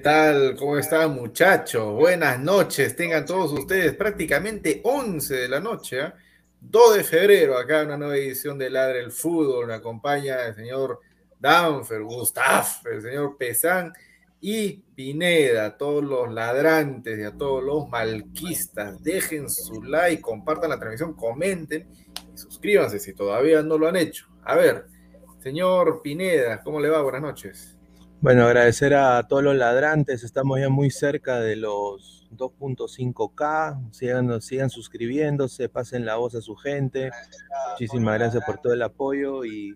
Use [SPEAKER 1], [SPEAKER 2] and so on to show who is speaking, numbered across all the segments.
[SPEAKER 1] Tal? ¿Cómo están muchachos? Buenas noches, tengan todos ustedes prácticamente 11 de la noche, 2 ¿ah? de febrero, acá una nueva edición de Ladre el Fútbol, me acompaña el señor Danfer, Gustaf, el señor Pesán y Pineda, todos los ladrantes y a todos los malquistas, dejen su like, compartan la transmisión, comenten y suscríbanse si todavía no lo han hecho. A ver, señor Pineda, ¿cómo le va? Buenas noches.
[SPEAKER 2] Bueno, agradecer a todos los ladrantes, estamos ya muy cerca de los 2.5K, sigan, sigan suscribiéndose, pasen la voz a su gente, muchísimas gracias por todo el apoyo y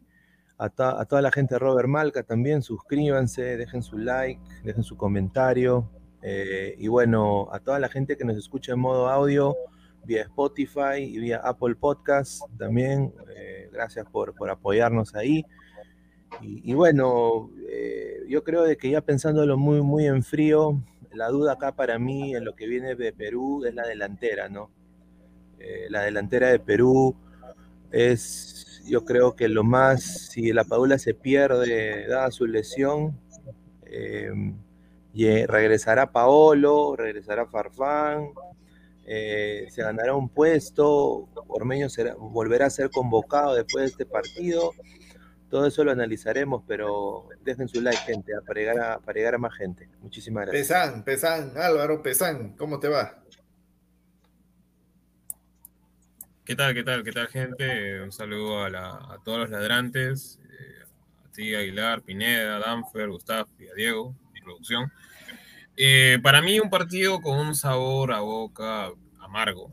[SPEAKER 2] a, toda la gente de Robert Malca también, suscríbanse, dejen su like, dejen su comentario eh, y bueno, a toda la gente que nos escucha en modo audio vía Spotify y vía Apple Podcast también, eh, gracias por, por apoyarnos ahí. Y, bueno, eh, yo creo de que ya pensándolo muy, muy en frío, la duda acá para mí en lo que viene de Perú es la delantera, ¿no? Eh, la delantera de Perú es, yo creo que lo más, si la Padula se pierde, dada su lesión, em, regresará Paolo, regresará Farfán, eh, se ganará un puesto, Ormeño será, volverá a ser convocado después de este partido todo eso lo analizaremos, pero dejen su like, gente, para llegar a, para llegar a más gente. Muchísimas gracias.
[SPEAKER 1] Pesán, Pesán, Álvaro Pesán, ¿cómo te va?
[SPEAKER 3] ¿Qué tal, qué tal, qué tal, gente? Un saludo a, todos los ladrantes, eh, a ti, Aguilar, Pineda, Danfer, Gustavo y a Diego, mi producción. Eh, para mí un partido con un sabor a boca amargo,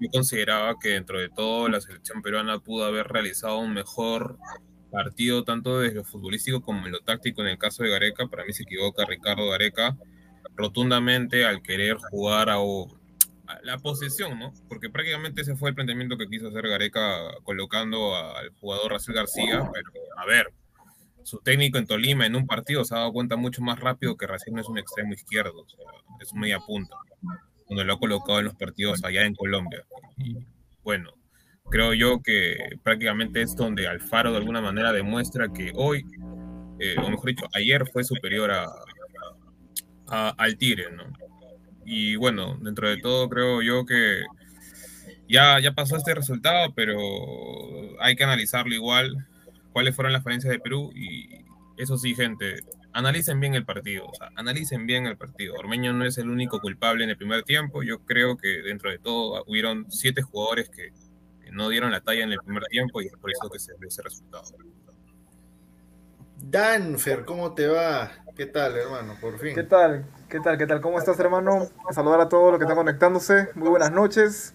[SPEAKER 3] yo consideraba que dentro de todo la selección peruana pudo haber realizado un mejor partido tanto desde lo futbolístico como en lo táctico en el caso de Gareca. Para mí se equivoca Ricardo Gareca rotundamente al querer jugar a, la posesión, ¿no? Porque prácticamente ese fue el planteamiento que quiso hacer Gareca colocando al jugador Raciel García, pero a ver, su técnico en Tolima en un partido se ha dado cuenta mucho más rápido que Raciel no es un extremo izquierdo, es media punta, cuando lo ha colocado en los partidos allá en Colombia. Y bueno, creo yo que prácticamente es donde Alfaro de alguna manera demuestra que hoy, eh, o mejor dicho, ayer fue superior a, al Tigre, ¿no? Y bueno, dentro de todo creo yo que ya, ya pasó este resultado, pero hay que analizarlo igual, cuáles fueron las falencias de Perú y eso sí, gente, analicen bien el partido, o sea, analicen bien el partido. Ormeño no es el único culpable en el primer tiempo, yo creo que dentro de todo hubieron siete jugadores que, no dieron la talla en el primer tiempo y es por eso que se ve ese resultado.
[SPEAKER 1] Danfer, ¿cómo te va? ¿Qué tal, hermano? Por fin.
[SPEAKER 4] ¿Qué tal? ¿Qué tal? ¿Qué tal? ¿Cómo estás, hermano? Saludar a todos los que están conectándose. Muy buenas noches.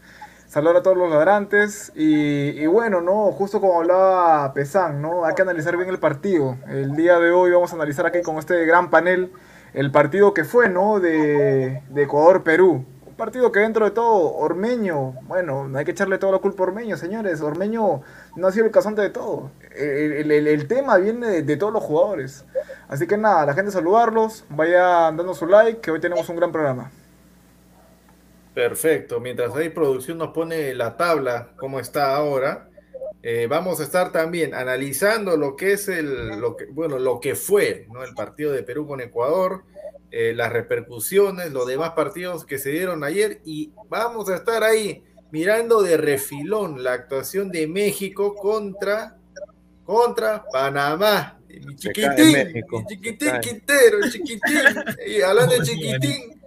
[SPEAKER 4] Saludar a todos los ladrantes. Y, bueno, ¿no? Justo como hablaba Pesán, ¿no? Hay que analizar bien el partido. El día de hoy vamos a analizar aquí con este gran panel el partido que fue, ¿no? De, de Ecuador-Perú partido que dentro de todo, Ormeño, bueno, no hay que echarle toda la culpa a Ormeño, señores. Ormeño no ha sido el casante de todo. El, tema viene de, todos los jugadores. Así que nada, la gente saludarlos, vayan dando su like, que hoy tenemos un gran programa.
[SPEAKER 1] Perfecto, mientras ahí producción nos pone la tabla, como está ahora, eh, vamos a estar también analizando lo que es el, lo que, bueno, lo que fue ¿no? el partido de Perú con Ecuador, eh, las repercusiones, los demás partidos que se dieron ayer y vamos a estar ahí mirando de refilón la actuación de México contra, contra Panamá. Mi chiquitín, mi chiquitín Quintero, chiquitín. Y hablando de chiquitín,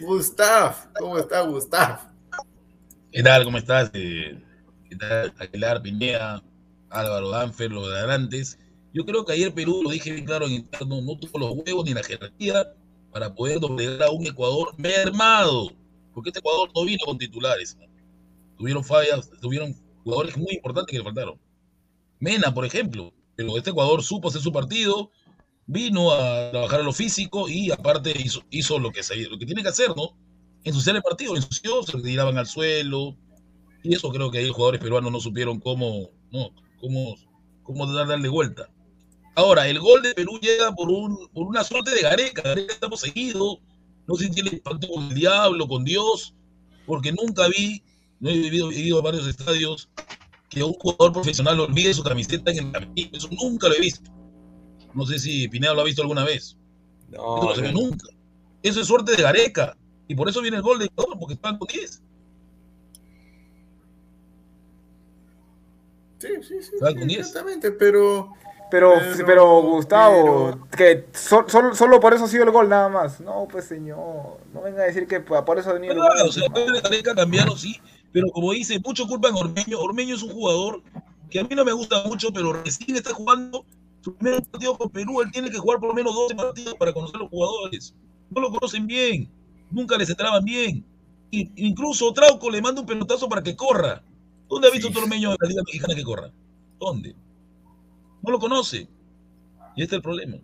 [SPEAKER 1] Gustav, ¿cómo está Gustav?
[SPEAKER 5] ¿Qué tal? ¿Cómo estás? Eh, ¿Qué tal? Aguilar, Pineda, Álvaro Danfer, los adelantes. Yo creo que ayer Perú, lo dije bien claro en interno, no tuvo los huevos ni la jerarquía para poder doblegar a un Ecuador mermado, porque este Ecuador no vino con titulares. Tuvieron fallas, tuvieron jugadores muy importantes que le faltaron. Mena, por ejemplo, pero este Ecuador supo hacer su partido, vino a trabajar a lo físico y aparte hizo, hizo lo, que lo que tiene que hacer, ¿no? Ensuciar el partido, ensució, se tiraban al suelo, y eso creo que ahí los jugadores peruanos no supieron cómo, no, cómo, cómo darle vuelta. Ahora, el gol de Perú llega por, un, por una suerte de Gareca. Gareca está poseído. No sé si tiene pacto con el diablo, con Dios, porque nunca vi, no he vivido, he ido a varios estadios, que un jugador profesional olvide su camiseta en el camino. Eso nunca lo he visto. No sé si Pineda lo ha visto alguna vez. No, Eso no se ve nunca. Eso es suerte de Gareca. Y por eso viene el gol de Ecuador, porque están con 10.
[SPEAKER 1] Sí, sí, sí. Están con 10. Exactamente, pero
[SPEAKER 4] pero, pero, Gustavo, que solo por eso ha sido el gol nada más. No, pues señor, no venga a decir que por eso ha venido el gol.
[SPEAKER 5] O sea, cambiaron, sí, pero como dice, mucho culpa en Ormeño. Ormeño es un jugador que a mí no me gusta mucho, pero recién está jugando su primer partido con Perú. Él tiene que jugar por lo menos 12 partidos para conocer a los jugadores. No lo conocen bien, nunca les entraban bien. Y, incluso Trauco le manda un pelotazo para que corra. ¿Dónde ha visto sí. Ormeño en la Liga Mexicana que corra? ¿Dónde? No lo conoce. Y este es el problema.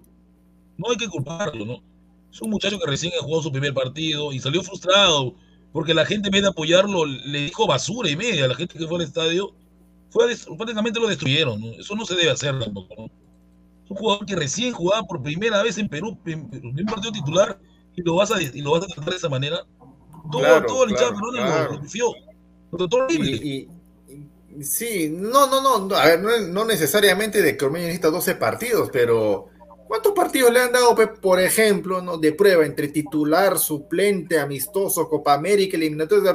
[SPEAKER 5] No hay que culparlo, ¿no? Es un muchacho que recién ha jugado su primer partido y salió frustrado porque la gente en vez de apoyarlo le dijo basura y media a la gente que fue al estadio. Fue prácticamente lo destruyeron. Eso no se debe hacer tampoco. Es un jugador que recién jugaba por primera vez en Perú, en, un partido titular, y lo vas a, y lo vas a tratar de esa manera. Todo, todo el hinchado claro. lo, confió. Lo trató horrible.
[SPEAKER 1] Sí, no, no, no, a ver, no, necesariamente de que Ormeño necesita 12 partidos, pero ¿cuántos partidos le han dado, por ejemplo, ¿no? de prueba entre titular, suplente, amistoso, Copa América, eliminatorios de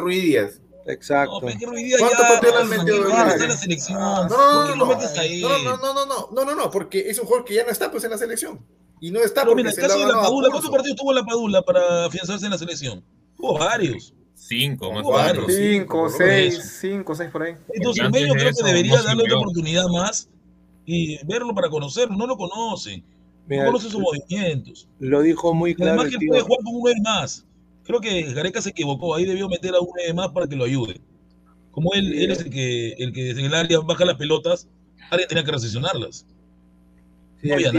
[SPEAKER 1] Ruiz Díaz?
[SPEAKER 2] Exacto.
[SPEAKER 1] ¿Cuántos partidos le han metido? No, no, no, no, no, no, no, no, no, porque es un jugador que ya no está pues en la selección. Y no está porque
[SPEAKER 5] mira, el caso de la Padula, ¿cuántos partidos tuvo la Padula para afianzarse en la selección? Tuvo varios.
[SPEAKER 3] Cinco, más
[SPEAKER 4] cuatro. Cinco, seis, cinco, seis por ahí.
[SPEAKER 5] Entonces, medio creo que debería darle otra oportunidad más y verlo para conocerlo. No lo conoce. no conoce sus movimientos.
[SPEAKER 2] Lo dijo muy claro.
[SPEAKER 5] Además, que él puede jugar con uno más. Creo que Gareca se equivocó. Ahí debió meter a uno más para que lo ayude. Como él, él es el que, el que desde el área baja las pelotas, alguien tenía que recepcionarlas.
[SPEAKER 2] Sí, el,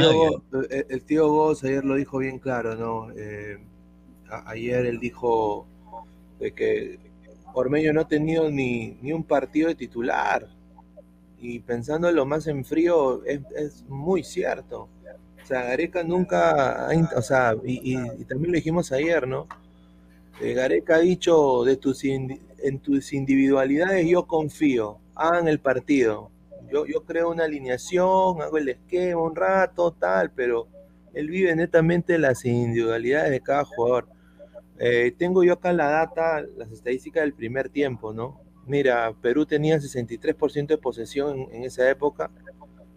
[SPEAKER 2] tío el, Goz ayer lo dijo bien claro, ¿no? Eh, a, ayer él dijo de que Ormeño no ha tenido ni, ni un partido de titular. Y pensándolo más en frío, es, es muy cierto. O sea, Gareca nunca, ha, o sea, y, y, y, también lo dijimos ayer, ¿no? Eh, Gareca ha dicho, de tus en tus individualidades yo confío, hagan el partido. Yo, yo creo una alineación, hago el esquema un rato, tal, pero él vive netamente las individualidades de cada jugador. Eh, tengo yo acá la data, las estadísticas del primer tiempo, ¿no? Mira, Perú tenía 63% de posesión en, en esa época,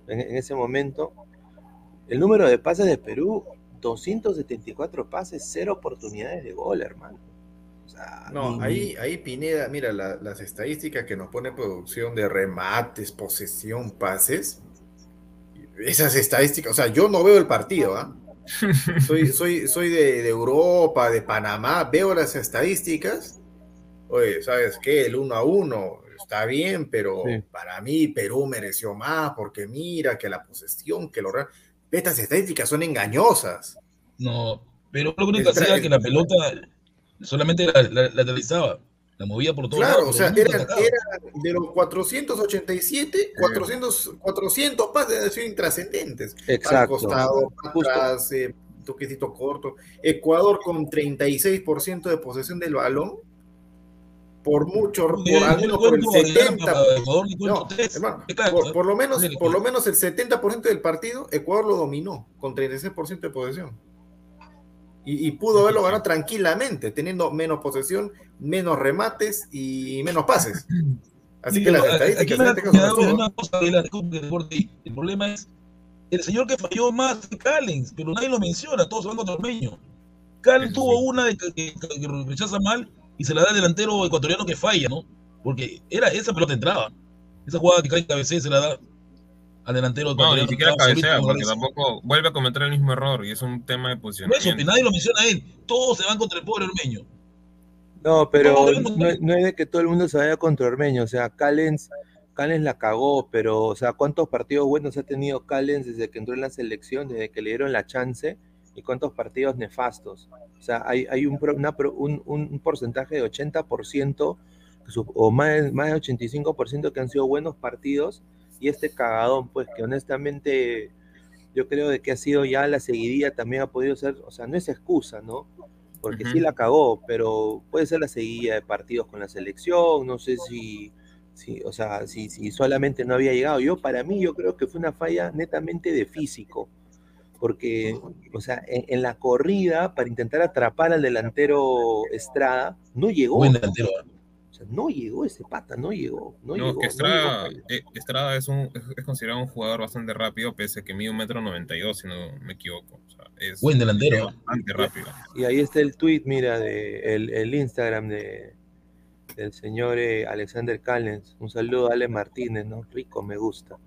[SPEAKER 2] en, en, ese momento. El número de pases de Perú, 274 pases, cero oportunidades de gol, hermano.
[SPEAKER 1] Sea, no, ni, ahí, ahí Pineda, mira, la, las estadísticas que nos pone producción de remates, posesión, pases. Esas estadísticas, o sea, yo no veo el partido, ¿ah? ¿eh? soy, soy, soy de, de, Europa, de Panamá, veo las estadísticas. Oye, ¿sabes qué? El uno a uno está bien, pero sí. para mí Perú mereció más, porque mira que la posesión, que lo estas estadísticas son engañosas.
[SPEAKER 5] No, pero lo único que hacía que la pelota solamente la, la, la movía por todo
[SPEAKER 1] Claro, o sea, era, era, de los 487, 400, 400 pases de sido intrascendentes.
[SPEAKER 2] Exacto.
[SPEAKER 1] Al costado, atrás, eh, toquecito corto. Ecuador con 36% de posesión del balón. Por mucho, por al menos por el 70. No, hermano, por, por, lo menos, por lo menos el 70% del partido, Ecuador lo dominó con 36% de posesión. Y, y, pudo haberlo ganado tranquilamente, teniendo menos posesión, menos remates y menos pases. Así sí, que las estadísticas en este caso
[SPEAKER 5] una cosa de la El problema es el señor que falló más que Callens, pero nadie lo menciona, todos van contra Ormeño. Callens sí, tuvo una de que, que, que, rechaza mal y se la da al delantero ecuatoriano que falla, ¿no? Porque era esa pelota entraba. Esa jugada que cae cabecea se la da al delantero
[SPEAKER 3] no, ni siquiera cabecea, porque tampoco vuelve a cometer el mismo error y es un tema de posicionamiento.
[SPEAKER 5] Eso, que nadie lo menciona a él. Todos se van contra el pobre Ormeño.
[SPEAKER 2] No, pero no, no, es de que todo el mundo se vaya contra Ormeño. O sea, Callens, Callens la cagó, pero, o sea, ¿cuántos partidos buenos ha tenido Callens desde que entró en la selección, desde que le dieron la chance? ¿Y cuántos partidos nefastos? O sea, hay, hay un, una, un, un porcentaje de 80% o más, más de 85% que han sido buenos partidos y este cagadón, pues que honestamente yo creo de que ha sido ya la seguidilla también ha podido ser, o sea, no es excusa, ¿no? Porque uh -huh. sí la cagó, pero puede ser la seguidilla de partidos con la selección, no sé si, si o sea, si, si solamente no había llegado. Yo, para mí, yo creo que fue una falla netamente de físico, porque, o sea, en, en la corrida para intentar atrapar al delantero Estrada, no llegó.
[SPEAKER 5] Buen delantero.
[SPEAKER 2] O sea, no llegó ese pata, no llegó. No,
[SPEAKER 3] no
[SPEAKER 2] llegó,
[SPEAKER 3] que Estrada, no llegó. Eh, Estrada es, un, es, considerado un jugador bastante rápido, pese a que mide un metro noventa y dos, si no me equivoco. O sea, es
[SPEAKER 5] Buen delantero.
[SPEAKER 3] Bastante rápido.
[SPEAKER 2] Y ahí está el tweet, mira, de el, el Instagram de, del señor eh, Alexander Callens. Un saludo a Ale Martínez, ¿no? Rico, me gusta.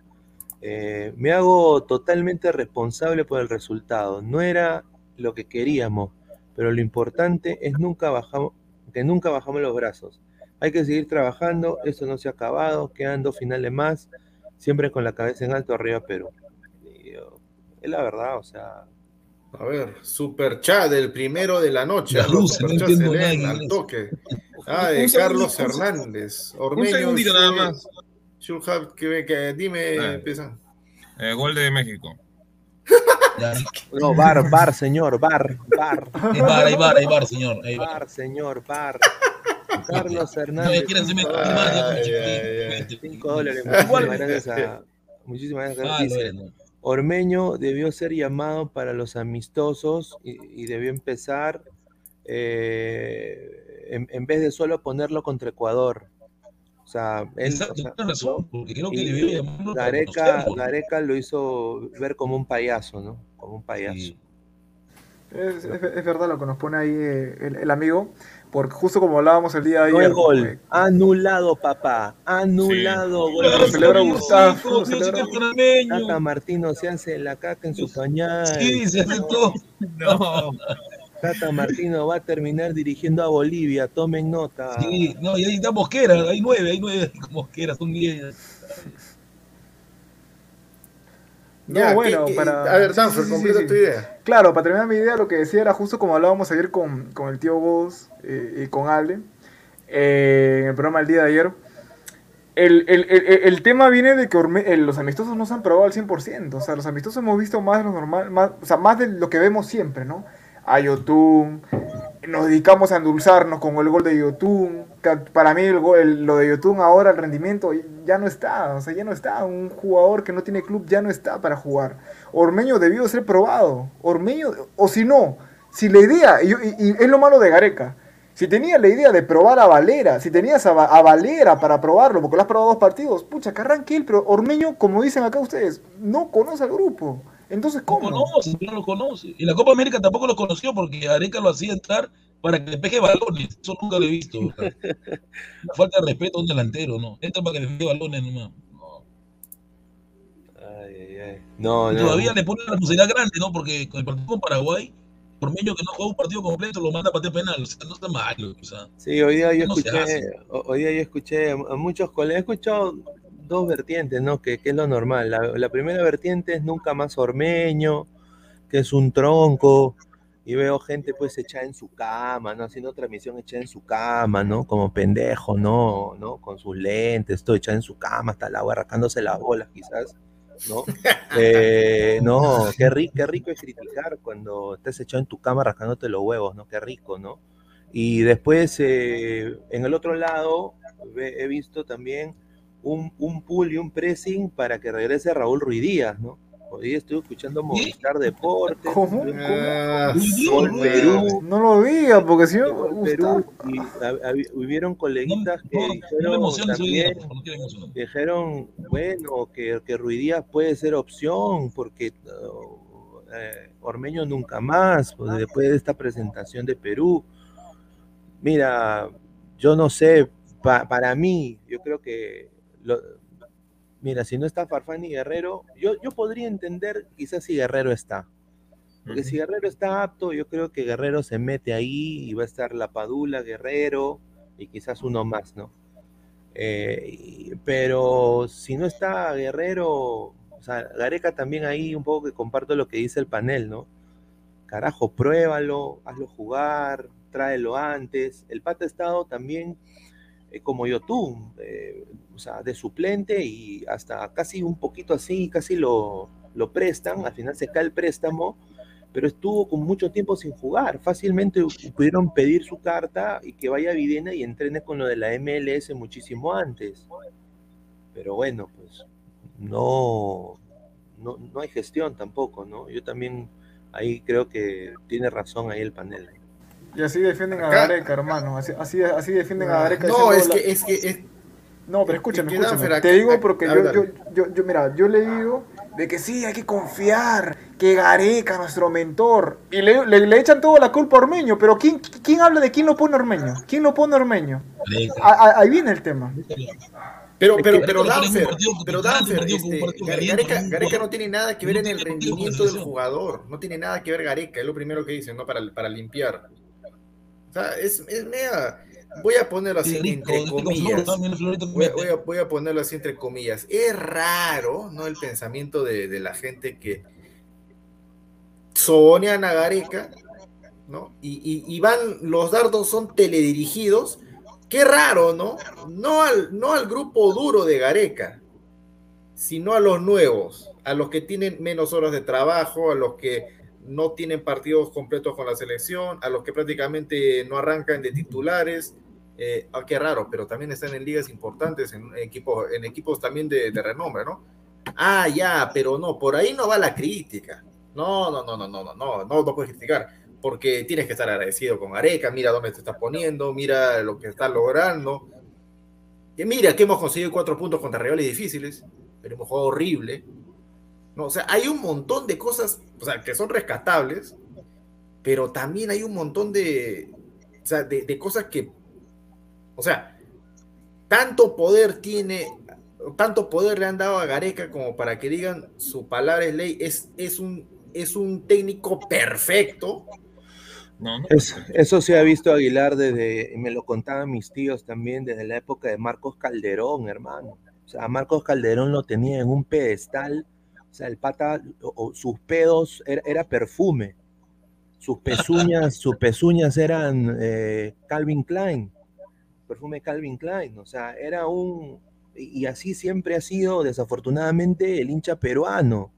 [SPEAKER 2] Eh, me hago totalmente responsable por el resultado. No era lo que queríamos, pero lo importante es nunca bajamos, que nunca bajamos los brazos. Hay que seguir trabajando, esto no se ha acabado, quedan dos finales más, siempre con la cabeza en alto arriba Perú. Es la verdad, o sea.
[SPEAKER 1] A ver, super chat del primero de la noche.
[SPEAKER 5] La luz, no entiendo
[SPEAKER 1] nada al toque. Ah, de Carlos Hernández.
[SPEAKER 3] Ormeño, un segundito nada más.
[SPEAKER 1] Have, que, que, dime, ah, empieza.
[SPEAKER 3] Eh, gol de México.
[SPEAKER 2] No, bar, bar, señor, bar, bar.
[SPEAKER 5] Hay bar, hay bar, hay bar, señor.
[SPEAKER 2] Hay bar. bar, señor, bar. Carlos Hernández.
[SPEAKER 5] No,
[SPEAKER 2] 5 dólares. Muchísimas gracias a. Muchísimas gracias. Dice, Ormeño debió ser llamado para los amistosos y, y debió empezar eh, en, en, vez de solo ponerlo contra Ecuador. O sea, él,
[SPEAKER 5] Exacto,
[SPEAKER 2] o sea,
[SPEAKER 5] razón, porque creo que debió llamarlo
[SPEAKER 2] Gareca, Gareca lo hizo ver como un payaso, ¿no? Como un payaso. Sí.
[SPEAKER 4] Es, es, es, verdad lo que nos pone ahí eh, el, el, amigo, porque justo como hablábamos el día de
[SPEAKER 2] no
[SPEAKER 4] ayer.
[SPEAKER 2] gol, eh, anulado, papá, anulado. Sí. Gol. Lo
[SPEAKER 4] celebra Gustavo.
[SPEAKER 2] Tata Martino se hace la caca en su pañal.
[SPEAKER 5] Sí, se hace todo.
[SPEAKER 2] No. Tata Martino va a terminar dirigiendo a Bolivia, tomen nota.
[SPEAKER 5] Sí, no, y ahí está Mosquera, hay nueve, hay nueve Mosquera, son diez.
[SPEAKER 4] No, bueno, para...
[SPEAKER 1] A ver, completa tu idea.
[SPEAKER 4] Claro, para terminar mi idea, lo que decía era justo como hablábamos ayer con, con el tío Vos eh, y con Ale, eh, en el programa el día de ayer. El, el, el, el tema viene de que eh, los amistosos no se han probado al 100%. O sea, los amistosos hemos visto más de lo normal, más, o sea, más de lo que vemos siempre, ¿no? A Yotun, nos dedicamos a endulzarnos con el gol de Yotun. Para mí, el, gol, lo de Yotun ahora, el rendimiento ya no está. O sea, ya no está. Un jugador que no tiene club ya no está para jugar. Ormeño debió ser probado. Ormeño, o si no, si la idea, y, es lo malo de Gareca si tenías la idea de probar a Valera, si tenías a, a, Valera para probarlo, porque lo has probado dos partidos, pucha, que pero Ormeño, como dicen acá ustedes, no conoce al grupo. Entonces, ¿cómo?
[SPEAKER 5] No conoce, no lo conoce. Y la Copa América tampoco lo conoció porque Areca lo hacía entrar para que le pegue balones. Eso nunca lo he visto. falta de respeto a un delantero, ¿no? Entra para que le pegue balones nomás. No.
[SPEAKER 2] Ay, ay, ay. No,
[SPEAKER 5] todavía le pone la responsabilidad grande, ¿no? Porque con el partido con Paraguay Ormeño que no juega un partido completo lo manda a patear penal, o sea, no está mal. O sea,
[SPEAKER 2] sí, hoy día yo no escuché, hoy día yo escuché a muchos colegas, he escuchado dos vertientes, ¿no? Que, que es lo normal. La, la, primera vertiente es nunca más Ormeño, que es un tronco, y veo gente pues echada en su cama, ¿no? Haciendo transmisión echada en su cama, ¿no? Como pendejo, ¿no? ¿no? Con sus lentes, todo echado en su cama, hasta el agua arrancándose las bolas quizás. ¿no? Eh, no, qué, rico, qué rico es criticar cuando estás echado en tu cama rascándote los huevos, ¿no? Qué rico, ¿no? Y después, eh, en el otro lado, he visto también un, un pull y un pressing para que regrese Raúl Ruiz Díaz, ¿no? Hoy estuve escuchando Movistar Deportes.
[SPEAKER 4] ¿Cómo? Ah, ¿Cómo? Perú. No lo diga, porque si no.
[SPEAKER 2] Perú, y hubieron coleguitas que no, dijeron, no también, dijeron, bueno, que, que Ruidías puede ser opción, porque uh, eh, Ormeño nunca más, pues, después de esta presentación de Perú. Mira, yo no sé, pa, para mí, yo creo que. Lo, Mira, si no está Farfán y Guerrero, yo, yo podría entender quizás si Guerrero está. Porque uh -huh. si Guerrero está apto, yo creo que Guerrero se mete ahí y va a estar la Padula, Guerrero y quizás uno más, ¿no? Eh, pero si no está Guerrero, o sea, Gareca también ahí un poco que comparto lo que dice el panel, ¿no? Carajo, pruébalo, hazlo jugar, tráelo antes. El pata estado también eh, como Yotun, eh, o sea, de suplente y hasta casi un poquito así, casi lo, lo prestan, al final se cae el préstamo, pero estuvo con mucho tiempo sin jugar. Fácilmente pudieron pedir su carta y que vaya a Videna y entrene con lo de la MLS muchísimo antes. Pero bueno, pues no, no, no hay gestión tampoco, ¿no? Yo también ahí creo que tiene razón ahí el panel.
[SPEAKER 4] Y así defienden a Gareca, hermano. Así, así, así defienden a Gareca.
[SPEAKER 1] No, es que, la... es que es...
[SPEAKER 4] No, pero escúchame, escúchame. Te digo porque yo, yo, yo, yo, mira, yo le digo de que sí, hay que confiar, que Gareca, nuestro mentor. Y le, le, le echan toda la culpa a Ormeño, pero ¿quién, ¿quién habla de quién lo pone Ormeño? ¿Quién lo pone Ormeño? A, ahí viene el tema.
[SPEAKER 1] Pero, pero, pero Danfer, pero Danfer, este, Gareca, Gareca no tiene nada que ver en el rendimiento del jugador. No tiene nada que ver Gareca, es lo primero que dicen, ¿no? Para, para limpiar. Es, es. Voy a ponerlo así entre comillas. Voy, voy, a, voy, a, ponerlo así entre comillas. Es raro, ¿no? El pensamiento de, de la gente que sobonean a Gareca, ¿no? Y, y, y, van, los dardos son teledirigidos. Qué raro, ¿no? No al, no al grupo duro de Gareca, sino a los nuevos, a los que tienen menos horas de trabajo, a los que no tienen partidos completos con la selección, a los que prácticamente no arrancan de titulares. Eh, oh, qué raro, pero también están en ligas importantes, en equipos, en equipos también de, de, renombre, ¿no? Ah, ya, pero no, por ahí no va la crítica. No, no, no, no, no, no, no, no, no puedes criticar, porque tienes que estar agradecido con Areca, mira dónde te estás poniendo, mira lo que estás logrando. Y mira que hemos conseguido cuatro puntos contra rivales difíciles, pero hemos jugado horrible. No, o sea, hay un montón de cosas, o sea, que son rescatables, pero también hay un montón de, o sea, de, de cosas que, o sea, tanto poder tiene, tanto poder le han dado a Gareca como para que digan su palabra es ley, es, es, un, es un técnico perfecto.
[SPEAKER 2] No, no. Es, eso se ha visto Aguilar desde, me lo contaban mis tíos también, desde la época de Marcos Calderón, hermano. O sea, Marcos Calderón lo tenía en un pedestal sea, el pata, o, sus pedos era, perfume. Sus pezuñas, sus pezuñas eran eh, Calvin Klein, perfume Calvin Klein. O sea, era un. Y así siempre ha sido, desafortunadamente, el hincha peruano.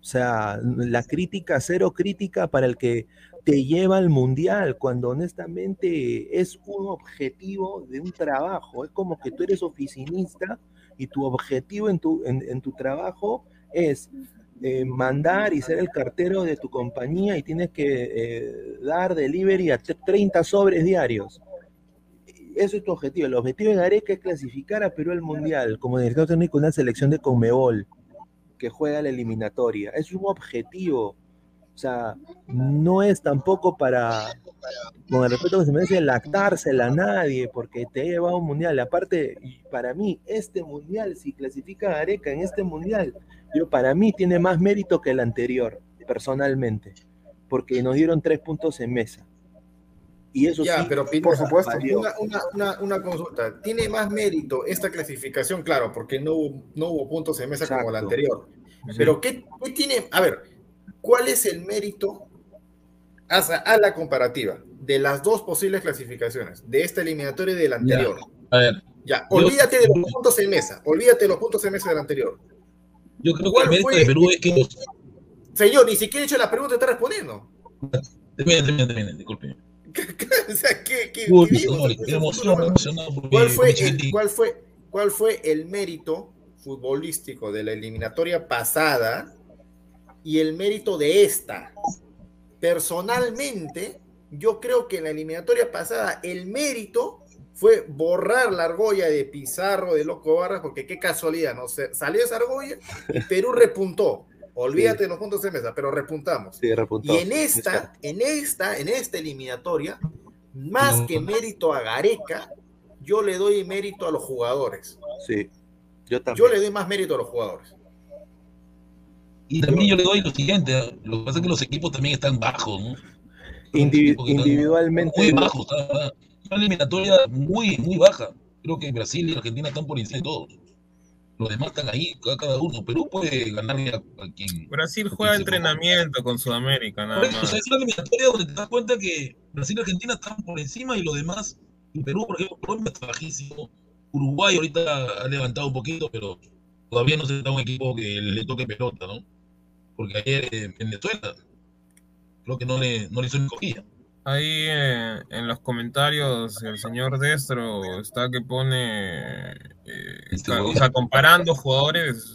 [SPEAKER 2] O sea, la crítica, cero crítica para el que te lleva al mundial, cuando honestamente es un objetivo de un trabajo. Es como que tú eres oficinista y tu objetivo en tu, en, tu trabajo es eh, mandar y ser el cartero de tu compañía y tienes que eh, dar delivery a 30 sobres diarios. Eso es tu objetivo. El objetivo de Gareca es clasificar a Perú al Mundial como director técnico de una selección de Conmebol que juega la eliminatoria. Es un objetivo. O sea, no es tampoco para, con el respeto que se merece, lactársela a nadie, porque te ha llevado un mundial. Aparte, para mí, este mundial, si clasifica a Areca en este mundial, yo para mí tiene más mérito que el anterior, personalmente, porque nos dieron tres puntos en mesa. Y eso
[SPEAKER 1] ya,
[SPEAKER 2] sí,
[SPEAKER 1] pero por supuesto, una, consulta. ¿Tiene más mérito esta clasificación? Claro, porque no hubo, no hubo puntos en mesa como la anterior. Pero ¿qué, ¿qué tiene? A ver, ¿Cuál es el mérito a, la comparativa de las dos posibles clasificaciones, de esta eliminatoria y de la anterior?
[SPEAKER 5] a ver.
[SPEAKER 1] Ya, olvídate de los puntos en mesa, olvídate de los puntos en mesa del anterior.
[SPEAKER 5] Yo creo que el mérito de Perú es que
[SPEAKER 1] Señor, ni siquiera he hecho la pregunta, está respondiendo.
[SPEAKER 5] Termina, termina, termina, disculpe.
[SPEAKER 1] o sea, ¿qué, qué,
[SPEAKER 5] Uy,
[SPEAKER 1] qué ¿Cuál, fue el, ¿cuál, fue, ¿Cuál fue el mérito futbolístico de la eliminatoria pasada y el mérito de esta. Personalmente, yo creo que en la eliminatoria pasada el mérito fue borrar la argolla de Pizarro, de Loco Barras, porque qué casualidad, ¿no? sé salió esa argolla y Perú repuntó. Olvídate de los puntos de mesa, pero repuntamos.
[SPEAKER 2] Sí, repuntó.
[SPEAKER 1] Y en esta, en esta, en esta eliminatoria, más que mérito a Gareca, yo le doy mérito a los jugadores.
[SPEAKER 2] Sí, yo también.
[SPEAKER 1] Yo le doy más mérito a los jugadores.
[SPEAKER 5] Y también yo le doy lo siguiente, lo que pasa es que los equipos también están bajos, ¿no?
[SPEAKER 2] Individualmente.
[SPEAKER 5] Muy bajos, está, una eliminatoria muy, muy baja. Creo que Brasil y Argentina están por encima de todos. Los demás están ahí, cada uno. Perú puede ganarle a, quien.
[SPEAKER 3] Brasil juega entrenamiento con Sudamérica, nada
[SPEAKER 5] más. O sea, es una eliminatoria donde te das cuenta que Brasil y Argentina están por encima y los demás. Y Perú, por ejemplo, Colombia está bajísimo. Uruguay ahorita ha levantado un poquito, pero todavía no se está un equipo que le toque pelota, ¿no? porque ayer en Venezuela creo que no le, no le hizo ni cogida.
[SPEAKER 3] Ahí eh, en los comentarios el señor Destro está que pone, eh, o sea, comparando jugadores.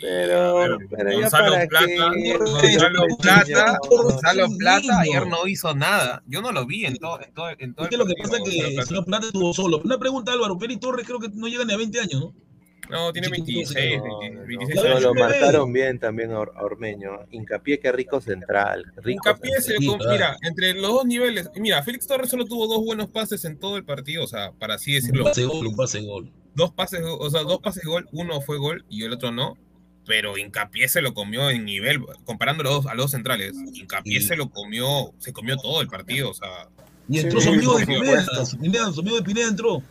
[SPEAKER 2] pero,
[SPEAKER 3] Gonzalo Plata, Gonzalo Plata, Gonzalo Plata ayer no hizo nada. Yo no lo vi en todo, en todo, en todo
[SPEAKER 5] es que lo que pasa es que el señor Plata estuvo solo. Una pregunta, Álvaro, Peri Torres creo que no llega ni a 20 años, ¿no?
[SPEAKER 3] No, tiene 26.
[SPEAKER 2] lo marcaron bien también a, Ormeño. Hincapié, qué rico central. Rico
[SPEAKER 3] Hincapié se mira, entre los dos niveles. Mira, Félix Torres solo tuvo dos buenos pases en todo el partido, o sea, para así decirlo.
[SPEAKER 5] Un pase gol, un pase gol.
[SPEAKER 3] Dos pases, o sea, dos pases gol, uno fue gol y el otro no. Pero Hincapié se lo comió en nivel, comparando los dos, a los dos centrales. Hincapié se lo comió, se comió todo el partido, o sea.
[SPEAKER 5] Y entró su amigo de Pineda, su amigo de Pineda entró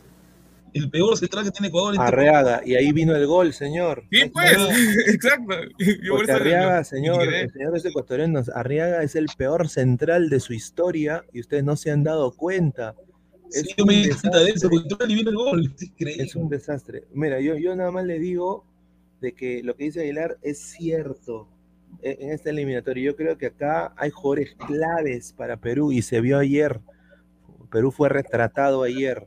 [SPEAKER 5] el peor central que tiene Ecuador.
[SPEAKER 2] Arreaga, y ahí vino el gol, señor.
[SPEAKER 3] Sí, pues, exacto.
[SPEAKER 2] Porque Arriaga, señor, el señor es ecuatoriano, Arriaga es el peor central de su historia y ustedes no se han dado cuenta.
[SPEAKER 5] Es sí, yo me di cuenta de eso, porque vino el gol.
[SPEAKER 2] Es, un desastre. Mira, yo, yo nada más le digo de que lo que dice Aguilar es cierto e, en esta eliminatoria. Yo creo que acá hay jugadores claves para Perú y se vio ayer. Perú fue retratado ayer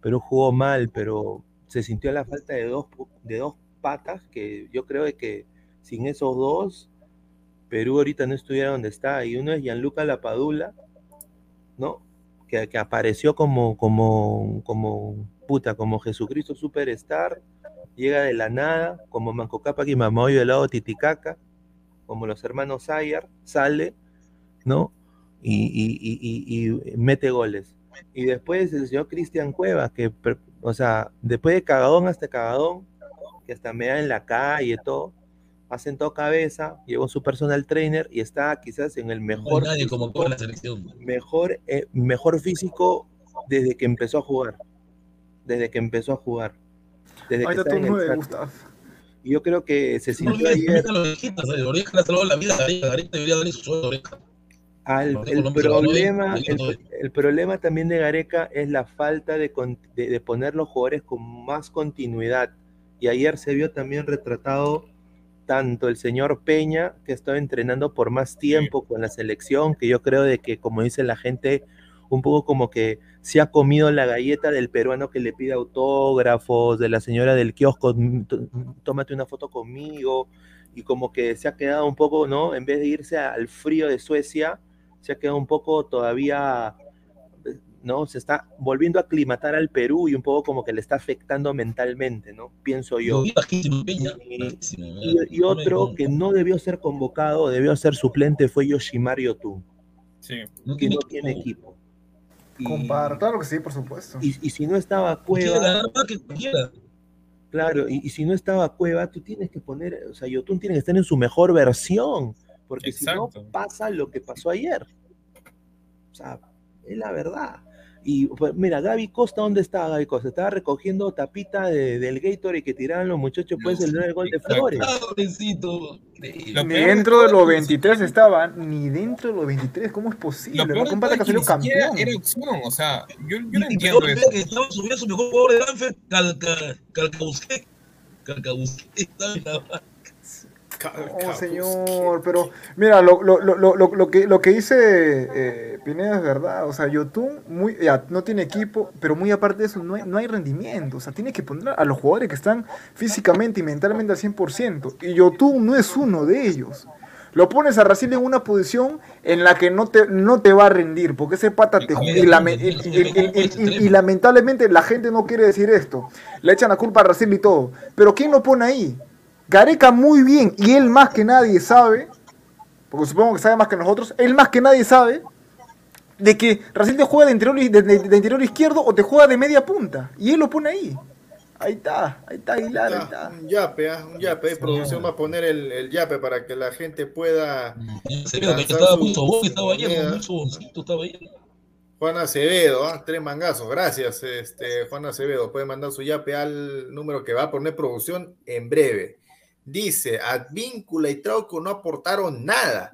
[SPEAKER 2] Perú jugó mal, pero se sintió la falta de dos, de dos patas que yo creo que sin esos dos, Perú ahorita no estuviera donde está. Y uno es Gianluca Lapadula, ¿no? Que, que apareció como, como, como, puta, como Jesucristo Superstar, llega de la nada, como Manco Cápac y Mamoyo del lado Titicaca, como los hermanos Sayar, sale, ¿no? y mete goles. Y después el señor Cristian Cuevas, que, o sea, después de cagadón hasta cagadón, que hasta me da en la calle y todo, ha sentado cabeza, llevó su personal trainer y está quizás en el mejor.
[SPEAKER 5] como toda la selección.
[SPEAKER 2] Mejor, eh, mejor físico desde que empezó a jugar. Desde que empezó a jugar. Desde
[SPEAKER 4] Ahí
[SPEAKER 2] que
[SPEAKER 4] está nueve, Gustavo.
[SPEAKER 2] Y yo creo que se
[SPEAKER 5] No
[SPEAKER 2] sintió ayer.
[SPEAKER 5] que la vida a Gareca. Gareca debería darle su sueldo oreja.
[SPEAKER 2] Al-
[SPEAKER 5] Porque
[SPEAKER 2] el, problema, el, el problema también de Gareca es la falta de, de- de poner los jugadores con más continuidad. Y ayer se vio también retratado tanto el señor Peña, que estaba entrenando por más tiempo con la selección, que yo creo de que, como dice la gente, un poco como que se ha comido la galleta del peruano que le pide autógrafos, de la señora del kiosco, "Mm, tó- tómate una foto conmigo, y como que se ha quedado un poco, ¿no? En vez de irse al frío de Suecia, se ha quedado un poco todavía, ¿no? Se está volviendo a aclimatar al Perú y un poco como que le está afectando mentalmente, ¿no? Pienso yo.
[SPEAKER 5] Bajísimo, Peña.
[SPEAKER 2] Y-
[SPEAKER 5] bajísimo,
[SPEAKER 2] Y, y otro que no debió ser convocado, debió ser suplente, fue Yoshimar Yotun,
[SPEAKER 3] Sí.
[SPEAKER 5] no
[SPEAKER 2] que
[SPEAKER 5] tiene
[SPEAKER 2] no tiene equipo. Y,
[SPEAKER 4] Comparto, claro que sí, por supuesto.
[SPEAKER 2] y, y si no estaba Cueva, claro, y, y si no estaba Cueva, tú tienes que poner, o sea, Yotun tiene que estar en su mejor versión, porque si no
[SPEAKER 3] Exacto.
[SPEAKER 2] pasa lo que pasó ayer. O sea, es la verdad. Y pues, mira, Gaby Costa, ¿dónde estaba Gaby Costa? Estaba recogiendo tapita de- del Gatorade que tiraban los muchachos, pues el el gol de
[SPEAKER 3] Exacto.
[SPEAKER 2] Flores.
[SPEAKER 5] Ah, pobrecito.
[SPEAKER 4] Ni dentro de
[SPEAKER 3] es
[SPEAKER 4] los
[SPEAKER 3] que ni
[SPEAKER 4] 23 estaba, ni dentro de los 23, ¿cómo es posible?
[SPEAKER 3] Lo peor
[SPEAKER 4] que
[SPEAKER 3] que
[SPEAKER 4] salió campeón.
[SPEAKER 3] era opción, o sea, yo, yo no entiendo
[SPEAKER 5] peor
[SPEAKER 3] eso.
[SPEAKER 5] es que estaba subiendo su mejor jugador de Danfer, Calca, Calcausque. Calcausque estaba en la banca.
[SPEAKER 4] Oh, señor, pero mira, lo, lo, lo, lo, lo- lo que, lo que dice eh, Pineda es verdad. O sea, Yotun muy, ya, no tiene equipo, pero muy aparte de eso, no hay, no hay rendimiento. O sea, tiene que poner a los jugadores que están físicamente y mentalmente al 100%. Y Yotun no es uno de ellos. Lo pones a Racing en una posición en la que no te, no te va a rendir, porque ese pata te y, lame- y- lamentablemente la gente no quiere decir esto. Le echan la culpa a Racing y todo. Pero ¿quién lo pone ahí? Gareca muy bien, y él más que nadie sabe, porque supongo que sabe más que nosotros, él más que nadie sabe de que Racing te juega de interior, de, de- de interior izquierdo o te juega de media punta. Y él lo pone ahí. Ahí está, ahí está Aguilar, ahí está.
[SPEAKER 1] Un yape, ah, un yape. Producción va a poner el, el yape para que la gente pueda.
[SPEAKER 5] Que estaba estaba estaba.
[SPEAKER 1] Juan Acevedo, ah, tres mangazos. Gracias, este, Juan Acevedo. Puede mandar su yape al número que va a poner producción en breve. Dice: Advíncula y Trauco no aportaron nada.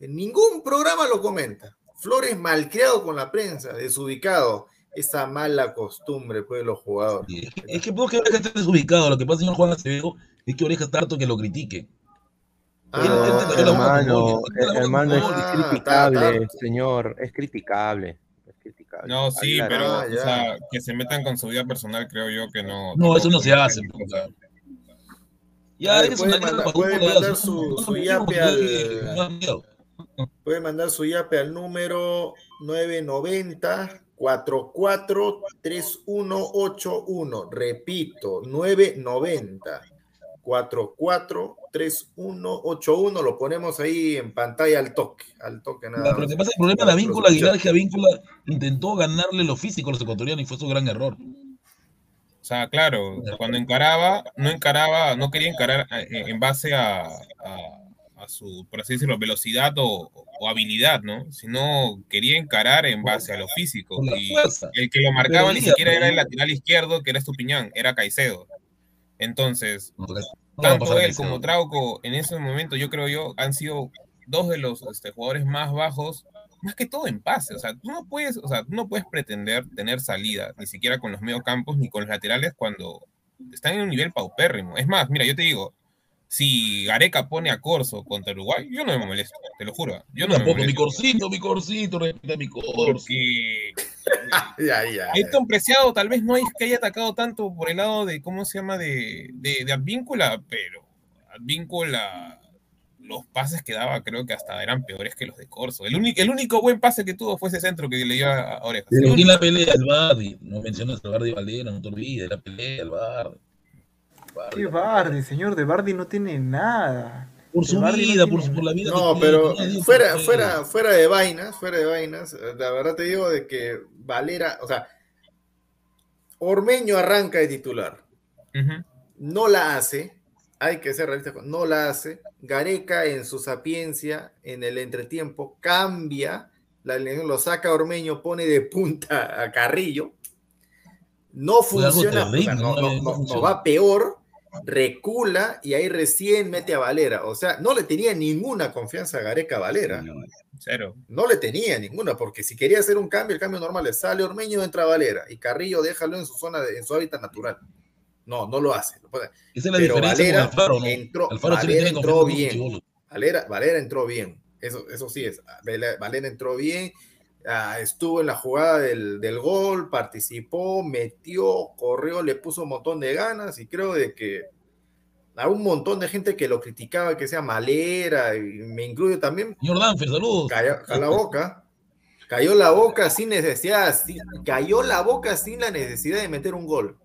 [SPEAKER 1] En ningún programa lo comenta. Flores malcriado con la prensa, desubicado. Esa mala costumbre, pues, de los jugadores.
[SPEAKER 5] Es que, puedo que Oreja esté desubicado. Lo que pasa, señor Juan Acevedo, es que Oreja está harto que lo critique.
[SPEAKER 1] Ah,
[SPEAKER 2] hermano, es
[SPEAKER 1] Ah,
[SPEAKER 2] criticable, señor, es criticable. Es criticable.
[SPEAKER 3] No, sí, pero
[SPEAKER 1] Ah,
[SPEAKER 3] o sea, que se metan con su vida personal, creo yo que no.
[SPEAKER 5] No, eso no se hace.
[SPEAKER 3] O sea,
[SPEAKER 5] Ya,
[SPEAKER 1] Puede mandar- puede su- su yape al- Puede mandar su yape al número 990 44 3181. Repito, 990 44 3181. Lo ponemos ahí en pantalla al toque. Al toque nada
[SPEAKER 5] Pero pasa, el problema de la víncula Aguilar que a víncula intentó ganarle lo físico a los ecuatorianos y fue su gran error.
[SPEAKER 3] O sea, claro, cuando encaraba, no encaraba, no quería encarar eh, en base a, a- a su, por así decirlo, velocidad o, o habilidad, ¿no? Sino quería encarar en base a lo físico. Y el que lo marcaba ni siquiera era el lateral izquierdo, que era Estupiñán, era Caicedo. Entonces, tanto él como Trauco en ese momento, yo creo yo, han sido dos de los este, jugadores más bajos, más que todo en pase. O sea, tú no puedes, o sea, tú no puedes pretender tener salida, ni siquiera con los mediocampos ni con los laterales cuando están en un nivel paupérrimo. Es más, mira, yo te digo, si Gareca pone a Corso contra Uruguay, yo no me molesto, te lo juro. Yo no me
[SPEAKER 5] Tampoco mi
[SPEAKER 3] molesto.
[SPEAKER 5] corcito, mi corcito, respeta mi corso.
[SPEAKER 3] Porque
[SPEAKER 1] Ya, ya.
[SPEAKER 3] Ayrton Preciado tal vez no es que haya atacado tanto por el lado de, ¿cómo se llama? De, de, de Advíncula, pero Advíncula, los pases que daba creo que hasta eran peores que los de Corso. El, único el único buen pase que tuvo fue ese centro que le dio a, a Orejas.
[SPEAKER 5] Pero aquí la pelea el Bardi, no mencionas al Bardi Valera, no te olvides, la pelea el Bardi. Bardi.
[SPEAKER 4] ¿Qué Bardi, señor? De Bardi no tiene nada.
[SPEAKER 5] Por su
[SPEAKER 4] Bardi no
[SPEAKER 5] vida, por,
[SPEAKER 4] tiene
[SPEAKER 5] su- por la vida
[SPEAKER 1] No, pero
[SPEAKER 5] tiene,
[SPEAKER 1] fuera, fuera, fuera de vainas, fuera de vainas, la verdad te digo de que Valera, o sea, Ormeño arranca de titular, no la hace, hay que ser realista, no la hace, Gareca en su sapiencia, en el entretiempo, cambia, la alineación lo saca a Ormeño, pone de punta a Carrillo, no funciona, o sea,
[SPEAKER 5] terrible,
[SPEAKER 1] no,
[SPEAKER 5] no,
[SPEAKER 1] no-
[SPEAKER 5] no
[SPEAKER 1] no- no
[SPEAKER 5] funciona.
[SPEAKER 1] va peor, recula y ahí recién mete a Valera. O sea, no le tenía ninguna confianza a Gareca Valera.
[SPEAKER 3] Cero.
[SPEAKER 1] No le tenía ninguna, porque si quería hacer un cambio, el cambio normal es sale Ormeño, entra Valera y Carrillo déjalo en su zona, de, en su hábitat natural. No, no lo hace.
[SPEAKER 5] Esa es la Pero diferencia
[SPEAKER 1] Valera con Alfaro, ¿no? entró, Alfaro Valera entró bien. Valera, Valera entró bien. Eso, eso sí es. Valera entró bien. Uh, estuvo en la jugada del, del, gol, participó, metió, corrió, le puso un montón de ganas y creo de que a un montón de gente que lo criticaba, que sea malera, y me incluyo también.
[SPEAKER 5] Señor Danfer, saludos.
[SPEAKER 1] Cayó, la boca. Cayó la boca sin necesidad, cayó la boca sin la necesidad de meter un gol.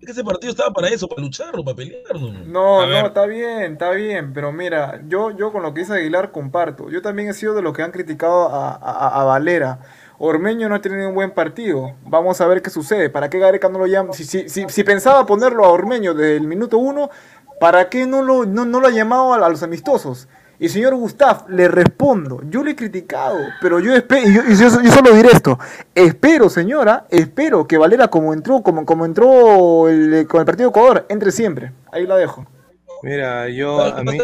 [SPEAKER 5] Es que ese partido estaba para eso, para luchar o para pelear.
[SPEAKER 4] No, no, está bien, está bien, pero mira, yo, yo con lo que dice Aguilar comparto. Yo también he sido de los que han criticado a, a, a Valera. Ormeño no ha tenido un buen partido. Vamos a ver qué sucede. ¿Para qué Gareca no lo llama? Si, si, si, si pensaba ponerlo a Ormeño desde el minuto uno, ¿Para qué no lo, no, no lo ha llamado a, los amistosos? Y señor Gustaf, le respondo, yo le he criticado, pero yo espero, y yo, solo diré esto, espero señora, espero que Valera como entró, como, como entró con el partido de Ecuador, entre siempre. Ahí la dejo.
[SPEAKER 2] Mira, yo a mí.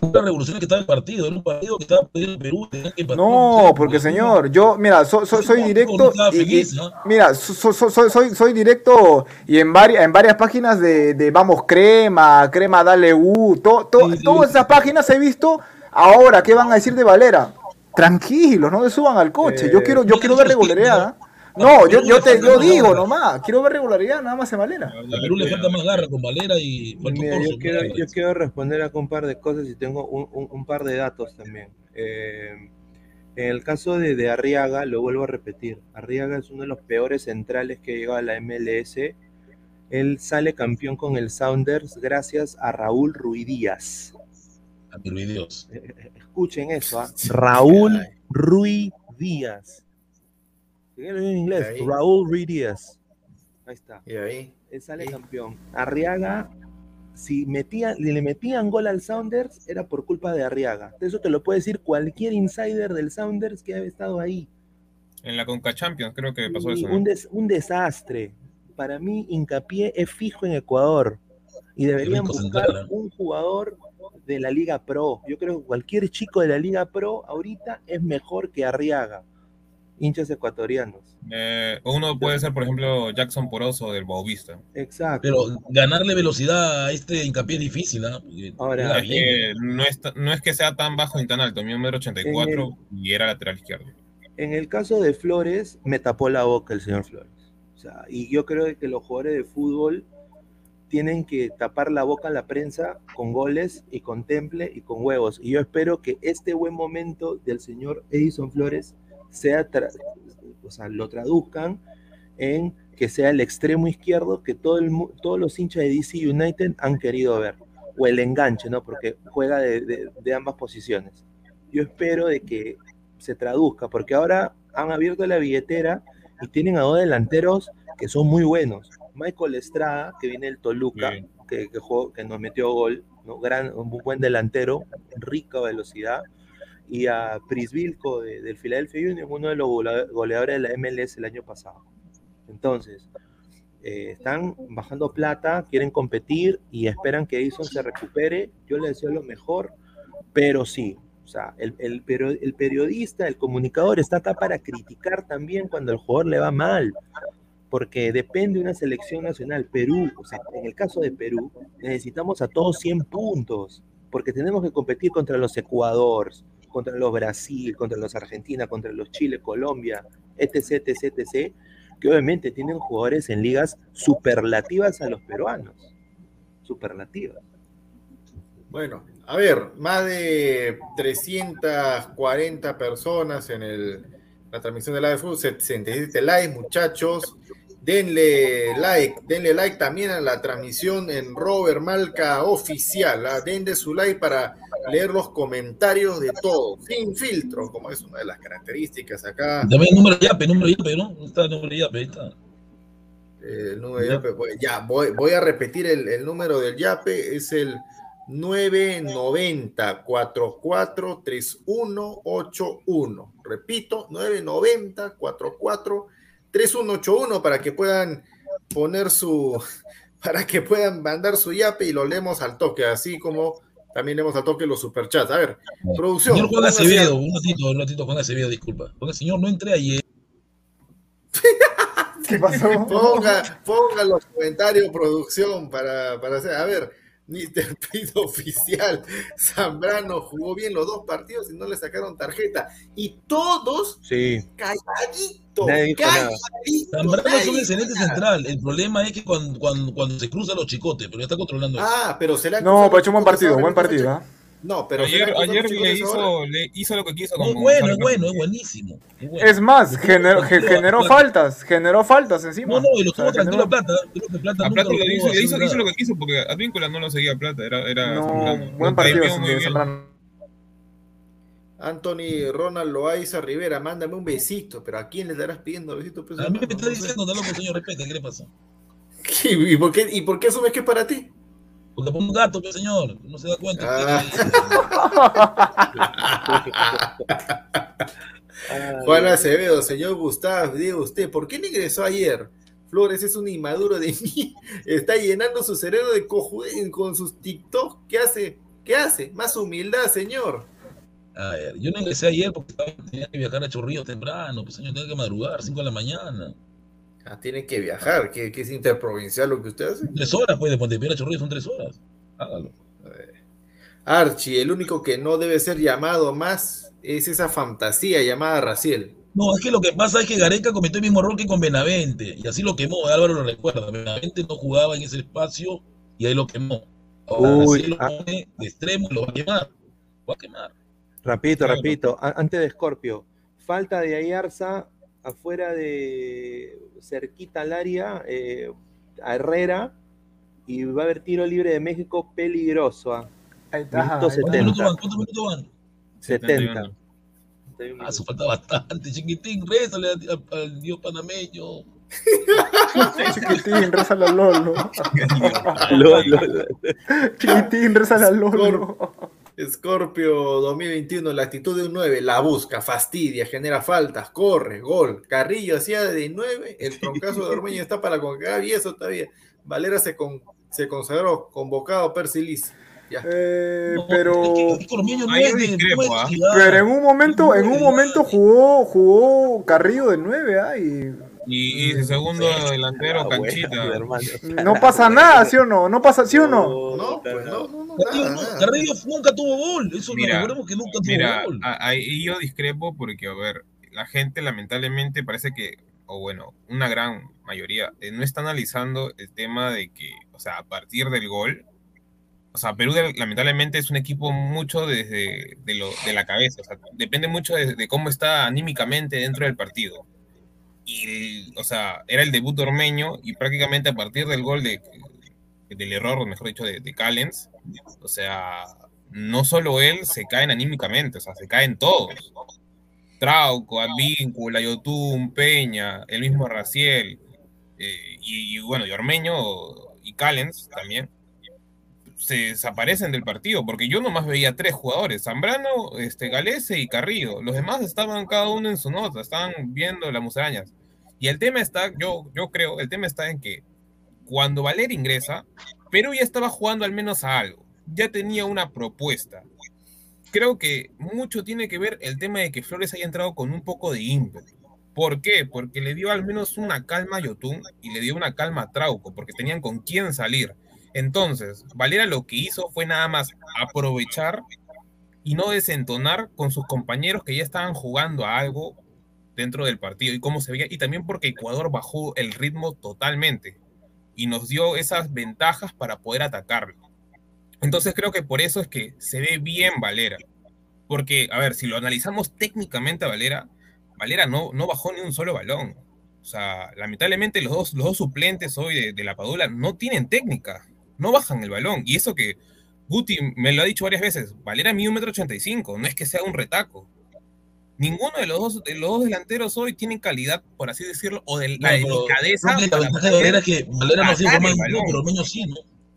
[SPEAKER 5] Una revolución que estaba en partido, en un partido que estaba perdiendo Perú.
[SPEAKER 4] No, porque señor, yo, mira, soy, soy directo. Y, Mira, soy, soy, soy, directo y en varias, en varias páginas de, de Vamos Crema, Crema Dale U, to, todas esas páginas he visto. Ahora, ¿qué van a decir de Valera? Tranquilos, no se suban al coche. yo quiero, yo quiero ver regularidad. No, yo, yo te yo digo nomás, quiero ver regularidad nada más en Valera.
[SPEAKER 5] A Perú le falta más garra con Valera y
[SPEAKER 2] Mira, yo, quiero, yo quiero responder a un par de cosas y tengo un, un, un par de datos también. Eh, en el caso de, de, Arriaga, lo vuelvo a repetir, Arriaga es uno de los peores centrales que llegado a la MLS. Él sale campeón con el Sounders gracias a Raúl Ruidíaz.
[SPEAKER 5] A mi Ruidíaz.
[SPEAKER 2] Eh, eh, escuchen eso, ¿eh? Raúl Ruidíaz en inglés, Raúl Ruiz Ahí está.
[SPEAKER 1] Y ahí.
[SPEAKER 2] Él sale campeón. Arriaga, si metía, le metían gol al Sounders, era por culpa de Arriaga. Eso te lo puede decir cualquier insider del Sounders que haya estado ahí.
[SPEAKER 3] En la Conca Champions creo que pasó eso.
[SPEAKER 2] Un, des, un, desastre. Para mí, hincapié es fijo en Ecuador. Y deberían buscar un jugador de la Liga Pro. Yo creo que cualquier chico de la Liga Pro ahorita es mejor que Arriaga hinchas ecuatorianos.
[SPEAKER 3] Eh, uno puede ser, por ejemplo, Jackson Poroso del Bauvista.
[SPEAKER 2] Exacto.
[SPEAKER 5] Pero ganarle velocidad a este hincapié es difícil, ¿no?
[SPEAKER 3] Ahora, es no, es, no, es, que sea tan bajo ni tan alto, mide un metro ochenta y cuatro y era lateral izquierdo.
[SPEAKER 2] En el caso de Flores, me tapó la boca el señor Flores. O sea, y yo creo que los jugadores de fútbol tienen que tapar la boca a la prensa con goles y con temple y con huevos. Y yo espero que este buen momento del señor Edison Flores sea o sea, lo traduzcan en que sea el extremo izquierdo que todo el, todos los hinchas de DC United han querido ver, o el enganche, ¿no? Porque juega de, de, de ambas posiciones. Yo espero de que se traduzca, porque ahora han abierto la billetera y tienen a dos delanteros que son muy buenos. Michael Estrada, que viene del Toluca, que, que, jugó, que, nos metió gol, ¿no? Gran, un buen delantero, rica velocidad y a de, del Philadelphia Union, uno de los goleadores de la MLS el año pasado. Entonces, eh, están bajando plata, quieren competir y esperan que Edison se recupere. Yo les deseo lo mejor, pero sí, o sea, el, el, el, periodista, el comunicador está acá para criticar también cuando el jugador le va mal, porque depende de una selección nacional. Perú, o sea, en el caso de Perú, necesitamos a todos 100 puntos, porque tenemos que competir contra los Ecuadores, contra los Brasil, contra los Argentina, contra los Chile, Colombia, etc, etc, etc, que obviamente tienen jugadores en ligas superlativas a los peruanos. Superlativas.
[SPEAKER 1] Bueno, a ver, más de 340 personas en la transmisión de la de fútbol, 67 likes, muchachos. Denle like, denle like también a la transmisión en Robert Malca Oficial. ¿ah? Denle su like para leer los comentarios de todos, sin filtro, como es una de las características acá.
[SPEAKER 5] También el número de yape, número de yape, ¿no? Está el número de yape, ahí está.
[SPEAKER 1] El número de yape, pues, ya, voy, voy a repetir el, el, número del yape, es el 990 44 3181. Repito, 990 44 3181 para que puedan poner su para que puedan mandar su yape y lo leemos al toque, así como también leemos al toque los superchats. A ver, producción.
[SPEAKER 5] Señor Juan Acevedo, un ratito, un ratito, Juan Acevedo, disculpa. Porque señor, no entré ayer.
[SPEAKER 4] ¿Qué pasó?
[SPEAKER 1] Ponga, ponga los comentarios, producción, para, para hacer. A ver, Mr. Pido oficial. Zambrano jugó bien los dos partidos y no le sacaron tarjeta. Y todos
[SPEAKER 2] Sí.
[SPEAKER 1] calladitos. Calladitos.
[SPEAKER 5] Zambrano es un excelente central. El problema es que cuando, cuando, cuando se cruzan los chicotes, pero ya está controlando eso.
[SPEAKER 1] Ah, pero se le han
[SPEAKER 4] No, pero ha hecho un buen partido, buen partido. ¿ah?
[SPEAKER 1] No, pero
[SPEAKER 3] Ayer, le.
[SPEAKER 5] ¿eh?
[SPEAKER 3] hizo, le hizo lo que quiso
[SPEAKER 5] No,
[SPEAKER 3] con
[SPEAKER 5] es bueno, es bueno, es buenísimo. es bueno.
[SPEAKER 4] Es más, generó, generó
[SPEAKER 5] plata.
[SPEAKER 4] faltas, generó faltas encima.
[SPEAKER 5] No, no, y lo
[SPEAKER 4] O sea,
[SPEAKER 5] estuvo tranquilo a
[SPEAKER 4] generó-
[SPEAKER 5] Plata. Creo que Plata
[SPEAKER 3] A Plata
[SPEAKER 5] lo
[SPEAKER 3] lo hizo, le hizo, lo que quiso porque Advíncula no lo seguía Plata, era, era
[SPEAKER 4] No, buen
[SPEAKER 3] Lo
[SPEAKER 4] partido.
[SPEAKER 1] Anthony Ronald Loaiza Rivera, mándame un besito. Pero ¿a quién le estarás pidiendo besito? Pues,
[SPEAKER 5] A mí me está
[SPEAKER 1] No sé.
[SPEAKER 5] diciendo, dale con señor, respete, ¿qué le pasa?
[SPEAKER 1] ¿Y por qué, y por qué asumes que es para ti?
[SPEAKER 5] Porque por un gato, pues, señor, no se da cuenta.
[SPEAKER 1] Ah. Juan Acevedo, señor Gustavo, diga usted, ¿por qué le ingresó ayer? Flores es un inmaduro de mí, está llenando su cerebro de cojude con sus TikTok. ¿Qué hace? ¿Qué hace? Más humildad, señor.
[SPEAKER 5] A ver, yo no ingresé ayer porque tenía que viajar a Chorrillos temprano, pues señor, tenía que madrugar, 5 de la mañana.
[SPEAKER 1] Ah, tiene que viajar, que, que es interprovincial lo que usted hace.
[SPEAKER 5] Tres horas, pues, de Pontepiedra a Chorrillos son tres horas. Hágalo.
[SPEAKER 1] Archie, el único que no debe ser llamado más es esa fantasía llamada Raciel.
[SPEAKER 5] No, es que lo que pasa es que Gareca cometió el mismo error que con Benavente, y así lo quemó, Álvaro lo recuerda. Benavente no jugaba en ese espacio y ahí lo quemó. Ahora
[SPEAKER 2] Uy,
[SPEAKER 5] Raciel lo
[SPEAKER 2] ah.
[SPEAKER 5] pone de extremo y lo va a quemar. Lo va a quemar.
[SPEAKER 3] Claro.
[SPEAKER 2] rapidito. A- Antes de Scorpio, falta de Ayarza afuera de cerquita al área, eh, a Herrera, y va a haber tiro libre de México peligroso. ah.
[SPEAKER 4] Ahí está. Ahí
[SPEAKER 5] ¿Cuántos
[SPEAKER 4] está.
[SPEAKER 2] 70.
[SPEAKER 5] minutos van? ¿Cuántos minutos van?
[SPEAKER 2] 70.
[SPEAKER 5] Ah, eso falta bastante. Chiquitín, rézale al, dios panameño.
[SPEAKER 4] Chiquitín, rézale al Lolo.
[SPEAKER 2] Lo- lo- lo-
[SPEAKER 4] Chiquitín, rézale al Lolo.
[SPEAKER 1] Scorpio 2021, la actitud de un 9, la busca, fastidia, genera faltas, corre, gol. Carrillo hacía de 9, el troncazo de Ormeño está para concar y eso todavía. Valera se, con- se consagró convocado a Persilis. Ya.
[SPEAKER 4] Eh,
[SPEAKER 5] No,
[SPEAKER 4] pero,
[SPEAKER 5] es que- Ormeño no es de-
[SPEAKER 3] discrepo, ¿ah?
[SPEAKER 4] pero en un momento, en un momento jugó, jugó Carrillo de 9, ¿ah? Y
[SPEAKER 3] Y, y el segundo delantero,
[SPEAKER 2] Ah, bueno,
[SPEAKER 3] Canchita.
[SPEAKER 2] hermano.
[SPEAKER 4] no pasa nada, ¿sí o no? No pasa, ¿sí o no?
[SPEAKER 1] No, pues no, no, no,
[SPEAKER 5] Carrillo,
[SPEAKER 1] nada,
[SPEAKER 5] no-
[SPEAKER 1] nada.
[SPEAKER 5] Carrillo nunca tuvo gol. Eso
[SPEAKER 3] Mira,
[SPEAKER 5] recordemos que nunca tuvo
[SPEAKER 3] Mira,
[SPEAKER 5] gol.
[SPEAKER 3] a- ahí yo discrepo porque, a ver, la gente lamentablemente parece que, o bueno, una gran mayoría, eh, no está analizando el tema de que, o sea, a partir del gol, o sea, Perú lamentablemente es un equipo mucho desde de, lo, de la cabeza, o sea, depende mucho de, de cómo está anímicamente dentro del partido. Y, o sea, era el debut ormeño y prácticamente a partir del gol de, del error, mejor dicho, de, de Callens, o sea, no solo él se caen anímicamente, o sea, se caen todos. Trauco, Advíncula, Yotun, Peña, el mismo Raciel, eh, y, y bueno, y Ormeño y Callens también, se desaparecen del partido, porque yo nomás veía tres jugadores, Zambrano, este, Galese y Carrillo. Los demás estaban cada uno en su nota, estaban viendo las musarañas. Y el tema está, yo, yo creo, el tema está en que cuando Valer ingresa, Perú ya estaba jugando al menos a algo, ya tenía una propuesta. Creo que mucho tiene que ver el tema de que Flores haya entrado con un poco de ímpetu. ¿Por qué? Porque le dio al menos una calma a Yotun y le dio una calma a Trauco, porque tenían con quién salir. Entonces, Valera lo que hizo fue nada más aprovechar y no desentonar con sus compañeros que ya estaban jugando a algo dentro del partido y cómo se veía, y también porque Ecuador bajó el ritmo totalmente y nos dio esas ventajas para poder atacarlo. Entonces creo que por eso es que se ve bien Valera. Porque, a ver, si lo analizamos técnicamente a Valera, Valera no, no bajó ni un solo balón. O sea, lamentablemente los dos, los dos suplentes hoy de, de la Padula no tienen técnica, no bajan el balón. Y eso que Guti me lo ha dicho varias veces, Valera mide un metro ochenta y cinco, no es que sea un retaco. Ninguno de los dos, de los dos delanteros hoy tienen calidad, por así decirlo, o de la
[SPEAKER 5] No,
[SPEAKER 3] delicadeza.
[SPEAKER 5] la ventaja de Valera es que Valera no en
[SPEAKER 3] balón.
[SPEAKER 5] pero Ormeño sí, ¿no?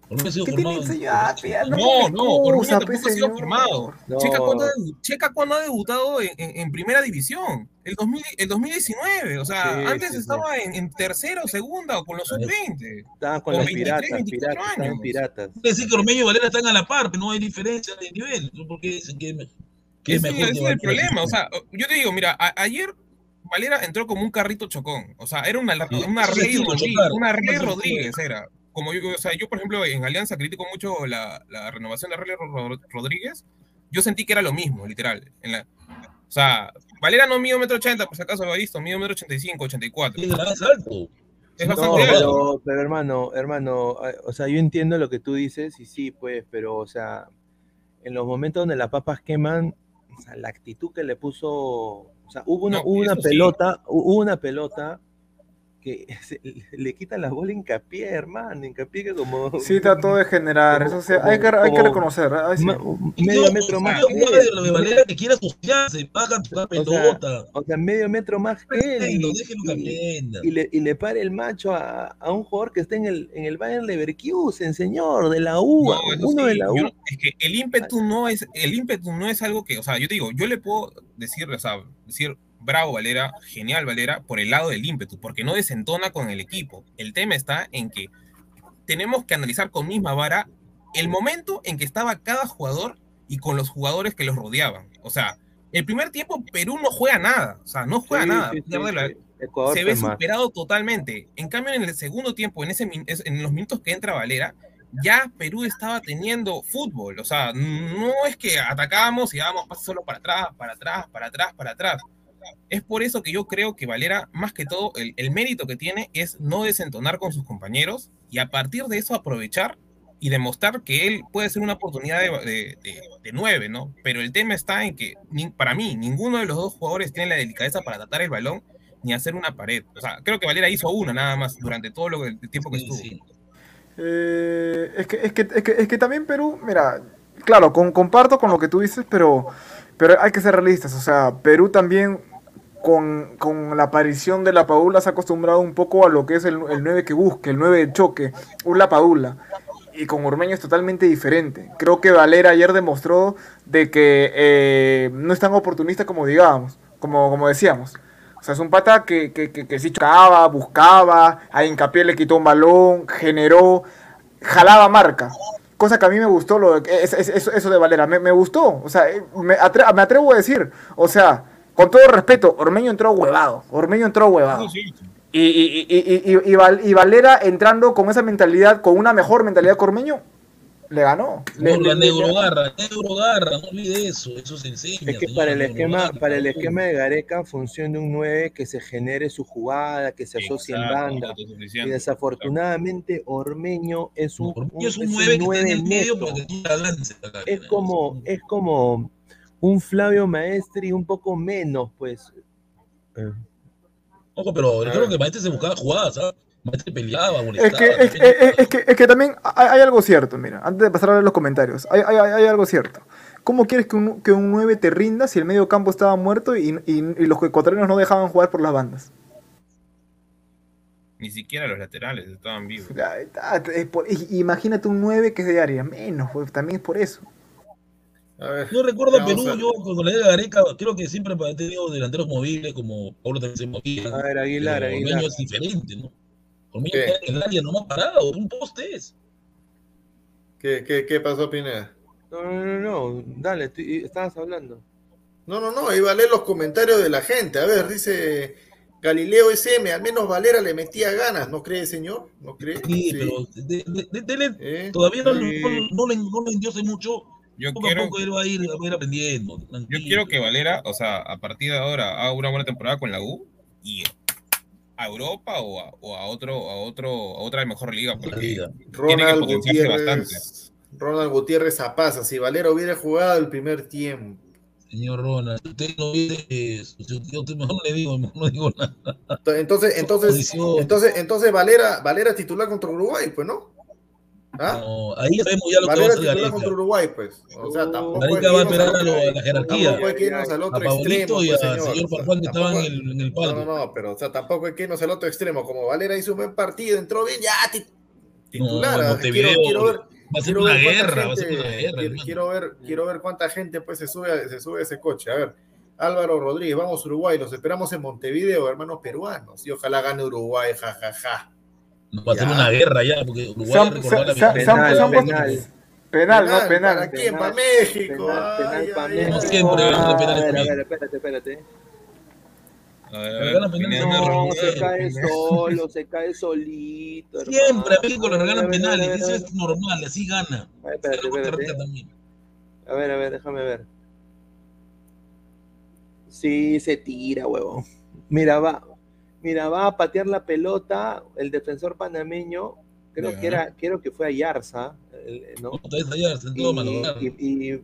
[SPEAKER 5] Ormeño ha sido
[SPEAKER 4] ¿Qué tiene
[SPEAKER 5] formado
[SPEAKER 4] que
[SPEAKER 5] en-?
[SPEAKER 4] Pia?
[SPEAKER 3] No,
[SPEAKER 4] me
[SPEAKER 3] no, Ormeño tampoco ha sido
[SPEAKER 4] señor.
[SPEAKER 3] formado.
[SPEAKER 2] No.
[SPEAKER 3] Checa, cuando ha, debu- checa cuando ha debutado en, en- en primera división, el, 2000 el 2019. O sea,
[SPEAKER 2] Sí,
[SPEAKER 3] antes
[SPEAKER 2] sí, sí.
[SPEAKER 3] estaba en, en tercera o segunda o con los sub-20.
[SPEAKER 2] Estaban con
[SPEAKER 3] Con
[SPEAKER 2] los
[SPEAKER 3] 23,
[SPEAKER 2] piratas,
[SPEAKER 3] 24
[SPEAKER 2] piratas,
[SPEAKER 3] años.
[SPEAKER 5] decir que Ormeño y Valera están a la par, pero no hay diferencia de nivel. ¿no? ¿Por qué dicen que, es que mejor
[SPEAKER 3] ese
[SPEAKER 5] que
[SPEAKER 3] es el problema. O sea, yo te digo, mira, a- ayer Valera entró como un carrito chocón. O sea, era una,
[SPEAKER 5] Sí,
[SPEAKER 3] una
[SPEAKER 5] es
[SPEAKER 3] Rey Rodríguez.
[SPEAKER 5] chocar,
[SPEAKER 3] Una Rey Rodríguez era. Como yo, o sea, yo, por ejemplo, en Alianza critico mucho la, la renovación de Ro- Rodríguez. Yo sentí que era lo mismo, literal. En la, o sea, Valera no mide un metro ochenta, por si acaso lo ha visto, mide un metro ochenta y cinco, ochenta y cuatro.
[SPEAKER 5] Es más alto.
[SPEAKER 3] Es
[SPEAKER 5] No,
[SPEAKER 3] bastante
[SPEAKER 2] No,
[SPEAKER 3] alto.
[SPEAKER 2] pero, pero hermano, hermano, eh, o sea, yo entiendo lo que tú dices y sí, pues, pero, o sea, en los momentos donde las papas queman, o sea, la actitud que le puso, o sea, hubo una,
[SPEAKER 3] No,
[SPEAKER 2] hubo una
[SPEAKER 3] sí.
[SPEAKER 2] pelota, hu- hubo una pelota que se- le quita la bola Hincapié, hermano, Hincapié que como
[SPEAKER 4] Sí, trató de generar. Eso sí, hay que, hay que
[SPEAKER 2] Como-
[SPEAKER 4] reconocer. ay, sí.
[SPEAKER 2] ma- medio metro más que él,
[SPEAKER 5] de Valera que quiera asociarse, paga tu
[SPEAKER 2] sea,
[SPEAKER 5] pelota.
[SPEAKER 2] o sea, medio metro más que él. Y- y le, y le para el macho a, a un jugador que está en el, en el Bayern Leverkusen, señor, de la U,
[SPEAKER 3] No,
[SPEAKER 2] uno
[SPEAKER 3] sí,
[SPEAKER 2] de la U.
[SPEAKER 3] yo- es que el ímpetu no es, el ímpetu no es algo que, o sea, yo te digo, yo le puedo decir, o sea, decir, bravo Valera, genial Valera, por el lado del ímpetu, porque no desentona con el equipo. El tema está en que tenemos que analizar con misma vara el momento en que estaba cada jugador y con los jugadores que los rodeaban. O sea, el primer tiempo Perú no juega nada, o sea, no juega
[SPEAKER 2] Sí,
[SPEAKER 3] nada.
[SPEAKER 2] sí, sí. Ecuador
[SPEAKER 3] se ve superado totalmente. En cambio, en el segundo tiempo, en, ese, en los minutos que entra Valera, ya Perú estaba teniendo fútbol. O sea, no es que atacábamos y dábamos pasos solo para atrás, para atrás, para atrás, para atrás. Es por eso que yo creo que Valera, más que todo, el, el mérito que tiene es no desentonar con sus compañeros y a partir de eso aprovechar y demostrar que él puede ser una oportunidad de, de, de- de nueve, ¿no? Pero el tema está en que, ni- para mí, ninguno de los dos jugadores tiene la delicadeza para tratar el balón ni hacer una pared. O sea, creo que Valera hizo una nada más durante todo lo, el tiempo que
[SPEAKER 5] Sí,
[SPEAKER 3] estuvo.
[SPEAKER 5] sí.
[SPEAKER 4] Eh, es, que, es, que, es, que, es que también Perú, mira, claro, con- comparto con lo que tú dices, pero, pero hay que ser realistas. O sea, Perú también con, con la aparición de la Padula se ha acostumbrado un poco a lo que es el, el 9 que busque, el 9 de choque, un La Padula. Y con Ormeño es totalmente diferente. Creo que Valera ayer demostró de que eh, no es tan oportunista como digábamos, como, como decíamos. O sea, es un pata que, que, que, que sí chocaba, buscaba, a Hincapié le quitó un balón, generó, jalaba marca. Cosa que a mí me gustó, lo, de- es- es- eso, eso de Valera, me, me gustó. O sea, eh, me, atre- me atrevo a decir, o sea, con todo respeto, Ormeño entró huevado. Ormeño entró huevado.
[SPEAKER 3] Eso sí.
[SPEAKER 4] Y, y, y, y, y- y Val- y Valera entrando con esa mentalidad, con una mejor mentalidad que Ormeño, le ganó. Le-
[SPEAKER 5] No, la
[SPEAKER 4] le- le-
[SPEAKER 5] neurogarra, neurogarra, no olvide eso, eso se enseña.
[SPEAKER 2] Es que para el
[SPEAKER 5] la
[SPEAKER 2] esquema, para el
[SPEAKER 5] no.
[SPEAKER 2] esquema de Gareca funciona un 9 que se genere su jugada, que se asocie en
[SPEAKER 3] Exacto,
[SPEAKER 2] banda. Y desafortunadamente Ormeño es un,
[SPEAKER 5] Ormeño es un
[SPEAKER 2] es
[SPEAKER 5] 9 que está en el medio
[SPEAKER 2] neto.
[SPEAKER 5] porque tú la lances acá.
[SPEAKER 2] Es como, es como un Flavio Maestri un poco menos, pues. Eh,
[SPEAKER 5] Ojo, pero creo que Maestre se buscaba jugadas, ¿ah? Maestre peleaba,
[SPEAKER 4] Es
[SPEAKER 5] molestaba.
[SPEAKER 4] que, es,
[SPEAKER 5] también.
[SPEAKER 4] es- es que, es que también hay, hay algo cierto, mira, antes de pasar a ver los comentarios, hay, hay- hay algo cierto. ¿Cómo quieres que un, que un 9 te rinda si el medio campo estaba muerto y, y- y los ecuatorianos no dejaban jugar por las bandas?
[SPEAKER 3] Ni siquiera los laterales estaban vivos.
[SPEAKER 4] Imagínate un 9 que es de área, menos, pues, también es por eso.
[SPEAKER 1] A ver,
[SPEAKER 5] Yo recuerdo Perú,
[SPEAKER 1] a-
[SPEAKER 5] yo cuando le de Gareca, creo que siempre ha tenido delanteros movibles, como Pablo también se movía.
[SPEAKER 2] A ver, Aguilar, Aguilar.
[SPEAKER 5] Ormeño es diferente, ¿no? Ormeño está en el área nomás parado, un poste es.
[SPEAKER 1] ¿Qué, qué, qué pasó, Pineda?
[SPEAKER 2] No, no, no, no, dale, estoy- estabas hablando.
[SPEAKER 1] No, no, no, iba a leer los comentarios de la gente. A ver, dice Galileo SM, al menos Valera le metía ganas, ¿no cree, señor? ¿No cree?
[SPEAKER 5] Sí, pero de, de- de- dele-
[SPEAKER 1] ¿Eh?
[SPEAKER 5] todavía no,
[SPEAKER 2] Sí.
[SPEAKER 5] no, no le, no le endiose mucho.
[SPEAKER 3] Yo
[SPEAKER 5] Poco a
[SPEAKER 3] quiero,
[SPEAKER 5] poco él va a ir, va a ir aprendiendo.
[SPEAKER 3] yo
[SPEAKER 5] tranquilo.
[SPEAKER 3] quiero que Valera, o sea, a partir de ahora haga una buena temporada con la U y a Europa o a, o a otro, a otro, a otra mejor liga, porque
[SPEAKER 5] liga.
[SPEAKER 3] tiene que
[SPEAKER 1] Ronald
[SPEAKER 3] potenciarse
[SPEAKER 1] Gutiérrez. Ronald Gutiérrez Zapaza, si Valera hubiera jugado el primer tiempo.
[SPEAKER 5] Señor Ronald, si usted no viene, eh, si usted, usted mejor no le digo, mejor no digo nada.
[SPEAKER 1] Entonces, entonces, entonces, entonces Valera, Valera titular contra Uruguay, pues, ¿no? ¿Ah?
[SPEAKER 5] No, ahí sabemos ya lo que va a
[SPEAKER 1] Valera
[SPEAKER 5] hacer
[SPEAKER 1] contra Uruguay, pues. O sea, tampoco
[SPEAKER 5] Gareca
[SPEAKER 1] que
[SPEAKER 5] va a esperar
[SPEAKER 1] al
[SPEAKER 5] a, lo-
[SPEAKER 1] otro-
[SPEAKER 5] a la jerarquía.
[SPEAKER 1] Tampoco hay que irnos al
[SPEAKER 5] A
[SPEAKER 1] otro
[SPEAKER 5] Pablito
[SPEAKER 1] extremo,
[SPEAKER 5] y
[SPEAKER 1] pues,
[SPEAKER 5] al
[SPEAKER 1] señor.
[SPEAKER 5] señor
[SPEAKER 1] O sea,
[SPEAKER 5] Farfán que estaban en el, en el
[SPEAKER 1] No,
[SPEAKER 5] palco.
[SPEAKER 1] no, no, pero o sea, tampoco hay que irnos al otro extremo. Como Valera hizo un buen partido, entró bien, ya, ti- titular.
[SPEAKER 5] No, Montevideo
[SPEAKER 1] quiero, quiero ver,
[SPEAKER 5] Va a ser una guerra, va a ser una guerra.
[SPEAKER 1] quiero, quiero ver, quiero ver cuánta gente pues se sube, a- se sube a ese coche. A ver, Álvaro Rodríguez, vamos Uruguay, los esperamos en Montevideo, hermanos peruanos. Y ojalá gane Uruguay, jajaja.
[SPEAKER 5] No, va a ser una guerra ya, porque Uruguay
[SPEAKER 4] Se
[SPEAKER 5] recordó la
[SPEAKER 4] se se
[SPEAKER 2] Penal,
[SPEAKER 4] se han puesto-
[SPEAKER 2] penal.
[SPEAKER 4] Penal, no,
[SPEAKER 1] ¿Para
[SPEAKER 4] penal.
[SPEAKER 1] quién?
[SPEAKER 2] penal,
[SPEAKER 1] ¿Para México?
[SPEAKER 2] Penal, penal
[SPEAKER 1] Ay,
[SPEAKER 2] pa'
[SPEAKER 1] ay,
[SPEAKER 2] México.
[SPEAKER 5] Siempre,
[SPEAKER 2] A
[SPEAKER 5] ganando
[SPEAKER 2] ver,
[SPEAKER 5] penales
[SPEAKER 2] a ver, espérate, espérate.
[SPEAKER 3] A ver, a ver,
[SPEAKER 2] No,
[SPEAKER 3] Raúl.
[SPEAKER 2] se cae solo, se cae solito.
[SPEAKER 5] Siempre a
[SPEAKER 2] hermano.
[SPEAKER 5] México le
[SPEAKER 2] A a
[SPEAKER 5] regalan
[SPEAKER 2] a
[SPEAKER 5] penales,
[SPEAKER 2] a
[SPEAKER 5] eso es normal, así gana.
[SPEAKER 2] A ver, Espérate, espérate. A ver, a ver, déjame ver. Sí, se tira, huevón. Mira, va. Mira, va a patear la pelota el defensor panameño. Creo que era, creo que fue a Yarza, el- ¿no?
[SPEAKER 5] Allá, en
[SPEAKER 2] Y, y- y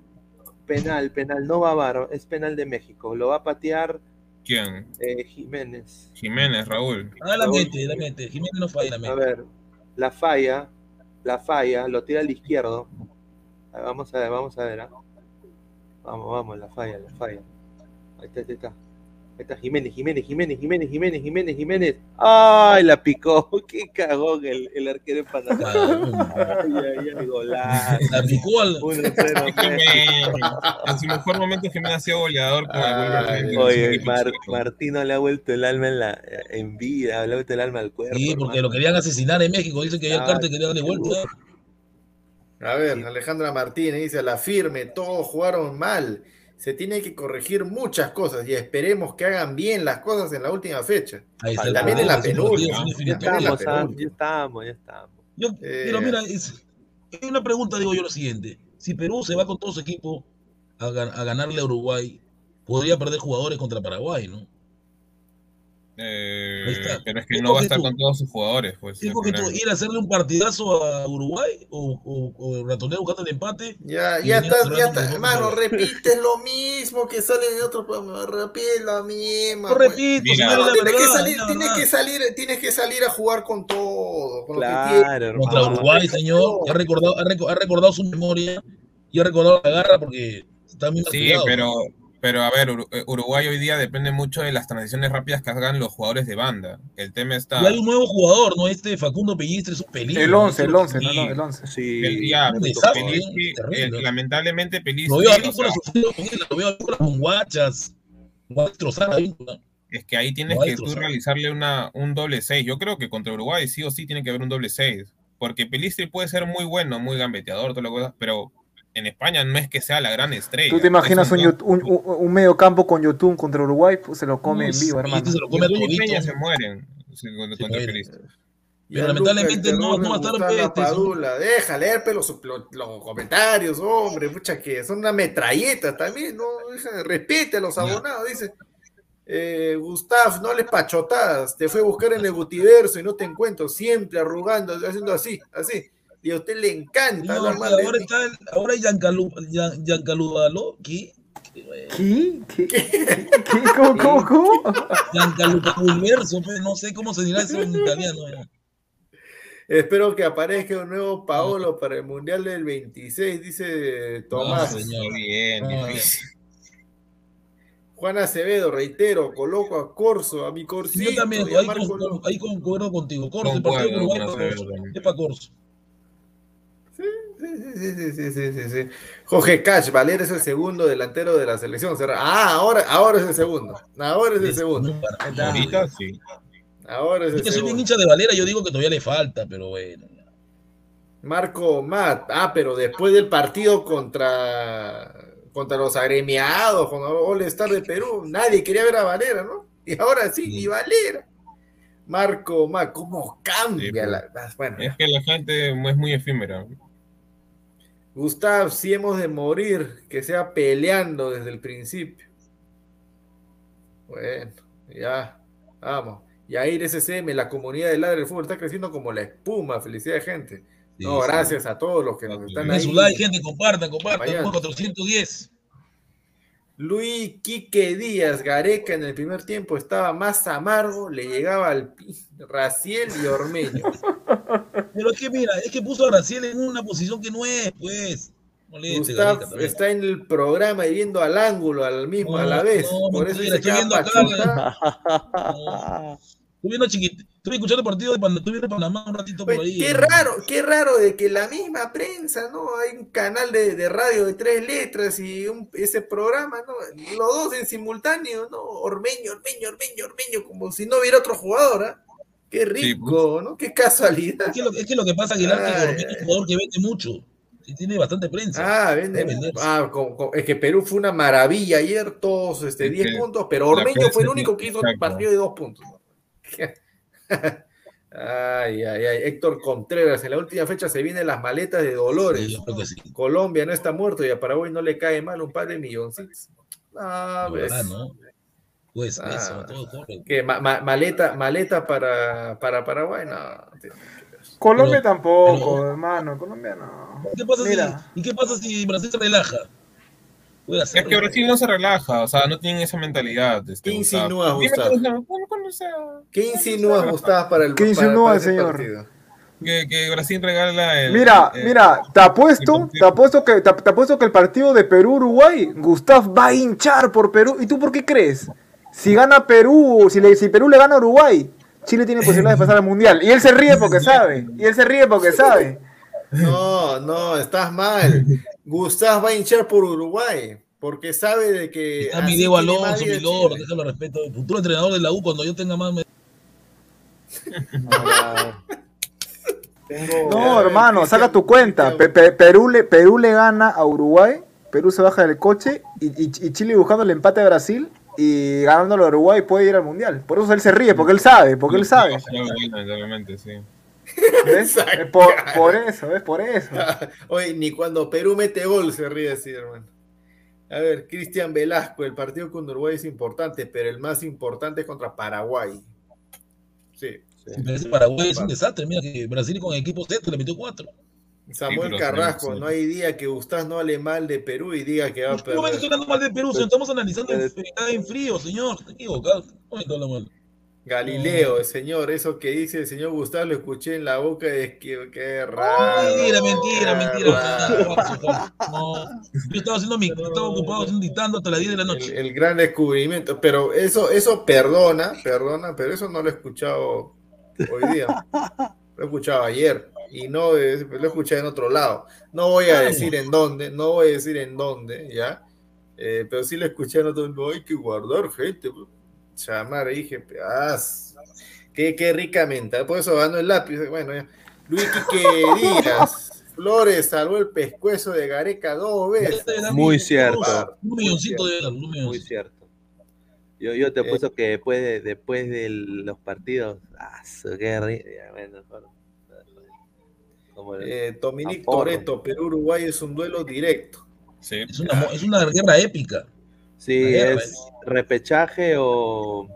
[SPEAKER 2] penal, penal, no va a VAR, es penal de México. Lo va a patear
[SPEAKER 3] ¿Quién?
[SPEAKER 2] eh, Jiménez.
[SPEAKER 3] Jiménez, Raúl.
[SPEAKER 5] Ah, la mete, la mete. Jiménez no falla, la
[SPEAKER 2] A
[SPEAKER 5] mete.
[SPEAKER 2] ver, la falla, la falla, lo tira al izquierdo. A Vamos a ver, vamos a ver. ¿ah? Vamos, vamos, la falla, la falla. Ahí está, ahí está. Ahí está Jiménez, Jiménez, Jiménez, Jiménez, Jiménez, Jiménez, Jiménez. ¡Ay, la picó! ¡Qué cagón el, el arquero de Panamá!
[SPEAKER 5] Ah,
[SPEAKER 2] ¡Ay, ay, ay, golazo!
[SPEAKER 5] La picó al.
[SPEAKER 2] 1-0
[SPEAKER 3] Jiménez. En su mejor momento Jiménez ha sido goleador con
[SPEAKER 2] Oye, Mar- Martino le ha vuelto el alma en, la, en vida, le ha vuelto el alma al cuerpo.
[SPEAKER 5] Sí, porque
[SPEAKER 2] hermano.
[SPEAKER 5] lo querían asesinar en México. Dicen que el
[SPEAKER 2] Ah,
[SPEAKER 5] cártel quería darle vuelta.
[SPEAKER 1] A ver, Alejandra Martínez dice, a la firme, todos jugaron mal. Se tiene que corregir muchas cosas y esperemos que hagan bien las cosas en la última fecha.
[SPEAKER 5] Ahí está el
[SPEAKER 1] También en la penúltima.
[SPEAKER 2] Ya estamos, ya estamos, ya estamos.
[SPEAKER 5] Yo,
[SPEAKER 1] Eh,
[SPEAKER 5] pero mira, es, hay una pregunta, digo yo, lo siguiente. Si Perú se va con todo su equipo a ganarle a Uruguay, podría perder jugadores contra Paraguay, ¿no?
[SPEAKER 3] Eh, pero es que
[SPEAKER 5] ¿Qué
[SPEAKER 3] no va a estar
[SPEAKER 5] tú?
[SPEAKER 3] con todos sus jugadores. Pues,
[SPEAKER 5] ¿Qué
[SPEAKER 3] el
[SPEAKER 5] coges tú? ¿Ir a hacerle un partidazo a Uruguay o, o, o ratonear buscando el empate?
[SPEAKER 1] Ya, ya
[SPEAKER 5] venía
[SPEAKER 1] está,
[SPEAKER 5] cerrando
[SPEAKER 1] ya
[SPEAKER 5] con
[SPEAKER 1] está,
[SPEAKER 5] los
[SPEAKER 1] hermano,
[SPEAKER 5] otros.
[SPEAKER 1] repite lo mismo que sale en otro programa, repite lo mismo.
[SPEAKER 5] No
[SPEAKER 1] pues.
[SPEAKER 5] repito,
[SPEAKER 3] Mira,
[SPEAKER 1] No,
[SPEAKER 5] la
[SPEAKER 1] tienes, que salir, tienes que salir, tienes que salir a jugar con todo, con lo que tienes.
[SPEAKER 2] Claro,
[SPEAKER 5] Contra. Uruguay, señor, ha recordado, ha, reco- ha recordado su memoria y ha recordado la garra porque está bien
[SPEAKER 3] Sí, pero, pero a ver, eh, Uruguay hoy día depende mucho de las transiciones rápidas que hagan los jugadores de banda. El tema está.
[SPEAKER 5] Y hay un nuevo jugador, ¿no? Este Facundo Pellistre es un peligro.
[SPEAKER 4] El 11, el
[SPEAKER 5] ¿no?
[SPEAKER 4] 11, no, no, el 11.
[SPEAKER 2] Sí,
[SPEAKER 3] el- ya,
[SPEAKER 5] desastre,
[SPEAKER 3] Pelistri,
[SPEAKER 5] ¿eh? Terrible.
[SPEAKER 3] eh, lamentablemente Pelistri,
[SPEAKER 5] Lo veo a Víncula
[SPEAKER 3] sea,
[SPEAKER 5] sufriendo con él, lo veo a con guachas. Va a destrozar a Víncula.
[SPEAKER 3] es que ahí tienes que tú realizarle una, un doble 6. Yo creo que contra Uruguay sí o sí tiene que haber un doble 6. Porque Pelistri puede ser muy bueno, muy gambeteador, todas las cosas, pero en España no es que sea la gran estrella.
[SPEAKER 4] ¿Tú te imaginas un, un, un- un medio campo con Yotun contra Uruguay? Pues se lo come en vivo, hermano.
[SPEAKER 5] se lo come
[SPEAKER 3] y. Peña se mueren sí, contra.
[SPEAKER 1] Y
[SPEAKER 5] lamentablemente
[SPEAKER 1] Lucas,
[SPEAKER 5] no- no va a estar ¿no?
[SPEAKER 1] Padula. Deja, léerpe los, los, los comentarios, hombre, mucha que son una metralleta también, no, repite a los abonados, dice. Eh, Gustav, no les pachotadas, te fue a buscar en el Gutiverso y no te encuentro, siempre arrugando, haciendo así, así. Y a usted le encanta
[SPEAKER 5] No,
[SPEAKER 1] hablar mal de
[SPEAKER 5] ahora
[SPEAKER 1] mí.
[SPEAKER 5] está el, ahora Giancalu, ¿qué?
[SPEAKER 4] ¿Qué? ¿Qué? ¿Qué? ¿Cómo, cómo, cómo?
[SPEAKER 5] Giancaluca pues, no sé cómo se dirá eso en italiano. ya.
[SPEAKER 1] Espero que aparezca un nuevo Paolo para el Mundial del 26, dice Tomás.
[SPEAKER 5] No, señor.
[SPEAKER 3] Bien, difícil.
[SPEAKER 1] Juan Acevedo, reitero, coloco a Corso, a mi Corsito.
[SPEAKER 5] Yo también, ahí, con- ahí concuerdo contigo. Corso, el partido de Uruguay es para Corso.
[SPEAKER 3] también.
[SPEAKER 5] Es para Corso.
[SPEAKER 1] Sí, sí, sí, sí, sí, sí, sí, sí. Jorge Cash, Valer es el segundo delantero de la selección. Ah, ahora, ahora es el segundo. Ahora es el segundo.
[SPEAKER 3] Ahorita sí.
[SPEAKER 1] Ahora es
[SPEAKER 5] Es
[SPEAKER 1] el
[SPEAKER 5] que soy bien
[SPEAKER 1] segundo.
[SPEAKER 5] hincha de Valera, yo digo que todavía le falta, pero bueno.
[SPEAKER 1] Marco Matt. Ah, pero después del partido contra, contra los agremiados, con All Star de Perú, nadie quería ver a Valera, ¿no? Y ahora sí,
[SPEAKER 5] Sí.
[SPEAKER 1] ni Valera. Marco Matt, ¿cómo cambia
[SPEAKER 3] Sí,
[SPEAKER 1] la. Bueno,
[SPEAKER 3] Es que la gente es muy efímera.
[SPEAKER 1] Gustav, si hemos de morir, que sea peleando desde el principio. Bueno, ya, vamos. Yair SCM, la comunidad de Ladre del Fútbol está creciendo como la espuma. Felicidades, gente.
[SPEAKER 5] Sí,
[SPEAKER 1] no,
[SPEAKER 5] sí.
[SPEAKER 1] gracias a todos los que nos están ahí.
[SPEAKER 5] su like, gente, compartan, compartan.
[SPEAKER 1] Vayan.
[SPEAKER 5] 410.
[SPEAKER 1] Luis Quique Díaz, Gareca en el primer tiempo estaba más amargo, le llegaba al Raciel y Ormeño.
[SPEAKER 5] Pero es que mira, es que puso a Graciela en una posición que no es, pues. Moleste,
[SPEAKER 1] Gustav
[SPEAKER 5] Gareca, también.
[SPEAKER 1] está en el programa y viendo al ángulo, al mismo, a la
[SPEAKER 5] No,
[SPEAKER 1] vez.
[SPEAKER 5] no,
[SPEAKER 1] Por eso
[SPEAKER 5] mentira,
[SPEAKER 1] que
[SPEAKER 5] estoy viendo
[SPEAKER 1] a
[SPEAKER 5] acá,
[SPEAKER 1] pachutar.
[SPEAKER 5] Estoy viendo chiquit- Estuve escuchando el partido de Panamá, estuve en Panamá un ratito por
[SPEAKER 1] Oye,
[SPEAKER 5] ahí.
[SPEAKER 1] qué raro, qué raro de que la misma prensa, ¿no? Hay un canal de, de radio de tres letras y un- ese programa, ¿no? Los dos en simultáneo, ¿no? Ormeño, Ormeño, Ormeño, Ormeño, como si no hubiera otro jugador, ¿ah? Qué rico, ¿no? Qué casualidad.
[SPEAKER 5] Es que lo, es que lo que pasa, Aguilar, que
[SPEAKER 1] Ay,
[SPEAKER 5] Ormeño es un jugador que vende mucho. Y tiene bastante prensa.
[SPEAKER 1] Ah, vende- ah, con- con- es que Perú fue una maravilla ayer, todos este,
[SPEAKER 3] Es
[SPEAKER 1] 10
[SPEAKER 3] que
[SPEAKER 1] puntos, pero Ormeño fue el único que hizo un partido de dos puntos. ¿no? Ay, ay, ay. Héctor Contreras, en la última fecha se vienen las maletas de Dolores.
[SPEAKER 5] Sí, yo creo que sí.
[SPEAKER 1] Colombia no está muerto y a Paraguay no le cae mal un par de milloncitos. Ah, ves.
[SPEAKER 5] verdad, ¿no? Pues
[SPEAKER 1] Ah.
[SPEAKER 5] eso, todo corre.
[SPEAKER 1] Que ma- ma- maleta, maleta para, para Paraguay, no.
[SPEAKER 4] Colombia
[SPEAKER 5] Pero-
[SPEAKER 4] tampoco,
[SPEAKER 5] pero-
[SPEAKER 4] hermano. Colombia no.
[SPEAKER 5] ¿Qué pasa
[SPEAKER 4] Mira.
[SPEAKER 5] si, ¿Y qué pasa si Brasil se relaja?
[SPEAKER 3] Es que Brasil no se relaja, o sea, no tienen esa mentalidad. Este,
[SPEAKER 1] ¿Qué
[SPEAKER 3] Dime
[SPEAKER 1] Gustavo? ¿Qué insinúas, Gustavo, para el
[SPEAKER 4] ¿Qué insinúa, señor?
[SPEAKER 1] partido?
[SPEAKER 3] Que, que Brasil regala el.
[SPEAKER 4] Mira, mira, te apuesto, te apuesto que te, te apuesto que el partido de Perú-Uruguay, Gustav va a hinchar por Perú. ¿Y tú por qué crees? Si gana Perú, si, le, si Perú le gana a Uruguay, Chile tiene posibilidades de pasar al mundial. Y él se ríe porque sabe. Y él se ríe porque sabe.
[SPEAKER 1] No, no, estás mal. Gustavo va a hinchar por Uruguay, porque sabe de que.
[SPEAKER 5] Está mi Diego Alonso, mi
[SPEAKER 1] Chile.
[SPEAKER 5] déjalo respeto. Futuro entrenador de la U cuando yo tenga más. me-
[SPEAKER 4] No, hermano, saca tu cuenta. Pe- Pe- Perú, le, Perú le gana a Uruguay, Perú se baja del coche y, y- y Chile buscando el empate a Brasil y ganándolo a Uruguay puede ir al mundial. Por eso él se ríe, porque él sabe, porque él sabe.
[SPEAKER 3] Lamentablemente, sí.
[SPEAKER 4] ¿Ves? Es por, por eso, es por eso.
[SPEAKER 1] Oye, ni cuando Perú mete gol se ríe así, hermano. A ver, Cristian Velasco, el partido con Uruguay es importante, pero el más importante es contra Paraguay. Sí.
[SPEAKER 5] Ese Paraguay es un desastre. Mira que Brasil con equipo Z le metió cuatro.
[SPEAKER 1] Samuel
[SPEAKER 3] pero
[SPEAKER 1] Carrasco,
[SPEAKER 3] sí, sí.
[SPEAKER 1] no hay día que Gustavo no hable mal de Perú y diga que va a
[SPEAKER 5] No me estoy
[SPEAKER 1] perder.
[SPEAKER 5] hablando mal de Perú, señor, estamos analizando en, en frío, señor. Está equivocado. No me mal.
[SPEAKER 1] Galileo, el señor, eso que dice el señor Gustavo lo escuché en la boca de que qué raro.
[SPEAKER 5] Mentira, mentira, mentira. No, yo estaba haciendo mi, estaba ocupado haciendo dictando hasta las 10 de la
[SPEAKER 1] El,
[SPEAKER 5] noche.
[SPEAKER 1] el gran descubrimiento, pero eso, eso perdona, perdona, pero eso no lo he escuchado hoy día. Lo he escuchado ayer y no es- lo he escuchado en otro lado. No voy a decir en dónde, no voy a decir en dónde, ya. Eh, pero sí lo escuché en otro no hay que guardar gente. pues. Chamar, dije, ah, qué, qué rica mental. Por eso ganó el lápiz. Bueno, ya. Luis Quique Díaz. Flores salvó el pescuezo de Gareca dos veces.
[SPEAKER 2] Muy cierto.
[SPEAKER 5] Un milloncito de dólares,
[SPEAKER 2] Muy cierto. Yo, yo te
[SPEAKER 1] Eh.
[SPEAKER 2] apuesto que después de, después de los partidos, ah, su- qué ri- ya, bueno, mejor. Como el-
[SPEAKER 1] Eh, Dominic. Toreto, Perú-Uruguay es un duelo directo.
[SPEAKER 3] Sí.
[SPEAKER 5] Es una, es una guerra épica.
[SPEAKER 2] sí,
[SPEAKER 5] guerra,
[SPEAKER 2] es repechaje o,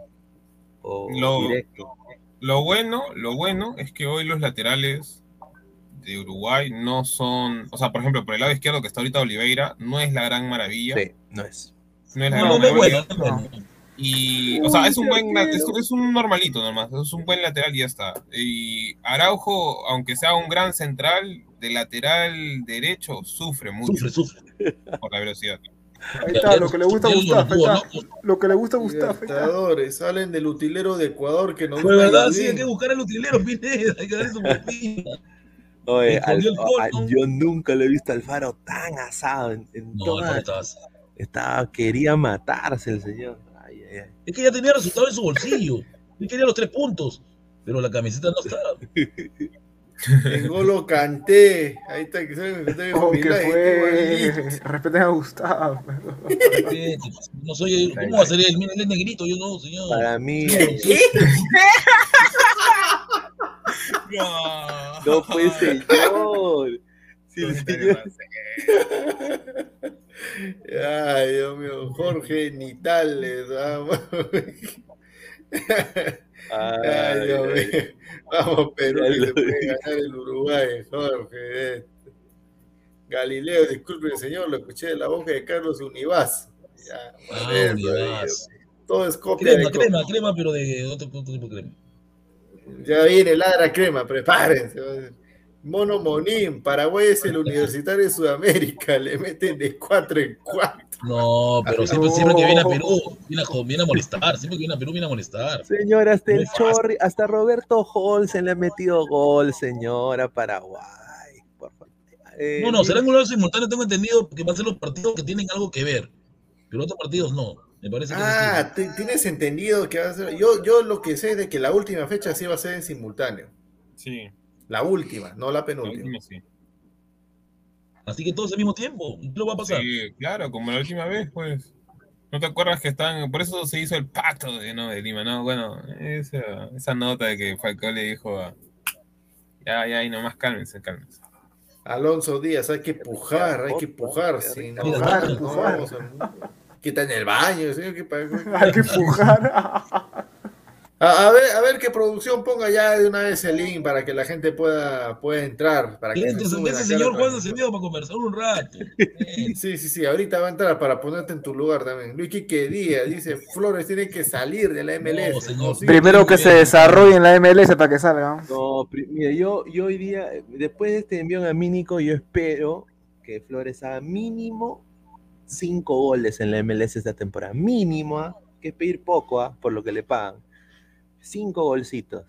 [SPEAKER 2] o
[SPEAKER 3] Lo-
[SPEAKER 2] directo.
[SPEAKER 3] Lo bueno, lo bueno es que hoy los laterales de Uruguay no son, o sea, por ejemplo, por el lado izquierdo que está ahorita Oliveira, no es la gran maravilla.
[SPEAKER 2] Sí, no es.
[SPEAKER 3] No es la
[SPEAKER 5] No,
[SPEAKER 3] gran
[SPEAKER 5] no es
[SPEAKER 3] maravilla.
[SPEAKER 5] bueno, no es bueno.
[SPEAKER 3] Y, o sea, es un buen, es, es un normalito nomás, es un buen lateral y ya está. Y Araujo, aunque sea un gran central, de lateral derecho, sufre mucho
[SPEAKER 5] Sufre, sufre.
[SPEAKER 3] por la velocidad.
[SPEAKER 4] Ahí está, lo que le gusta a
[SPEAKER 5] Eso
[SPEAKER 4] Gustavo.
[SPEAKER 5] lo
[SPEAKER 4] que le gusta a.
[SPEAKER 1] Libertadores, salen del utilero de Ecuador que nos
[SPEAKER 5] Fue verdad, sí, hay que buscar al utilero, Pineda, hay que darle su.
[SPEAKER 2] Oye, Al-
[SPEAKER 5] ¿no?
[SPEAKER 2] yo nunca lo he visto al Faro tan asado. En, en
[SPEAKER 5] No,
[SPEAKER 2] toda-
[SPEAKER 5] no
[SPEAKER 2] estaba, quería matarse el señor. Ay, ay, ay.
[SPEAKER 5] Es que ya tenía resultado en su bolsillo. Él quería los tres puntos, pero la camiseta no estaba.
[SPEAKER 1] En Golo Canté, ahí está, que se se-
[SPEAKER 4] Oh, que fue. Respeten a Gustavo.
[SPEAKER 5] No soy, ¿Cómo va a ser él? Mira, él es negrito, yo no, señor.
[SPEAKER 2] Para mí,
[SPEAKER 5] Sí,
[SPEAKER 3] No,
[SPEAKER 2] no fue señor. Si el señor-
[SPEAKER 1] Ay, Dios mío, Jorge Nitales. Vamos, Ay, Dios
[SPEAKER 2] Ay,
[SPEAKER 1] mío. Vamos, Perú, que se puede ganar el Uruguay, Jorge. este. Galileo, disculpe, señor, lo escuché de la boca de Carlos Univaz. Ya,
[SPEAKER 5] Ah, Univaz.
[SPEAKER 1] Todo es copia
[SPEAKER 5] Crema,
[SPEAKER 1] de
[SPEAKER 5] crema, crema, pero de otro, otro tipo de crema.
[SPEAKER 1] Ya viene ladra crema, prepárense. Mono Monín, Paraguay es el universitario de Sudamérica, le meten de 4 en 4.
[SPEAKER 5] No, pero siempre, siempre que viene a Perú, viene a, viene a molestar. Siempre que viene a Perú, viene a molestar.
[SPEAKER 2] Señora, hasta el. Chorri, hasta Roberto Holsen le ha metido gol, señora, Paraguay. Por favor. Eh,
[SPEAKER 5] No, no, serán goles simultáneos, tengo entendido que van a ser los partidos que tienen algo que ver. Pero otros partidos no. Me parece que.
[SPEAKER 1] Ah, tienes entendido que va a ser. Yo, yo lo que sé es de que la última fecha sí va a ser en simultáneo.
[SPEAKER 3] Sí,
[SPEAKER 1] La última, no la
[SPEAKER 3] la
[SPEAKER 1] penúltima.
[SPEAKER 3] última sí.
[SPEAKER 5] Así que todos al mismo tiempo. ¿Qué lo va a pasar?
[SPEAKER 3] Sí, claro, como la última vez, pues. ¿No te acuerdas que están, por eso se hizo el pacto de, ¿no? de Lima, ¿no? Bueno, esa, esa nota de que Falcao le dijo a... Ya, ya, y nomás cálmense, cálmense.
[SPEAKER 1] Alonso Díaz, hay que pujar, hay que pujar. Si no,
[SPEAKER 5] Pujar,
[SPEAKER 1] no,
[SPEAKER 4] pujar.
[SPEAKER 1] que está en el baño, ¿sí? ¿Qué pa-
[SPEAKER 4] Hay que empujar.
[SPEAKER 1] A, a ver, a ver qué producción ponga ya de una vez el link para que la gente pueda, pueda entrar. Para que se
[SPEAKER 5] Entre
[SPEAKER 1] sumen
[SPEAKER 5] ese señor Juan. Acevedo para conversar un rato. Eh,
[SPEAKER 1] Sí, sí, sí, ahorita va a entrar para ponerte en tu lugar también. Luis Quique Díaz dice, Flores tiene que salir de la MLS.
[SPEAKER 5] No, señor.
[SPEAKER 1] Sí,
[SPEAKER 4] Primero que se desarrolle en la MLS para que salga.
[SPEAKER 2] No, mira, yo, yo hoy día, eh, después de este envío a Mínico, yo espero que Flores haga mínimo cinco goles en la MLS esta temporada. Mínimo, ¿ah? que es pedir poco, ¿ah? por lo que le pagan. Cinco golcitos.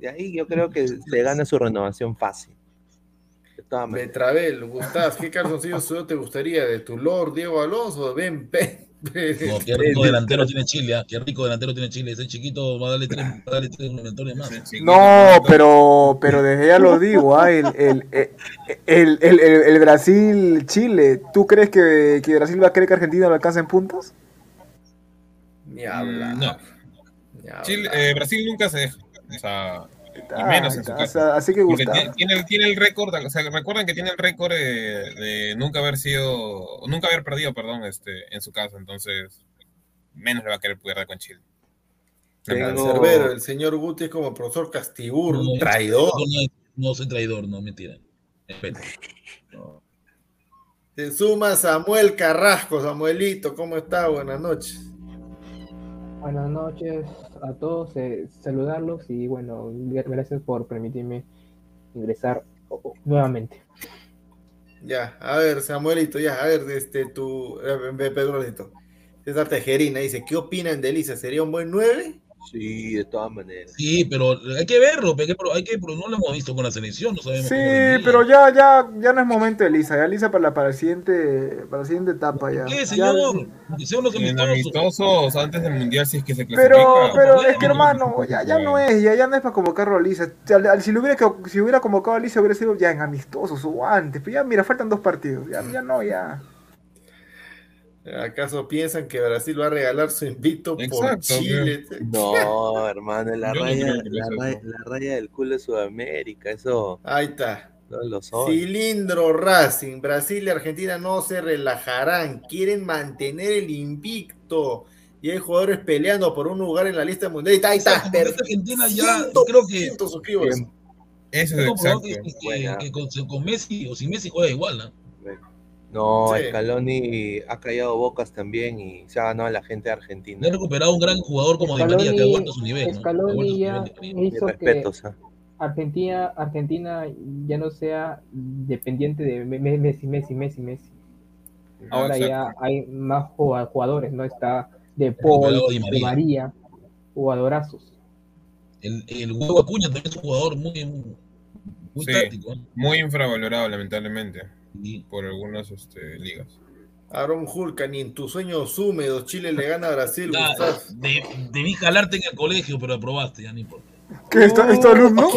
[SPEAKER 2] De ahí yo creo que se gana su renovación fácil.
[SPEAKER 1] Betravel, Gustav, ¿qué calzoncillo suyo te gustaría? ¿De tu Lord Diego Alonso o de Ben Pe-
[SPEAKER 5] No, qué rico delantero tiene Chile, ¿ah? qué rico delantero tiene Chile. Ese chiquito va a darle tres, va a darle tres mentores más.
[SPEAKER 4] No, pero, pero desde ya lo digo, ah, el, el, el, el, el- el Brasil-Chile, ¿tú crees que, que Brasil va a querer que Argentina lo alcance en puntos?
[SPEAKER 1] Ni hablar.
[SPEAKER 3] Mm, no. Chile, eh, Brasil nunca se deja. O sea, y
[SPEAKER 4] Ah,
[SPEAKER 3] menos en su
[SPEAKER 4] o
[SPEAKER 3] casa.
[SPEAKER 4] sea, así que
[SPEAKER 3] tiene, tiene el, tiene el récord, o sea, recuerden que tiene el récord eh, de nunca haber sido, nunca haber perdido, perdón, este, en su casa, entonces menos le va a querer perder con Chile.
[SPEAKER 2] Tengo-
[SPEAKER 1] Cerbero, el señor Guti es como profesor Castibur,
[SPEAKER 5] No,
[SPEAKER 1] un
[SPEAKER 5] no,
[SPEAKER 1] traidor.
[SPEAKER 5] No, no soy traidor, no, mentira. Respeto.
[SPEAKER 1] Se suma Samuel Carrasco, Samuelito, ¿cómo está? Buenas noches.
[SPEAKER 6] Buenas noches a todos, eh, saludarlos y bueno, gracias por permitirme ingresar nuevamente.
[SPEAKER 1] Ya, a ver, Samuelito, ya, a ver, este, tu, eh, Pedrolito. César Tejerina dice, ¿qué opinan de Elisa? ¿Sería un buen 9?
[SPEAKER 2] Sí, de todas maneras.
[SPEAKER 5] Sí, pero hay que verlo, hay que, hay que, pero no lo hemos visto con la selección, no sabemos
[SPEAKER 4] Sí, pero ya, ya, ya no es momento de Lisa, ya Lisa para la, para el siguiente, para la siguiente etapa ya.
[SPEAKER 5] ¿Qué,
[SPEAKER 4] Ya-
[SPEAKER 5] señor? Los
[SPEAKER 3] En
[SPEAKER 5] amistosos.
[SPEAKER 3] antes del mundial, si es que se
[SPEAKER 4] Pero,
[SPEAKER 3] clasifica.
[SPEAKER 4] pero
[SPEAKER 5] bueno,
[SPEAKER 4] es que hermano, ya, ya no es, ya, ya no es para convocarlo a Lisa. Si, lo hubiera, si hubiera convocado a Lisa hubiera sido ya en amistosos o antes, pero ya mira, faltan dos partidos, ya, ya no, ya.
[SPEAKER 1] ¿Acaso piensan que Brasil va a regalar su invito por Chile?
[SPEAKER 2] No, hermano, la
[SPEAKER 3] no
[SPEAKER 2] raya, la, raya, la raya del culo de Sudamérica, eso
[SPEAKER 1] Ahí está.
[SPEAKER 2] no lo.
[SPEAKER 1] Cilindro Racing, Brasil y Argentina no se relajarán, quieren mantener el invicto. Y hay jugadores peleando por un lugar en la lista mundial. Ahí está, ahí está.
[SPEAKER 5] Argentina ya,
[SPEAKER 1] 100%,
[SPEAKER 5] creo que-
[SPEAKER 3] Eso
[SPEAKER 5] Es
[SPEAKER 3] exacto.
[SPEAKER 5] que, que-
[SPEAKER 2] Buena.
[SPEAKER 5] que con, con Messi o sin Messi juega igual, ¿no?
[SPEAKER 2] No,
[SPEAKER 1] Sí.
[SPEAKER 2] Scaloni ha callado bocas también y se ha ganado a la gente de Argentina.
[SPEAKER 5] ha recuperado un gran jugador como Di María, que ha vuelto a su nivel.
[SPEAKER 6] Scaloni
[SPEAKER 5] Ha vuelto a su
[SPEAKER 6] ya
[SPEAKER 5] nivel María.
[SPEAKER 6] Hizo que.
[SPEAKER 2] ¿ah?
[SPEAKER 6] Argentina, Argentina ya no sea dependiente de Me- Me- Messi, Messi, Messi, Messi. Ahora ya hay más jugadores, ¿no? Está De Paul,
[SPEAKER 5] Di
[SPEAKER 6] De
[SPEAKER 5] María.
[SPEAKER 6] María, jugadorazos.
[SPEAKER 5] El, el huevo Acuña también es un jugador muy, muy, muy
[SPEAKER 3] Sí.
[SPEAKER 5] táctico. ¿eh?
[SPEAKER 3] Muy infravalorado, lamentablemente, por algunas este, ligas.
[SPEAKER 1] Aaron Hulka, ni en tus sueños húmedos, Chile le gana a Brasil.
[SPEAKER 5] Ya, de- debí jalarte en el colegio, pero aprobaste, ya no importa.
[SPEAKER 4] ¿Qué esto, esto alumno?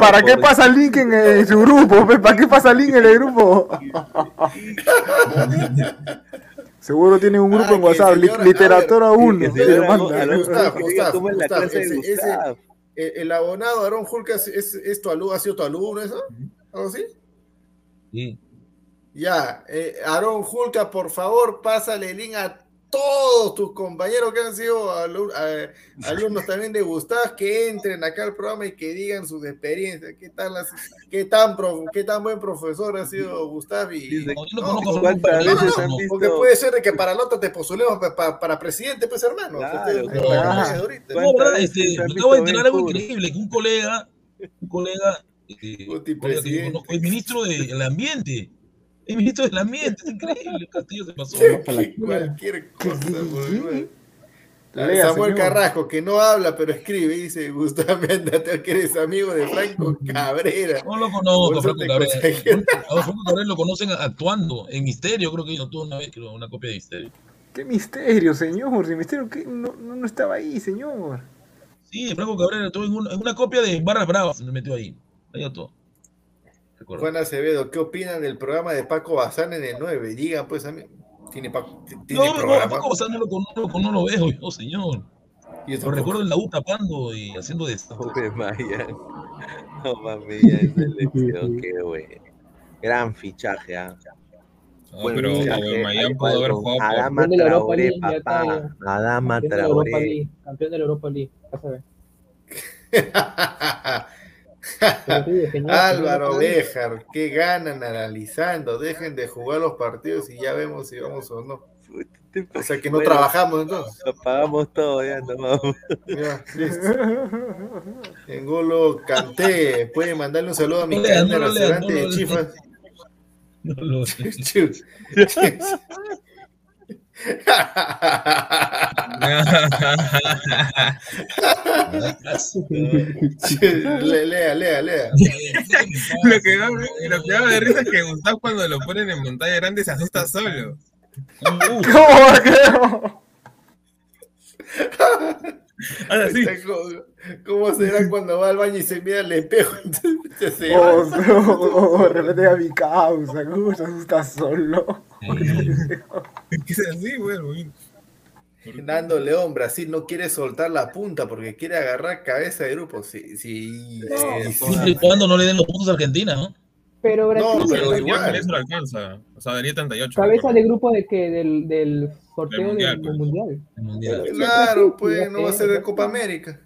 [SPEAKER 4] ¿Para qué pasa el link en, su grupo? ¿Para qué pasa el link en el grupo? Seguro tienen un grupo
[SPEAKER 1] Ah,
[SPEAKER 4] en WhatsApp, li-
[SPEAKER 1] señora-
[SPEAKER 4] literatura
[SPEAKER 1] a ver,
[SPEAKER 4] 1.
[SPEAKER 2] que
[SPEAKER 4] se
[SPEAKER 2] señor
[SPEAKER 4] le
[SPEAKER 2] Alonso-
[SPEAKER 4] manda.
[SPEAKER 2] Alonso
[SPEAKER 1] Gustav,
[SPEAKER 2] que diga,
[SPEAKER 1] Gustav,
[SPEAKER 2] ¿cómo es la
[SPEAKER 1] Gustav,
[SPEAKER 2] clase de
[SPEAKER 1] ese- ese-
[SPEAKER 2] Gustav?
[SPEAKER 1] Eh, El abonado Aaron Hulka es, es, es tu alumno, ha sido tu alumno, ¿eso? ¿Algo así?
[SPEAKER 5] Sí.
[SPEAKER 1] Ya, eh, Aaron Hulka, por favor, pásale el link a todos tus compañeros que han sido alumnos también de Gustav que entren acá al programa y que digan sus experiencias. ¿Qué tal las- qué tan, prof- qué tan buen profesor ha sido Gustav? Y,
[SPEAKER 5] No, yo no
[SPEAKER 1] No, porque puede ser de que para la otra te postulemos pa- pa- para, presidente, pues hermano.
[SPEAKER 2] Claro,
[SPEAKER 1] Ustedes-
[SPEAKER 2] claro.
[SPEAKER 4] Ah.
[SPEAKER 1] ahorita.
[SPEAKER 2] ¿Cuántas
[SPEAKER 5] No, ¿verdad?
[SPEAKER 2] veces
[SPEAKER 5] Este, me acabo de enterar algo increíble, que un colega, un colega, eh, colega que conozco, es ministro del ambiente. Es ministro del ambiente, es increíble. Castillo se pasó.
[SPEAKER 1] Cualquier cosa, güey.
[SPEAKER 4] Lea,
[SPEAKER 1] Samuel
[SPEAKER 4] señor.
[SPEAKER 1] Carrasco, que no habla pero escribe, dice Gustavo Méndate, que eres amigo de Franco Cabrera.
[SPEAKER 5] No lo conozco, Franco Cabrera. A Franco Cabrera lo conocen actuando en Misterio, creo que yo tuvo una vez una copia de Misterio.
[SPEAKER 4] ¿Qué misterio, señor? ¿Qué misterio? ¿Qué? No, no, no estaba ahí, señor.
[SPEAKER 5] Sí, Franco Cabrera estuvo en una, en una copia de Barras Bravas, se me metió ahí. Ahí todo.
[SPEAKER 1] Juan Acevedo, ¿qué opinan del programa de Paco Bazán en el 9? Digan, pues, a mí. Tiene, Paco- tiene
[SPEAKER 5] No, no,
[SPEAKER 1] programa.
[SPEAKER 5] Paco Bazán no lo conozco, no lo veo yo, señor.
[SPEAKER 1] Y
[SPEAKER 5] Lo recuerdo en la U tapando y haciendo de
[SPEAKER 2] Pobre Maya. No mami, ya es selección, qué bueno. Gran fichaje, ¿ah?
[SPEAKER 3] No,
[SPEAKER 2] Buen
[SPEAKER 3] pero Mayan pudo haber jugado por-
[SPEAKER 2] Adama
[SPEAKER 6] Campeón de la Europa
[SPEAKER 2] Traoré, papá. Adama
[SPEAKER 6] Campeón de la Europa
[SPEAKER 2] Traoré.
[SPEAKER 6] League. Campeón de la Europa League. Ya sabes.
[SPEAKER 1] Álvaro Béjar, ¿qué ganan analizando? Dejen de jugar los partidos y ya vemos si vamos o no. O sea que no
[SPEAKER 2] Bueno,
[SPEAKER 1] trabajamos entonces.
[SPEAKER 2] Apagamos todo, ya nos vamos.
[SPEAKER 1] Ya. Engolo Canté, puede mandarle un saludo a mi
[SPEAKER 5] No
[SPEAKER 1] cadena
[SPEAKER 5] no lo
[SPEAKER 1] restaurante
[SPEAKER 5] no
[SPEAKER 1] de
[SPEAKER 5] lo
[SPEAKER 1] chifas.
[SPEAKER 5] No lo-
[SPEAKER 1] Chus. Le- lea, lea, lea.
[SPEAKER 3] lo, que da, lo que da de risa es que Gustavo cuando lo ponen en pantalla grande se asusta solo.
[SPEAKER 4] ¿Cómo creo?
[SPEAKER 3] Ahora sí.
[SPEAKER 1] ¿Cómo será cuando va al baño y se mira al espejo? Entonces se
[SPEAKER 4] Oh,
[SPEAKER 1] va.
[SPEAKER 4] no, oh, de repente a mi causa, ¿cómo se asusta solo?
[SPEAKER 3] Es que es así, güey.
[SPEAKER 1] Nando León, Brasil no quiere soltar la punta porque quiere agarrar cabeza de grupo. Sí, sí, sí, sí.
[SPEAKER 5] siempre y cuando no le den los puntos a Argentina, ¿no?
[SPEAKER 6] Pero Brasil,
[SPEAKER 1] No, pero igual.
[SPEAKER 3] eso lo alcanza. O sea, daría 38.
[SPEAKER 6] cabeza de grupo de que del, del sorteo
[SPEAKER 3] Del
[SPEAKER 6] del
[SPEAKER 3] mundial,
[SPEAKER 6] mundial.
[SPEAKER 3] pues.
[SPEAKER 5] El mundial.
[SPEAKER 1] Claro, pues no va a ser de Copa América.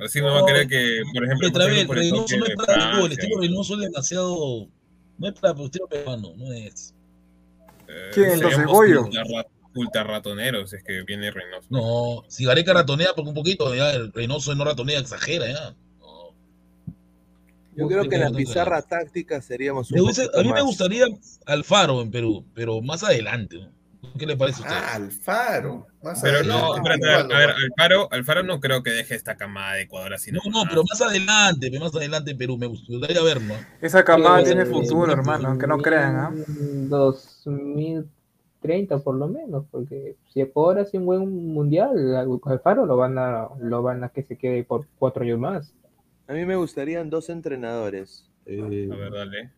[SPEAKER 3] Así no va a querer que, por ejemplo,
[SPEAKER 5] Otra vez,
[SPEAKER 3] por el
[SPEAKER 5] Reynoso no es para el estilo Reynoso es demasiado. No es para el estilo peruano, no es.
[SPEAKER 3] Eh,
[SPEAKER 4] ¿Quién, entonces,
[SPEAKER 3] seríamos
[SPEAKER 4] Goyo?
[SPEAKER 3] ultra ra- Ultra ratoneros, es que viene Reynoso.
[SPEAKER 5] No, si Gareca ratonea por un poquito, ya el Reynoso no ratonea, exagera ya. No.
[SPEAKER 2] Yo creo que la pizarra táctica seríamos un poquito
[SPEAKER 5] a mí me gustaría Alfaro en Perú, pero más adelante. ¿no? ¿Qué le parece a usted?
[SPEAKER 1] Ah, Alfaro. Más
[SPEAKER 3] Pero no,
[SPEAKER 1] adelante.
[SPEAKER 3] espérate, a ver,
[SPEAKER 1] ¿Cuándo?
[SPEAKER 3] a ver, Alfaro, Alfaro no creo que deje esta camada de Ecuador así.
[SPEAKER 5] No, no, pero más adelante, más adelante en Perú, me gustaría verlo.
[SPEAKER 4] Esa camada tiene futuro, hermano, aunque no crean, ¿ah?
[SPEAKER 6] En 2030 por lo menos, porque si Ecuador hace un buen mundial, Alfaro lo van a, lo van a que se quede por cuatro años más.
[SPEAKER 2] A mí me gustarían dos entrenadores. Eh,
[SPEAKER 3] A ver, dale.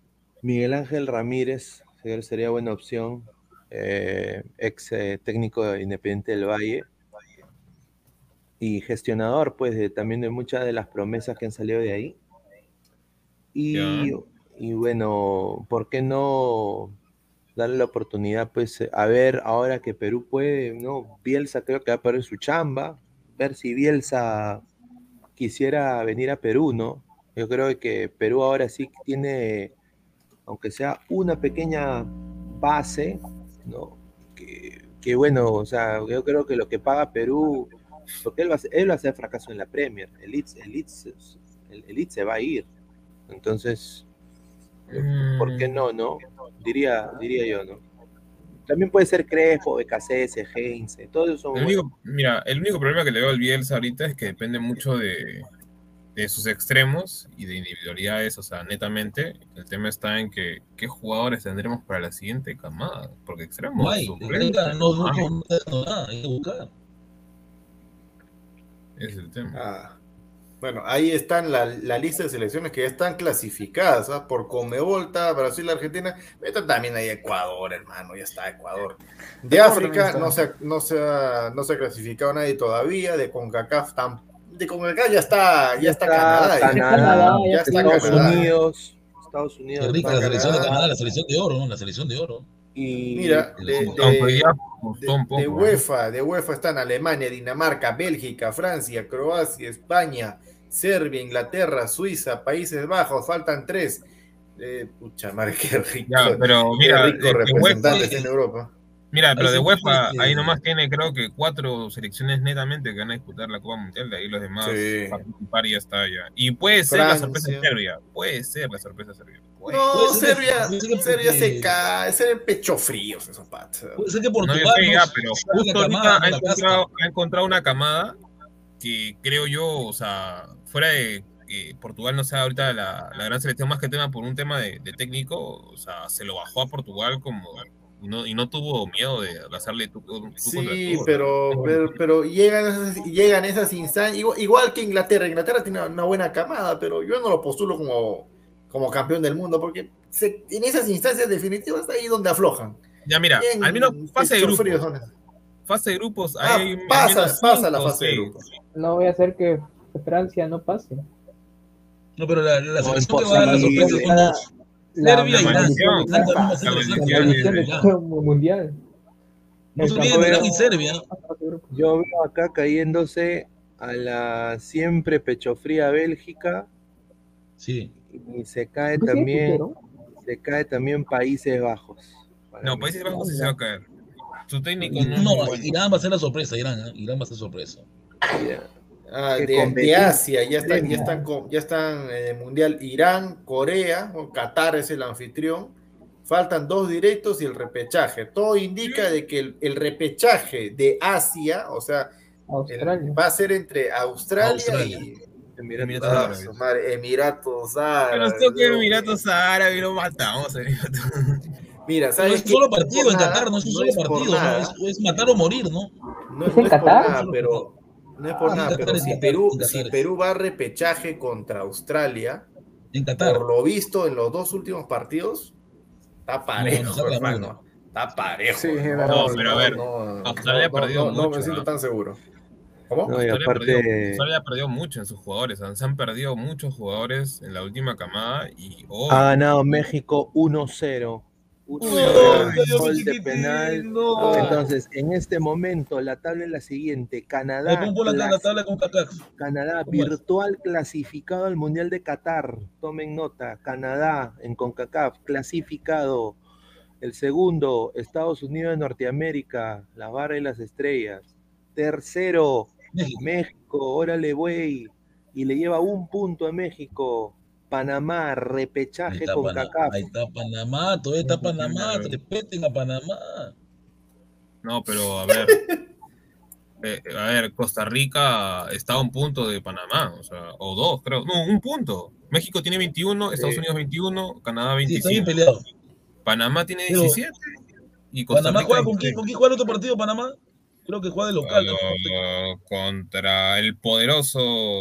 [SPEAKER 2] Miguel Ángel Ramírez sería- buena opción, eh, ex eh, técnico de Independiente del Valle y gestionador, pues, de- también de muchas de las promesas que han salido de ahí. Y, y bueno, ¿por qué no darle la oportunidad, pues, a ver ahora que Perú puede, ¿no? Bielsa creo que va a perder su chamba, ver si Bielsa quisiera venir a Perú, ¿no? Yo creo que Perú ahora sí tiene, aunque sea una pequeña base, ¿no? Que, que bueno, o sea, yo creo que lo que paga Perú, porque él va a, hacer- él va a hacer fracaso en la Premier, el Leeds, el Leeds, el, el Leeds se va a ir. Entonces, ¿por qué no, no? Diría, diría yo, ¿no? También puede ser Crespo, BKCS, Heinze, todos esos son
[SPEAKER 3] El único, mira, el único problema que le veo al Bielsa ahorita es que depende mucho de, de sus extremos y de individualidades, o sea, netamente. El tema está en que qué jugadores tendremos para la siguiente camada, porque extremos.
[SPEAKER 5] No hay,
[SPEAKER 3] suplentes,
[SPEAKER 5] Gareca no, no,
[SPEAKER 3] ah,
[SPEAKER 5] no, no está dando nada, hay que buscar.
[SPEAKER 3] es el tema.
[SPEAKER 1] Ah, bueno, ahí están la, la lista de selecciones que ya están clasificadas, ¿ah? Por Comebol, está Brasil, Argentina, está también ahí Ecuador, hermano, ya está Ecuador. De África no se, ha- no, se ha, no se ha clasificado nadie todavía, de CONCACAF tam- de CONCACAF ya está, ya está Canadá, ya.
[SPEAKER 2] Canadá,
[SPEAKER 6] Canadá,
[SPEAKER 1] ya está
[SPEAKER 2] Estados
[SPEAKER 1] Canadá.
[SPEAKER 2] Unidos, Estados Unidos.
[SPEAKER 5] Qué rica
[SPEAKER 1] está
[SPEAKER 5] la selección de
[SPEAKER 1] Canadá.
[SPEAKER 5] Canadá, la selección de oro, ¿no? La selección de oro.
[SPEAKER 2] Y
[SPEAKER 1] Mira, de, de-
[SPEAKER 3] ya
[SPEAKER 1] de-
[SPEAKER 3] ¿no?
[SPEAKER 1] UEFA, de UEFA están Alemania, Dinamarca, Bélgica, Francia, Croacia, España, Serbia, Inglaterra, Suiza, Países Bajos, faltan tres. Eh, pucha madre, qué rico.
[SPEAKER 3] Ya, pero
[SPEAKER 1] qué
[SPEAKER 3] mira,
[SPEAKER 1] rico
[SPEAKER 3] de- de
[SPEAKER 1] representantes
[SPEAKER 5] UEFA-
[SPEAKER 1] en Europa.
[SPEAKER 3] Mira, pero de UEFA, ahí nomás tiene creo que cuatro selecciones netamente que van a disputar la Copa Mundial, de ahí los demás
[SPEAKER 1] Sí.
[SPEAKER 3] participar y ya está ya. Y puede ser la
[SPEAKER 1] Francia.
[SPEAKER 3] sorpresa Serbia, puede ser la sorpresa Serbia. Puede.
[SPEAKER 1] No, Serbia, Serbia se cae, Serbia pecho fríos esos patos.
[SPEAKER 5] Puede ser que
[SPEAKER 3] No,
[SPEAKER 5] Portugal
[SPEAKER 3] yo sé ya,
[SPEAKER 5] no
[SPEAKER 3] pero
[SPEAKER 5] la
[SPEAKER 3] justo ahorita ha
[SPEAKER 5] la
[SPEAKER 3] encontrado, ha encontrado una camada que creo yo, o sea, fuera de que Portugal no sea ahorita la, la gran selección más que tema por un tema de, de técnico, o sea, se lo bajó a Portugal como y no, y no tuvo miedo de hacerle tú contra
[SPEAKER 1] Sí,
[SPEAKER 3] tú,
[SPEAKER 1] pero,
[SPEAKER 3] ¿no?
[SPEAKER 1] pero, pero llegan, esas, llegan esas instancias, igual, igual que Inglaterra. Inglaterra tiene una buena camada, pero yo no lo postulo como, como campeón del mundo, porque se- en esas instancias definitivas es ahí donde aflojan.
[SPEAKER 3] Ya mira, al menos fase de grupos,
[SPEAKER 1] son.
[SPEAKER 3] fase de grupos,
[SPEAKER 1] Ah,
[SPEAKER 3] hay
[SPEAKER 1] pasa, pasa la
[SPEAKER 3] cinco
[SPEAKER 1] fase de grupos.
[SPEAKER 6] No voy a hacer que Francia no pase.
[SPEAKER 5] No, pero la, la
[SPEAKER 2] No,
[SPEAKER 5] selección que va a dar la sorpresa.
[SPEAKER 6] La
[SPEAKER 5] Serbia y
[SPEAKER 6] mundial.
[SPEAKER 5] No se olviden Irán y Serbia.
[SPEAKER 2] yo veo acá cayéndose a la siempre pecho fría Bélgica
[SPEAKER 5] Sí.
[SPEAKER 2] y se cae también, se cae también Países Bajos.
[SPEAKER 3] No. Países Bajos sí se va a caer. Su técnico no.
[SPEAKER 5] Irán va a ser la sorpresa, Irán, ¿eh? Irán va a ser sorpresa.
[SPEAKER 1] Ah, de, de. Asia, ya están, ya están, ya están en el Mundial Irán, Corea, o Qatar es el anfitrión. Faltan dos directos y el repechaje. Todo indica de que el, el repechaje de Asia, o sea, el-
[SPEAKER 6] Australia.
[SPEAKER 1] va a ser entre Australia,
[SPEAKER 5] Australia.
[SPEAKER 1] y
[SPEAKER 2] Emiratos
[SPEAKER 3] Emiratos
[SPEAKER 2] Árabes.
[SPEAKER 1] Emiratos
[SPEAKER 3] Pero
[SPEAKER 1] Árabes.
[SPEAKER 3] esto que
[SPEAKER 1] ¿no?
[SPEAKER 3] Emiratos Árabes lo matamos. Emiratos.
[SPEAKER 1] Mira,
[SPEAKER 5] No
[SPEAKER 1] ¿sabes
[SPEAKER 5] es un
[SPEAKER 1] qué?
[SPEAKER 5] solo partido en
[SPEAKER 1] nada,
[SPEAKER 5] Qatar, no es un solo
[SPEAKER 1] es por
[SPEAKER 5] partido, ¿no? Es, es matar o morir, ¿no?
[SPEAKER 1] No,
[SPEAKER 6] ¿Es
[SPEAKER 1] no
[SPEAKER 6] en
[SPEAKER 1] es
[SPEAKER 6] Qatar?
[SPEAKER 1] nada, pero no es por
[SPEAKER 5] Ah,
[SPEAKER 1] nada,
[SPEAKER 5] Qatar,
[SPEAKER 1] pero si
[SPEAKER 5] Qatar,
[SPEAKER 1] Perú, si. Perú va a repechaje contra Australia,
[SPEAKER 5] En Qatar.
[SPEAKER 1] por lo visto en los dos últimos partidos, está parejo,
[SPEAKER 5] No, no, no,
[SPEAKER 1] hermano. Está parejo.
[SPEAKER 4] Sí, es
[SPEAKER 1] no,
[SPEAKER 4] verdad.
[SPEAKER 3] No, pero a ver, Australia ha perdido
[SPEAKER 1] no, no
[SPEAKER 3] mucho,
[SPEAKER 1] me siento
[SPEAKER 3] ¿no?
[SPEAKER 1] tan seguro. ¿Cómo?
[SPEAKER 3] Australia, perdió,
[SPEAKER 2] aparte,
[SPEAKER 3] Australia ha perdido mucho en sus jugadores. Se han perdido muchos jugadores en la última camada y hoy
[SPEAKER 2] ha ganado México 1-0.
[SPEAKER 5] Uy,
[SPEAKER 2] Gol de penal.
[SPEAKER 5] no.
[SPEAKER 2] Entonces, en este momento, la tabla es la siguiente: Canadá,
[SPEAKER 5] pon la, la
[SPEAKER 2] clas-
[SPEAKER 5] tabla con CACAF.
[SPEAKER 2] Canadá virtual clasificado al Mundial de Qatar. Tomen nota: Canadá en CONCACAF clasificado. El segundo, Estados Unidos de Norteamérica, la barra y las estrellas. Tercero,
[SPEAKER 5] México.
[SPEAKER 2] México, órale, güey. Y le lleva un punto a México. Panamá, repechaje con
[SPEAKER 5] Pana-
[SPEAKER 2] CACAF.
[SPEAKER 5] ahí está Panamá, todavía está Panamá, respeten a Panamá.
[SPEAKER 3] No, pero a ver. eh, a ver, Costa Rica está a un punto de Panamá, o sea, o dos, creo. No, un punto. México tiene 21, Estados
[SPEAKER 2] Sí.
[SPEAKER 3] Unidos 21, Canadá
[SPEAKER 5] Sí, está bien
[SPEAKER 3] 25.
[SPEAKER 5] peleado.
[SPEAKER 3] Panamá tiene
[SPEAKER 5] Pero-
[SPEAKER 3] 17. Y Costa
[SPEAKER 5] ¿Panamá
[SPEAKER 3] Rica
[SPEAKER 5] juega con
[SPEAKER 3] 23.
[SPEAKER 5] quién? ¿Con quién juega el otro partido, Panamá? Creo que juega de local. ¿no?
[SPEAKER 3] Contra el poderoso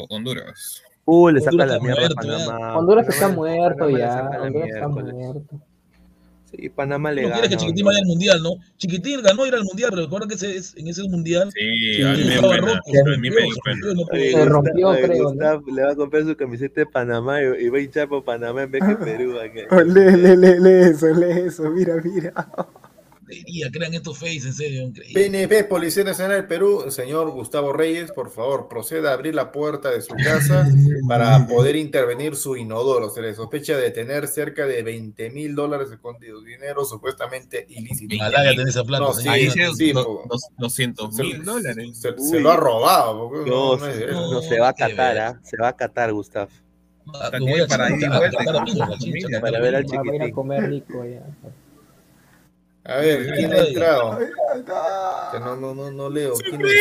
[SPEAKER 3] Honduras.
[SPEAKER 2] Uh, le saca
[SPEAKER 5] Honduras
[SPEAKER 2] la
[SPEAKER 5] está
[SPEAKER 2] mierda a
[SPEAKER 5] muerto, ya.
[SPEAKER 2] Panamá.
[SPEAKER 6] Honduras
[SPEAKER 2] Panamá-
[SPEAKER 6] está muerto
[SPEAKER 2] Panamá le
[SPEAKER 6] ya. Honduras está muerto.
[SPEAKER 2] Sí, Panamá le
[SPEAKER 5] No
[SPEAKER 2] gana.
[SPEAKER 5] quiere que Chiquitín vaya al mundial, ¿no? Chiquitín ganó ir al mundial, pero recuerda que ese, es- en ese mundial
[SPEAKER 3] Sí, a mí
[SPEAKER 5] Sí,
[SPEAKER 3] me
[SPEAKER 5] roto,
[SPEAKER 3] A
[SPEAKER 5] se rompió,
[SPEAKER 6] creo,
[SPEAKER 2] le va a comprar su camiseta de Panamá y, y va a hinchar por Panamá en vez que Perú. acá.
[SPEAKER 4] Oh, lee, lee, lee, lee eso, lee eso, mira, mira.
[SPEAKER 5] Increíble, crean estos face, en serio, increíble.
[SPEAKER 1] PNP, Policía Nacional del Perú, el señor Gustavo Reyes, por favor, proceda a abrir la puerta de su casa para poder intervenir su inodoro. Se le sospecha de tener cerca de 20 mil dólares escondidos, dinero supuestamente ilícito.
[SPEAKER 5] Malaya tenés esa plata.
[SPEAKER 1] No,
[SPEAKER 5] señor.
[SPEAKER 3] Ahí
[SPEAKER 1] Sí,
[SPEAKER 3] dice
[SPEAKER 1] sí,
[SPEAKER 3] dos- 200
[SPEAKER 1] Se,
[SPEAKER 3] mil dólares.
[SPEAKER 1] se- se lo ha robado.
[SPEAKER 2] No,
[SPEAKER 1] no es
[SPEAKER 2] se, no, se va a
[SPEAKER 5] ver.
[SPEAKER 2] ¿ah? Se va a Qatar, Gustav.
[SPEAKER 3] También
[SPEAKER 5] me voy a
[SPEAKER 3] para
[SPEAKER 2] Para ver al chiquitín.
[SPEAKER 6] comer rico ya.
[SPEAKER 1] A ver, ¿quién ha entrado? Que no, no, no, no leo. ¿Quién es?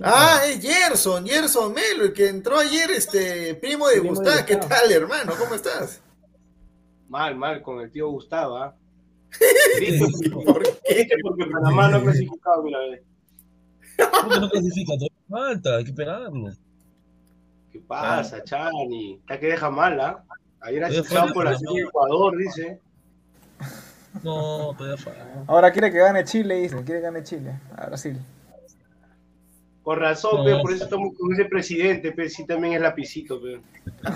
[SPEAKER 1] Ah, es Gerson, Gerson Melo, el que entró ayer, este primo de
[SPEAKER 6] Primo de
[SPEAKER 1] Gustavo. ¿Qué tal, hermano? ¿Cómo estás?
[SPEAKER 7] Mal, mal, con el tío Gustavo, ¿ah?
[SPEAKER 1] ¿Por qué?
[SPEAKER 7] Porque Panamá no ha clasificado.
[SPEAKER 5] ¿Por qué no clasifica? Todavía falta, hay que esperarlo.
[SPEAKER 7] ¿Qué pasa, Chani? Está que deja mal, ¿ah? Ayer
[SPEAKER 5] fue-
[SPEAKER 7] por la serie de Ecuador, dice.
[SPEAKER 5] No, todavía falta.
[SPEAKER 4] Ahora quiere que gane Chile, dice. Quiere que gane Chile. A Brasil.
[SPEAKER 7] Con razón, pe, por eso estamos con ese presidente, pe, sí también es lapicito, pe.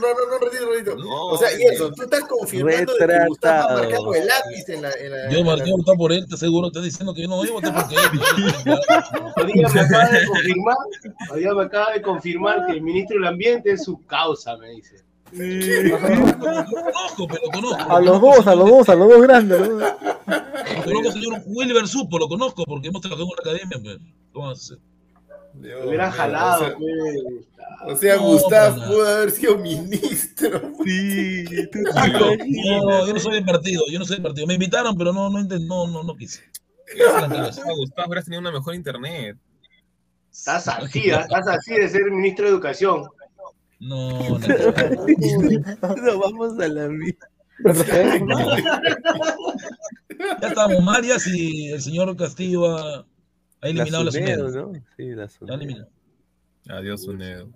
[SPEAKER 1] No, no, no, retiro, retiro. O sea, y eso, tú estás confirmando de que Gustavo ha marcado el lápiz en la. En la
[SPEAKER 5] Yo marqué a votar por él, te seguro, estás diciendo que yo no voy a votar porque
[SPEAKER 7] Hoy día me acaba de confirmar, día me acaba de confirmar que el ministro del Ambiente es su causa, me dice.
[SPEAKER 5] Lo conozco, pero lo conozco.
[SPEAKER 4] A los dos, a los dos, a los dos grandes. ¿no?
[SPEAKER 5] Lo conozco, señor Wilber Supo, lo conozco porque hemos trabajado en la academia. Pues. ¿Cómo vas a hacer?
[SPEAKER 1] Dios
[SPEAKER 7] Me hubieran
[SPEAKER 1] mío,
[SPEAKER 7] jalado,
[SPEAKER 1] o sea-
[SPEAKER 7] pe.
[SPEAKER 1] O sea,
[SPEAKER 5] No,
[SPEAKER 1] Gustavo pudo haber sido ministro.
[SPEAKER 2] Sí,
[SPEAKER 5] No,
[SPEAKER 2] imaginas.
[SPEAKER 5] yo no soy del partido, yo no soy del partido. Me invitaron, pero no, no, no, no, no quise.
[SPEAKER 3] Gustavo, hubieras tenido una mejor internet.
[SPEAKER 7] Estás así, estás así de ser ministro de Educación.
[SPEAKER 5] No, no.
[SPEAKER 2] No, vamos a la mierda.
[SPEAKER 5] Ya estamos mal, ya si el señor Castillo ha, eliminado la
[SPEAKER 2] Sunedo,
[SPEAKER 5] SUNED.
[SPEAKER 2] ¿no? Sí, la
[SPEAKER 5] La ha
[SPEAKER 2] Sunedo.
[SPEAKER 5] eliminado.
[SPEAKER 3] Adiós, Unedo.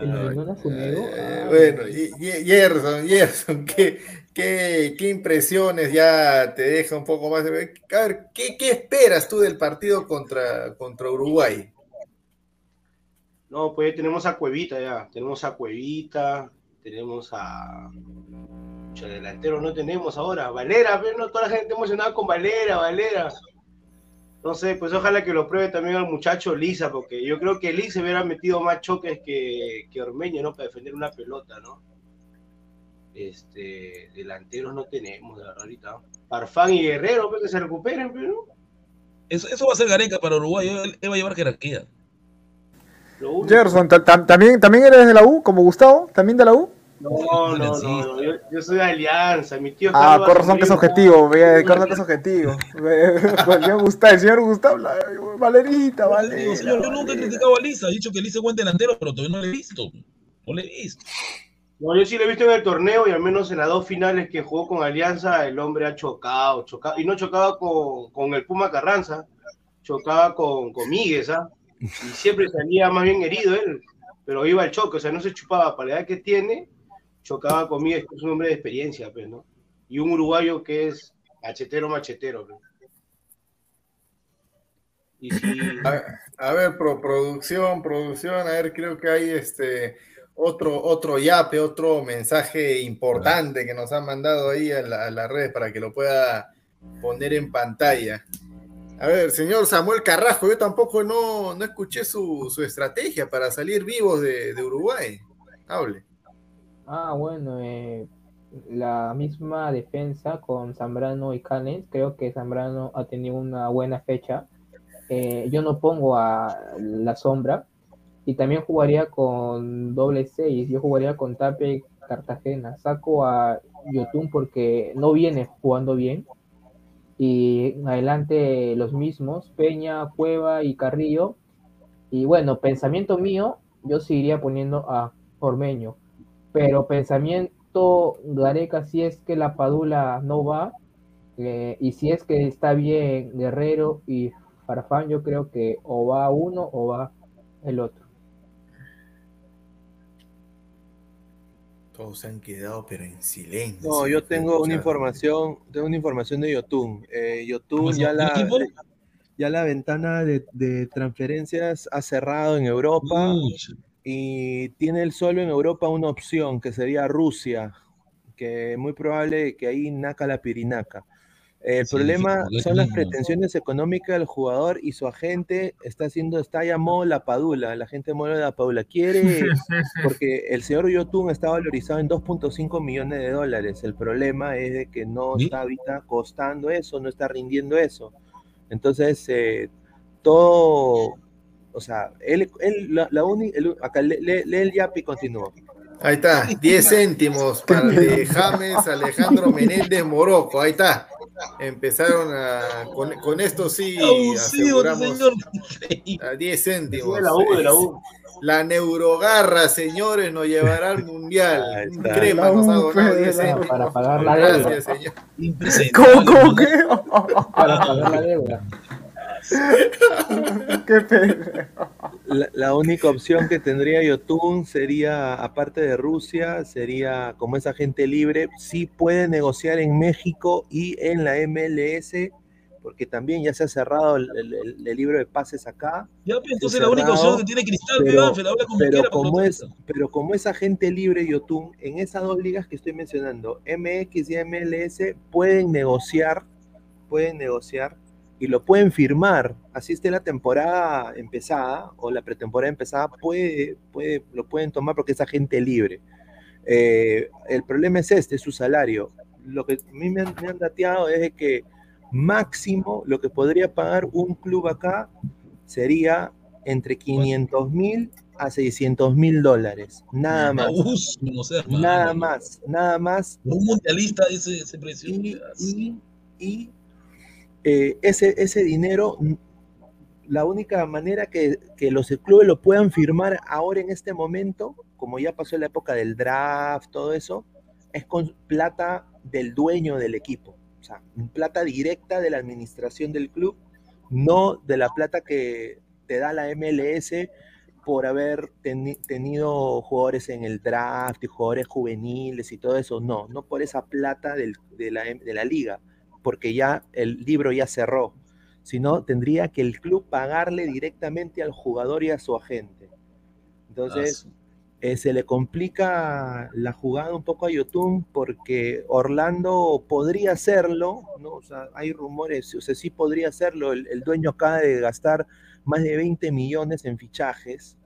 [SPEAKER 6] ¿Eliminó la Funego?
[SPEAKER 1] Eh,
[SPEAKER 6] Ah,
[SPEAKER 1] bueno, y, y- Gerson, Gerson, ¿qué, qué, qué impresiones ya te deja un poco más? de- A ver, ¿qué, qué esperas tú del partido contra, contra Uruguay?
[SPEAKER 7] No, pues tenemos a Cuevita ya. Tenemos a Cuevita, tenemos a. Mucho delantero no tenemos ahora. Valera, pero no toda la gente emocionada con Valera, Valera. No sé, pues ojalá que lo pruebe también al muchacho Lisa, porque yo creo que Lisa hubiera metido más choques que, que Ormeño, ¿no? Para defender una pelota, ¿no? Este, delanteros no tenemos, de verdad. Parfán y Guerrero, pues que se recuperen, pero.
[SPEAKER 5] Eso, eso va a ser Gareca para Uruguay. Él va a llevar jerarquía.
[SPEAKER 7] Lo único-
[SPEAKER 4] Gerson, ta- ta- ¿también, ¿también eres de la U, como Gustavo? ¿También de la U?
[SPEAKER 7] No, no, no, no, Yo, yo soy de Alianza, mi tío
[SPEAKER 4] Ah, con razón que es objetivo, ve, con razón que es objetivo. El señor Gustavo, el señor Gustavo, la- Valerita, Valera.
[SPEAKER 5] señor, yo nunca he criticado a Lisa. He dicho que Lisa es buen delantero, pero todavía no le he visto. No le he visto.
[SPEAKER 7] No, yo sí lo he visto en el torneo y al menos en las dos finales que jugó con Alianza, el hombre ha chocado, chocado, y no chocaba con, con el Puma Carranza, chocaba con, con Míguez, ¿ah? Y siempre salía más bien herido él, pero iba al choque, o sea, no se chupaba para la edad que tiene, chocaba con Míguez, que es un hombre de experiencia, pues, ¿no? Y un uruguayo que es machetero, machetero, pues.
[SPEAKER 1] A, ver, pro- producción, producción, a ver, creo que hay este otro, otro yape, otro mensaje importante que nos han mandado ahí a la, a la red para que lo pueda poner en pantalla. A ver, señor Samuel Carrasco, yo tampoco no, no escuché su, su estrategia para salir vivos de, de Uruguay. Hable.
[SPEAKER 6] Ah, bueno, eh, la misma defensa con Zambrano y Callens, creo que Zambrano ha tenido una buena fecha. Eh, yo no pongo a la sombra y también jugaría con doble seis, yo jugaría con Tape Cartagena. Saco a Yotun porque no viene jugando bien y adelante los mismos, Peña, Cueva y Carrillo. Y bueno, pensamiento mío, yo seguiría poniendo a Ormeño pero pensamiento Gareca si es que la Padula no va eh, y si es que está bien Guerrero y Farfán yo creo que o va uno o va el otro
[SPEAKER 1] Todos se han quedado, pero en silencio.
[SPEAKER 2] No, yo tengo una información, tengo una información de Yotun. Eh, Yotun
[SPEAKER 5] ¿Cómo se
[SPEAKER 2] ya la,
[SPEAKER 5] ¿El
[SPEAKER 2] ya la ventana de, de transferencias ha cerrado en Europa
[SPEAKER 5] Uy,
[SPEAKER 2] y tiene él solo en Europa una opción que sería Rusia, que es muy probable que ahí naca la pirinaca. El
[SPEAKER 5] Sí,
[SPEAKER 2] problema
[SPEAKER 5] sí,
[SPEAKER 2] son las pretensiones económicas del jugador y su agente está haciendo, está llamado la Padula, la gente mola la Padula. Quiere, porque el señor Yotun está valorizado en 2.5 millones de dólares. El problema es de que no
[SPEAKER 5] ¿Sí?
[SPEAKER 2] está ahorita costando eso, no está rindiendo eso. Entonces, eh, todo, o sea, él, él la, la uni- el- acá lee, lee- lee el Yapi y continúa.
[SPEAKER 1] Ahí está, 10 céntimos para de James Alejandro Menéndez Morocco. Ahí está. Empezaron a. Con, con esto sí aseguramos a 10 céntimos.
[SPEAKER 7] la U, de la U.
[SPEAKER 1] La neurogarra, señores, nos llevará al mundial. Crema
[SPEAKER 4] La
[SPEAKER 1] nos ha
[SPEAKER 4] U,
[SPEAKER 1] donado 10
[SPEAKER 4] la-
[SPEAKER 1] céntimos.
[SPEAKER 6] para pagar la deuda
[SPEAKER 1] Gracias, señor.
[SPEAKER 5] Impresionante.
[SPEAKER 4] ¿Cómo, cómo qué?
[SPEAKER 6] para pagar la deuda
[SPEAKER 4] qué pena.
[SPEAKER 2] La, la única opción que tendría Yotun sería, aparte de Rusia, sería como es agente libre, sí puede negociar en México y en la MLS, porque también ya se ha cerrado el, el- el libro de pases acá.
[SPEAKER 5] Ya, pues, entonces la única opción que tiene Cristal,
[SPEAKER 2] pero-
[SPEAKER 5] Ángel, habla como
[SPEAKER 2] Pero
[SPEAKER 5] quiera,
[SPEAKER 2] como,
[SPEAKER 5] pero
[SPEAKER 2] es, pero como es agente libre Yotun, en esas dos ligas que estoy mencionando, MX y MLS, pueden negociar, pueden negociar y lo pueden firmar. Así esté la temporada empezada o la pretemporada empezada, puede, puede, lo pueden tomar porque es agente libre. Eh, el problema es este, es su salario. Lo que a mí me han, me han dateado es de que máximo lo que podría pagar un club acá sería entre 500 mil a 600 mil dólares. Nada más.
[SPEAKER 5] Abuso, seas malo.
[SPEAKER 2] Nada más, nada más.
[SPEAKER 5] Un mundialista ese, ese precio.
[SPEAKER 2] Y, y- y, eh, ese, ese dinero, la única manera que, que los clubes lo puedan firmar ahora en este momento, como ya pasó la época del draft, todo eso, es con plata del dueño del equipo. O sea, plata directa de la administración del club, no de la plata que te da la MLS por haber teni- tenido jugadores en el draft y jugadores juveniles y todo eso. No, no por esa plata del- de, la, de la liga, porque ya el libro ya cerró, sino tendría que el club pagarle directamente al jugador y a su agente. Entonces, eh, se le complica la jugada un poco a Yotun porque Orlando podría hacerlo, ¿no? O sea, hay rumores, o sea, sí podría hacerlo. El, el dueño acaba de gastar más de 20 millones en fichajes,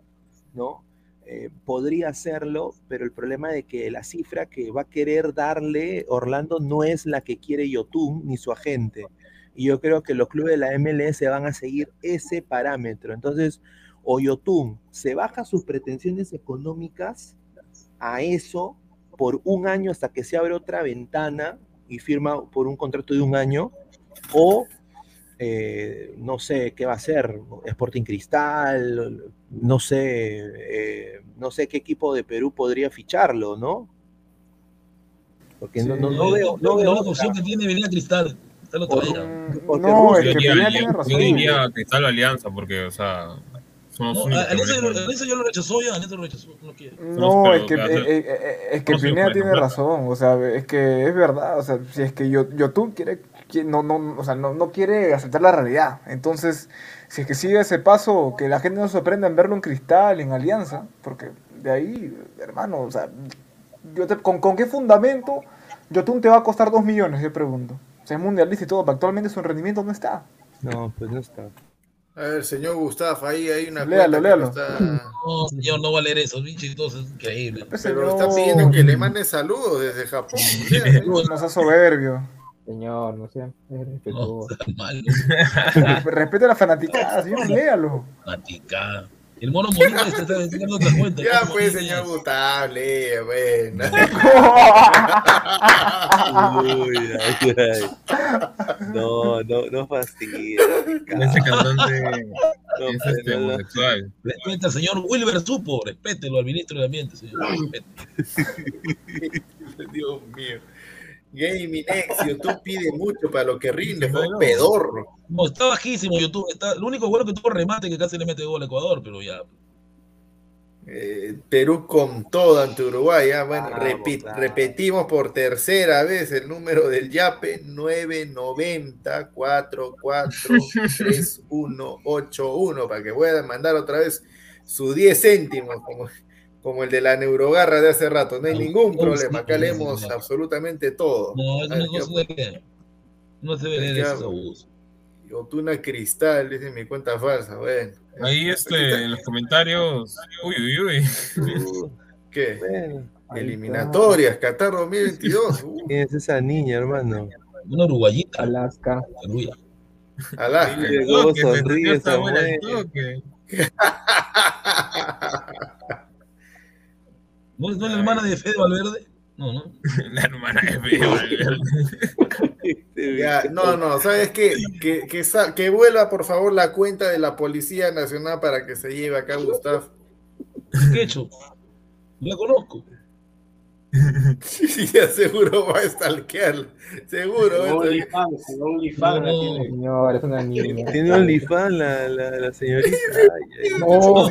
[SPEAKER 2] ¿no? Eh, podría hacerlo, pero el problema de que la cifra que va a querer darle Orlando no es la que quiere Yotun ni su agente. Y yo creo que los clubes de la MLS van a seguir ese parámetro. Entonces, o Yotun se baja sus pretensiones económicas a eso por un año hasta que se abre otra ventana y firma por un contrato de un año, o eh, no sé qué va a hacer, Sporting Cristal, no sé, eh, no sé qué equipo de Perú podría ficharlo, ¿no? Porque no, no, no
[SPEAKER 5] Eh,
[SPEAKER 2] veo, no
[SPEAKER 5] que
[SPEAKER 2] veo
[SPEAKER 5] la única opción que tiene venía Cristal. Cristal lo traía.
[SPEAKER 2] porque
[SPEAKER 4] No,
[SPEAKER 2] Rusia-
[SPEAKER 4] es que
[SPEAKER 3] Yo
[SPEAKER 4] Pineda
[SPEAKER 3] diría,
[SPEAKER 4] tiene
[SPEAKER 3] yo
[SPEAKER 4] razón.
[SPEAKER 3] diría Cristal o Alianza, porque, o sea, son los
[SPEAKER 5] No,
[SPEAKER 3] únicos que
[SPEAKER 5] Alianza, ya lo rechazó ya, Alianza lo rechazó, no quiere.
[SPEAKER 4] No, es que, eh, eh, eh, es que
[SPEAKER 3] No se lo
[SPEAKER 4] Pineda
[SPEAKER 3] puede
[SPEAKER 4] tiene
[SPEAKER 3] comprar.
[SPEAKER 4] razón, o sea, es que es verdad, o sea, si es que yo, YouTube quiere, qui- no, no, o sea, no, no quiere aceptar la realidad, entonces, si es que sigue ese paso, que la gente no se sorprenda en verlo en Cristal, en Alianza, porque de ahí, hermano, o sea, yo te- ¿con, ¿con qué fundamento YouTube te va a costar dos millones, yo pregunto? O sea, es mundialista y todo, pero actualmente su rendimiento no está.
[SPEAKER 2] No, pues no está.
[SPEAKER 1] A ver, señor Gustavo, ahí hay una
[SPEAKER 4] Léalo,
[SPEAKER 1] que
[SPEAKER 4] léalo.
[SPEAKER 1] está-
[SPEAKER 5] No, señor, no va a leer eso, pinche es increíble.
[SPEAKER 4] Pues,
[SPEAKER 1] Pero
[SPEAKER 4] señor,
[SPEAKER 1] está pidiendo que le mande saludos desde Japón.
[SPEAKER 4] No sea soberbio.
[SPEAKER 6] Señor, no sea
[SPEAKER 5] No,
[SPEAKER 6] respetuoso.
[SPEAKER 5] está mal,
[SPEAKER 4] Respete a la fanaticada, señor, léalo.
[SPEAKER 5] matica. El mono Molina está está sacando otra cuenta.
[SPEAKER 1] Ya
[SPEAKER 5] ¿cómo
[SPEAKER 1] pues,
[SPEAKER 5] es?
[SPEAKER 1] señor Gustavo, lee, bueno.
[SPEAKER 2] Uy, ay, ay. No, no, no fastidia.
[SPEAKER 3] Ese cantante
[SPEAKER 2] No,
[SPEAKER 3] es este,
[SPEAKER 2] no, no.
[SPEAKER 3] homosexual.
[SPEAKER 5] Respeta al señor Wilber Supo, respételo al ministro del Ambiente, señor.
[SPEAKER 1] Dios mío. Gaming X, YouTube pide mucho para lo que rinde, fue un pedorro.
[SPEAKER 5] No, está bajísimo YouTube. Está, lo único bueno que tuvo remate que casi le mete gol a Ecuador, pero ya.
[SPEAKER 1] Eh, Perú con todo ante Uruguay. ah, Bueno,
[SPEAKER 2] Vamos,
[SPEAKER 1] repi-
[SPEAKER 2] claro.
[SPEAKER 1] repetimos por tercera vez el número del YAPE 990 3181 para que puedan mandar otra vez sus 10 céntimos como, como el de la neurogarra de hace rato. No hay ningún problema. Acá leemos absolutamente todo.
[SPEAKER 5] No, eso
[SPEAKER 1] ver,
[SPEAKER 5] no, se debe leer. No se debe leer
[SPEAKER 1] Ya,
[SPEAKER 5] esos abusos.
[SPEAKER 1] Otuna Cristal, dice mi cuenta falsa. Bueno,
[SPEAKER 3] Ahí este, en los comentarios. Uy, uy, uy.
[SPEAKER 1] ¿qué?
[SPEAKER 2] bueno,
[SPEAKER 1] Eliminatorias, Qatar 2022. Uh,
[SPEAKER 2] ¿Quién es esa niña, hermano?
[SPEAKER 5] Una uruguayita.
[SPEAKER 6] Alaska.
[SPEAKER 1] Alaska.
[SPEAKER 2] Sonríe
[SPEAKER 3] esta
[SPEAKER 2] esa
[SPEAKER 3] buena el
[SPEAKER 2] mujer.
[SPEAKER 3] toque.
[SPEAKER 5] ¿No es, no es la hermana de Fede Valverde? No, no.
[SPEAKER 3] La hermana de Fede Valverde.
[SPEAKER 1] Ya, no, no, ¿sabes qué? Que, que, que vuelva por favor la cuenta de la Policía Nacional para que se lleve acá Gustavo.
[SPEAKER 5] ¿Qué he hecho? La conozco.
[SPEAKER 1] Sí, ya seguro va a stalkear. Seguro.
[SPEAKER 7] OnlyFans,
[SPEAKER 5] No.
[SPEAKER 7] tiene.
[SPEAKER 6] Señor, es una niña.
[SPEAKER 2] Tiene OnlyFans la, la, la señorita. Ay, ay.
[SPEAKER 6] No,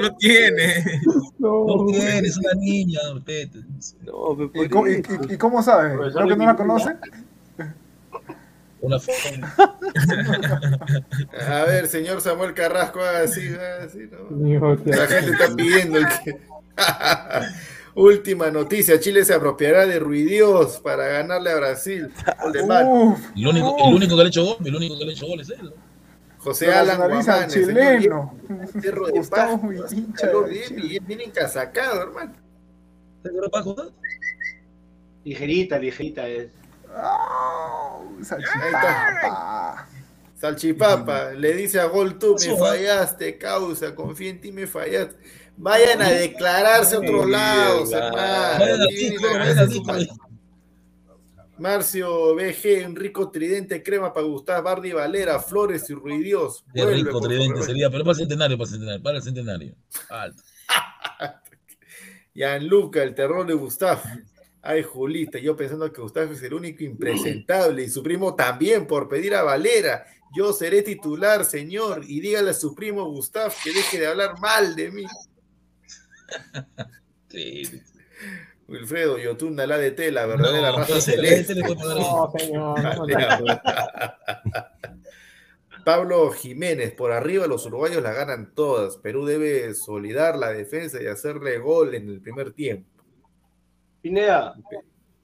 [SPEAKER 3] no tiene.
[SPEAKER 5] No
[SPEAKER 6] no.
[SPEAKER 5] tiene, es una niña.
[SPEAKER 2] No,
[SPEAKER 4] ¿Y cómo, y- cómo sabe?
[SPEAKER 7] Profesor
[SPEAKER 4] ¿Creo que no la conoce?
[SPEAKER 5] Una foto.
[SPEAKER 1] A ver, señor Samuel Carrasco, así, así, ¿no? La gente está pidiendo el que. Última noticia: Chile se apropiará de Ruidios para ganarle a Brasil. De
[SPEAKER 5] El único, el único que le ha hecho gol, el único que le ha hecho gol es él.
[SPEAKER 1] José
[SPEAKER 4] se
[SPEAKER 1] Alan Guamán, señor
[SPEAKER 4] chileno.
[SPEAKER 1] Cerro de Paz, bien, bien encasacado, hermano.
[SPEAKER 5] ¿Te acuerdas, Paco?
[SPEAKER 7] Ligerita, ligerita es.
[SPEAKER 1] Ahí
[SPEAKER 4] salchipapa.
[SPEAKER 1] Salchipapa, le dice a Gol tú, me fallaste, causa, confía en ti, me fallaste. Vayan a declararse a otros lados, hermano. Marcio BG, un rico tridente crema para Gustavo Bardi Valera, Flores y Ruidios.
[SPEAKER 5] Qué
[SPEAKER 1] Vuelve,
[SPEAKER 5] rico
[SPEAKER 1] por
[SPEAKER 5] tridente sería, pero para el centenario, para el centenario, para el centenario. Alto.
[SPEAKER 1] Gianluca, el terror de Gustav. Ay, Julita, yo pensando que Gustav es el único impresentable y su primo también por pedir a Valera. Yo seré titular, señor, y dígale a su primo Gustav que deje de hablar mal de mí.
[SPEAKER 5] Sí.
[SPEAKER 1] Wilfredo, Yotunda, la DT, la verdadera
[SPEAKER 5] No,
[SPEAKER 1] raza celeste.
[SPEAKER 5] poner
[SPEAKER 6] No, señor.
[SPEAKER 1] Pablo Jiménez, por arriba los uruguayos la ganan todas. Perú debe solidar la defensa y hacerle gol en el primer tiempo.
[SPEAKER 7] Pineda,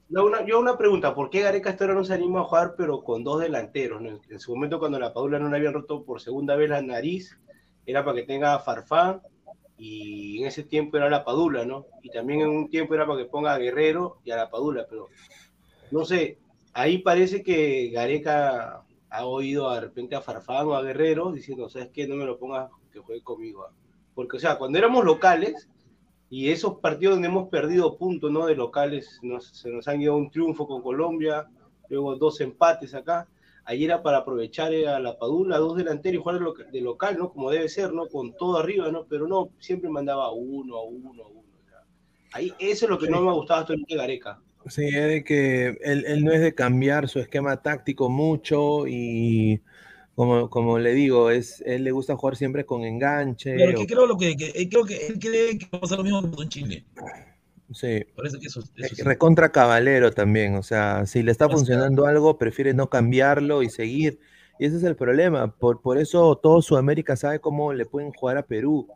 [SPEAKER 7] yo una, yo una pregunta, ¿por qué Gareca hasta ahora no se anima a jugar pero con dos delanteros? ¿no? En su momento cuando la Padula no le habían roto por segunda vez la nariz, era para que tenga Farfán y en ese tiempo era la Padula, ¿no? Y también en un tiempo era para que ponga a Guerrero y a la Padula, pero no sé, ahí parece que Gareca ha oído de repente a Farfán o a Guerrero diciendo, ¿sabes qué? No me lo pongas que juegue conmigo. ah". Porque, o sea, cuando éramos locales, y esos partidos donde hemos perdido puntos, ¿no? De locales, nos, se nos han ido un triunfo con Colombia, luego dos empates acá. Ahí era para aprovechar eh, a la Padula, dos delanteros y jugar de loca- de local, ¿no? Como debe ser, ¿no? Con todo arriba, ¿no? Pero no, siempre mandaba uno a uno a uno. ahí, eso es lo que no me ha gustado hasta de Gareca.
[SPEAKER 2] Sí, es de que él, él no es de cambiar su esquema táctico mucho y como, como le digo, es, él le gusta jugar siempre con enganche.
[SPEAKER 5] Pero
[SPEAKER 2] o-
[SPEAKER 5] que creo, lo que, que- eh, creo que él cree que va a pasar lo mismo con Chile.
[SPEAKER 2] Sí,
[SPEAKER 5] Parece que eso, eso
[SPEAKER 2] es
[SPEAKER 5] sí.
[SPEAKER 2] recontra cabalero también, o sea, si le está
[SPEAKER 5] sea-
[SPEAKER 2] funcionando algo, prefiere no cambiarlo y seguir. Y ese es el problema, por, por eso todo Sudamérica sabe cómo le pueden jugar a Perú,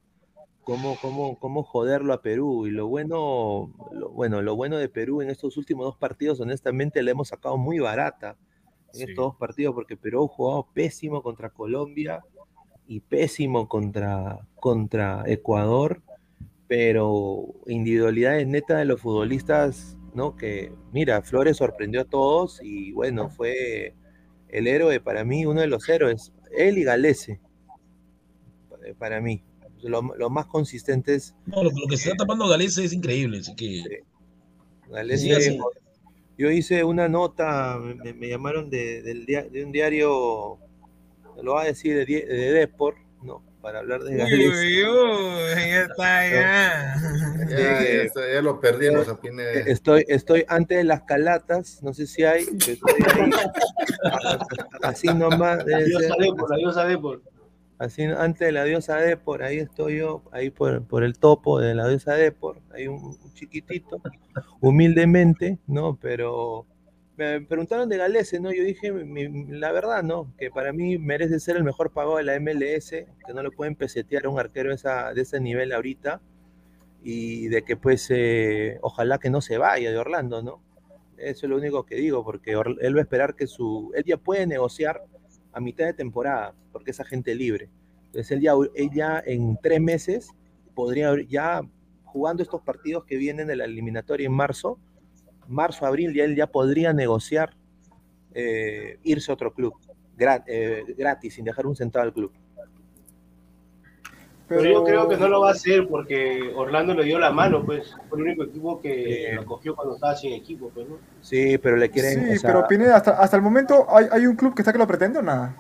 [SPEAKER 2] cómo, cómo, cómo joderlo a Perú. Y lo bueno, lo, bueno, lo bueno de Perú en estos últimos dos partidos, honestamente, le hemos sacado muy barata en
[SPEAKER 3] Sí.
[SPEAKER 2] estos dos partidos, porque Perú ha jugado pésimo contra Colombia y pésimo contra, contra Ecuador, pero individualidades netas de los futbolistas, ¿no? Que, mira, Flores sorprendió a todos y bueno, fue el héroe para mí, uno de los héroes, él y Galese, pa- para mí. Lo, lo más consistentes,
[SPEAKER 5] No, lo, lo que se está tapando Galese es increíble. Así que
[SPEAKER 2] Galese,
[SPEAKER 5] Sí,
[SPEAKER 2] yo hice una nota, me, me llamaron de, dia- de un diario, lo va a decir de, de Deport, ¿no? Para hablar de Galese.
[SPEAKER 3] uy, uy, ya está, ya.
[SPEAKER 1] Ya,
[SPEAKER 2] Sí.
[SPEAKER 1] ya está, ya lo perdimos a Pineda.
[SPEAKER 2] Estoy, estoy antes de las calatas, no sé si hay, pero estoy ahí. así nomás, debe
[SPEAKER 7] Dios
[SPEAKER 2] ser,
[SPEAKER 7] sabe por la Dios sabe por.
[SPEAKER 2] así antes de la diosa Depor, ahí estoy yo, ahí por, por el topo de la diosa Depor, ahí un, un chiquitito, humildemente, ¿no? Pero me preguntaron de Galese, ¿no? Yo dije, la verdad, ¿no? Que para mí merece ser el mejor pagado de la MLS, que no lo pueden pesetear a un arquero de, ese nivel ahorita, y de que pues eh, ojalá que no se vaya de Orlando, ¿no? Eso es lo único que digo, porque Or- él va a esperar que su... Él ya puede negociar a mitad de temporada, porque es agente libre. Entonces él ya, él en tres meses podría ya jugando estos partidos que vienen de la eliminatoria en marzo, marzo, abril, ya él ya podría negociar eh, irse a otro club, eh, gratis, sin dejar un centavo al club.
[SPEAKER 7] Pero yo creo que no lo va a hacer porque Orlando le dio la mano, pues. Fue el único equipo que
[SPEAKER 2] Sí.
[SPEAKER 7] lo cogió cuando estaba sin equipo, pues, ¿no?
[SPEAKER 2] Sí, pero le quieren...
[SPEAKER 4] Sí,
[SPEAKER 2] o sea,
[SPEAKER 4] pero Pineda, hasta, hasta el momento, ¿hay, ¿hay un club que está que lo pretende o nada?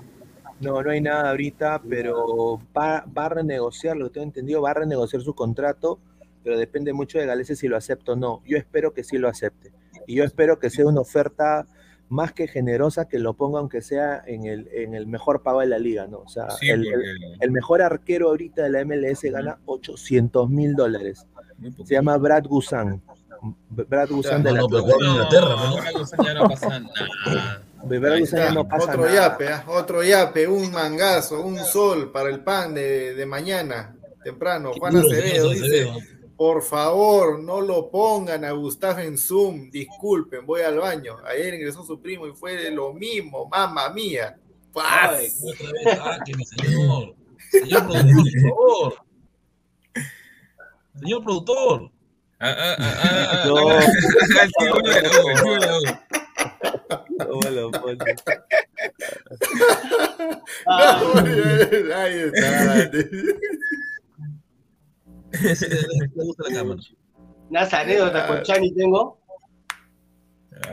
[SPEAKER 2] No, no hay nada ahorita, pero va, va a renegociar, lo que tengo entendido, va a renegociar su contrato pero depende mucho de Galese si lo acepta o no. Yo espero que sí lo acepte. Y yo espero que sea una oferta más que generosa que lo ponga aunque sea en el, en el mejor pago de la liga, ¿no? O sea,
[SPEAKER 3] Sí,
[SPEAKER 2] el, el-
[SPEAKER 3] porque-
[SPEAKER 2] el mejor arquero ahorita de la MLS gana 800 mil dólares. Se llama Brad Gusan. Brad Gusan de
[SPEAKER 5] No,
[SPEAKER 2] la
[SPEAKER 5] no, Inglaterra, ¿no?
[SPEAKER 3] ya no pasa nada.
[SPEAKER 2] Brad
[SPEAKER 1] Ahí
[SPEAKER 2] Guzan ya
[SPEAKER 1] está,
[SPEAKER 2] no pasa
[SPEAKER 1] otro
[SPEAKER 2] nada.
[SPEAKER 1] yape, ¿ah? otro yape, un mangazo, un sol para el pan de, de mañana, temprano. Juan Acevedo dice. Por favor, no lo pongan a Gustavo en Zoom, disculpen, voy al baño. Ayer ingresó su primo y fue de lo mismo, mamá mía. ¡Paz!
[SPEAKER 7] Ay,
[SPEAKER 5] Otra vez, sáqueme, señor. Señor productor, por favor. Señor productor.
[SPEAKER 3] Ah, ah, ah, ah, ah,
[SPEAKER 2] No.
[SPEAKER 3] ah.
[SPEAKER 1] Ahí está.
[SPEAKER 5] Ese le le gusta la cámara.
[SPEAKER 7] Unas anécdotas con Chani tengo.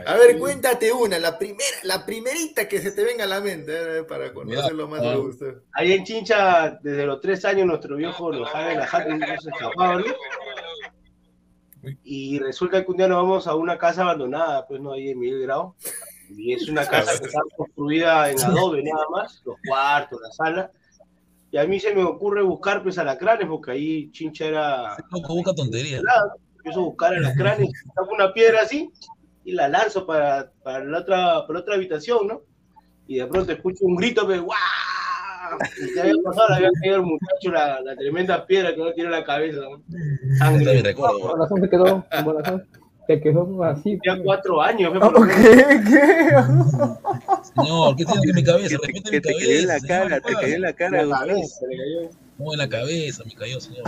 [SPEAKER 1] A ver, cuéntate una, la primera, la primerita que se te venga a la mente, eh, para conocerlo más
[SPEAKER 5] Ah.
[SPEAKER 1] a gusto.
[SPEAKER 7] Ahí en Chincha, desde los tres años, nuestro viejo nos sabe la jata y no se escapaba, ¿no? Y resulta que un día nos vamos a una casa abandonada, pues no, ahí en Miguel Grau. Y es una casa que está construida en adobe nada más, los cuartos, la sala. Y a mí se me ocurre buscar pues alacranes, porque ahí Chincha era...
[SPEAKER 5] Loco, busca tontería.
[SPEAKER 7] Empiezo a buscar alacranes, saco una piedra así y la lanzo para, para, la otra, para la otra habitación, ¿no? Y de pronto escucho un grito, pues, ¡guau! Y había pasado, le había caído el muchacho la, la tremenda piedra que no tiene en la cabeza, ¿no? Sangre.
[SPEAKER 5] recuerdo.
[SPEAKER 6] Por razón se quedó, se quedó así.
[SPEAKER 7] Ya cuatro años,
[SPEAKER 4] ¿Qué?
[SPEAKER 5] Señor, ¿qué tiene que mi cabeza?
[SPEAKER 2] Que te, que
[SPEAKER 5] mi
[SPEAKER 2] te cayó en la
[SPEAKER 5] señor,
[SPEAKER 2] cara, te cayó en la cara.
[SPEAKER 7] La cabeza, se le cayó.
[SPEAKER 5] No, en la cabeza me cayó, señor.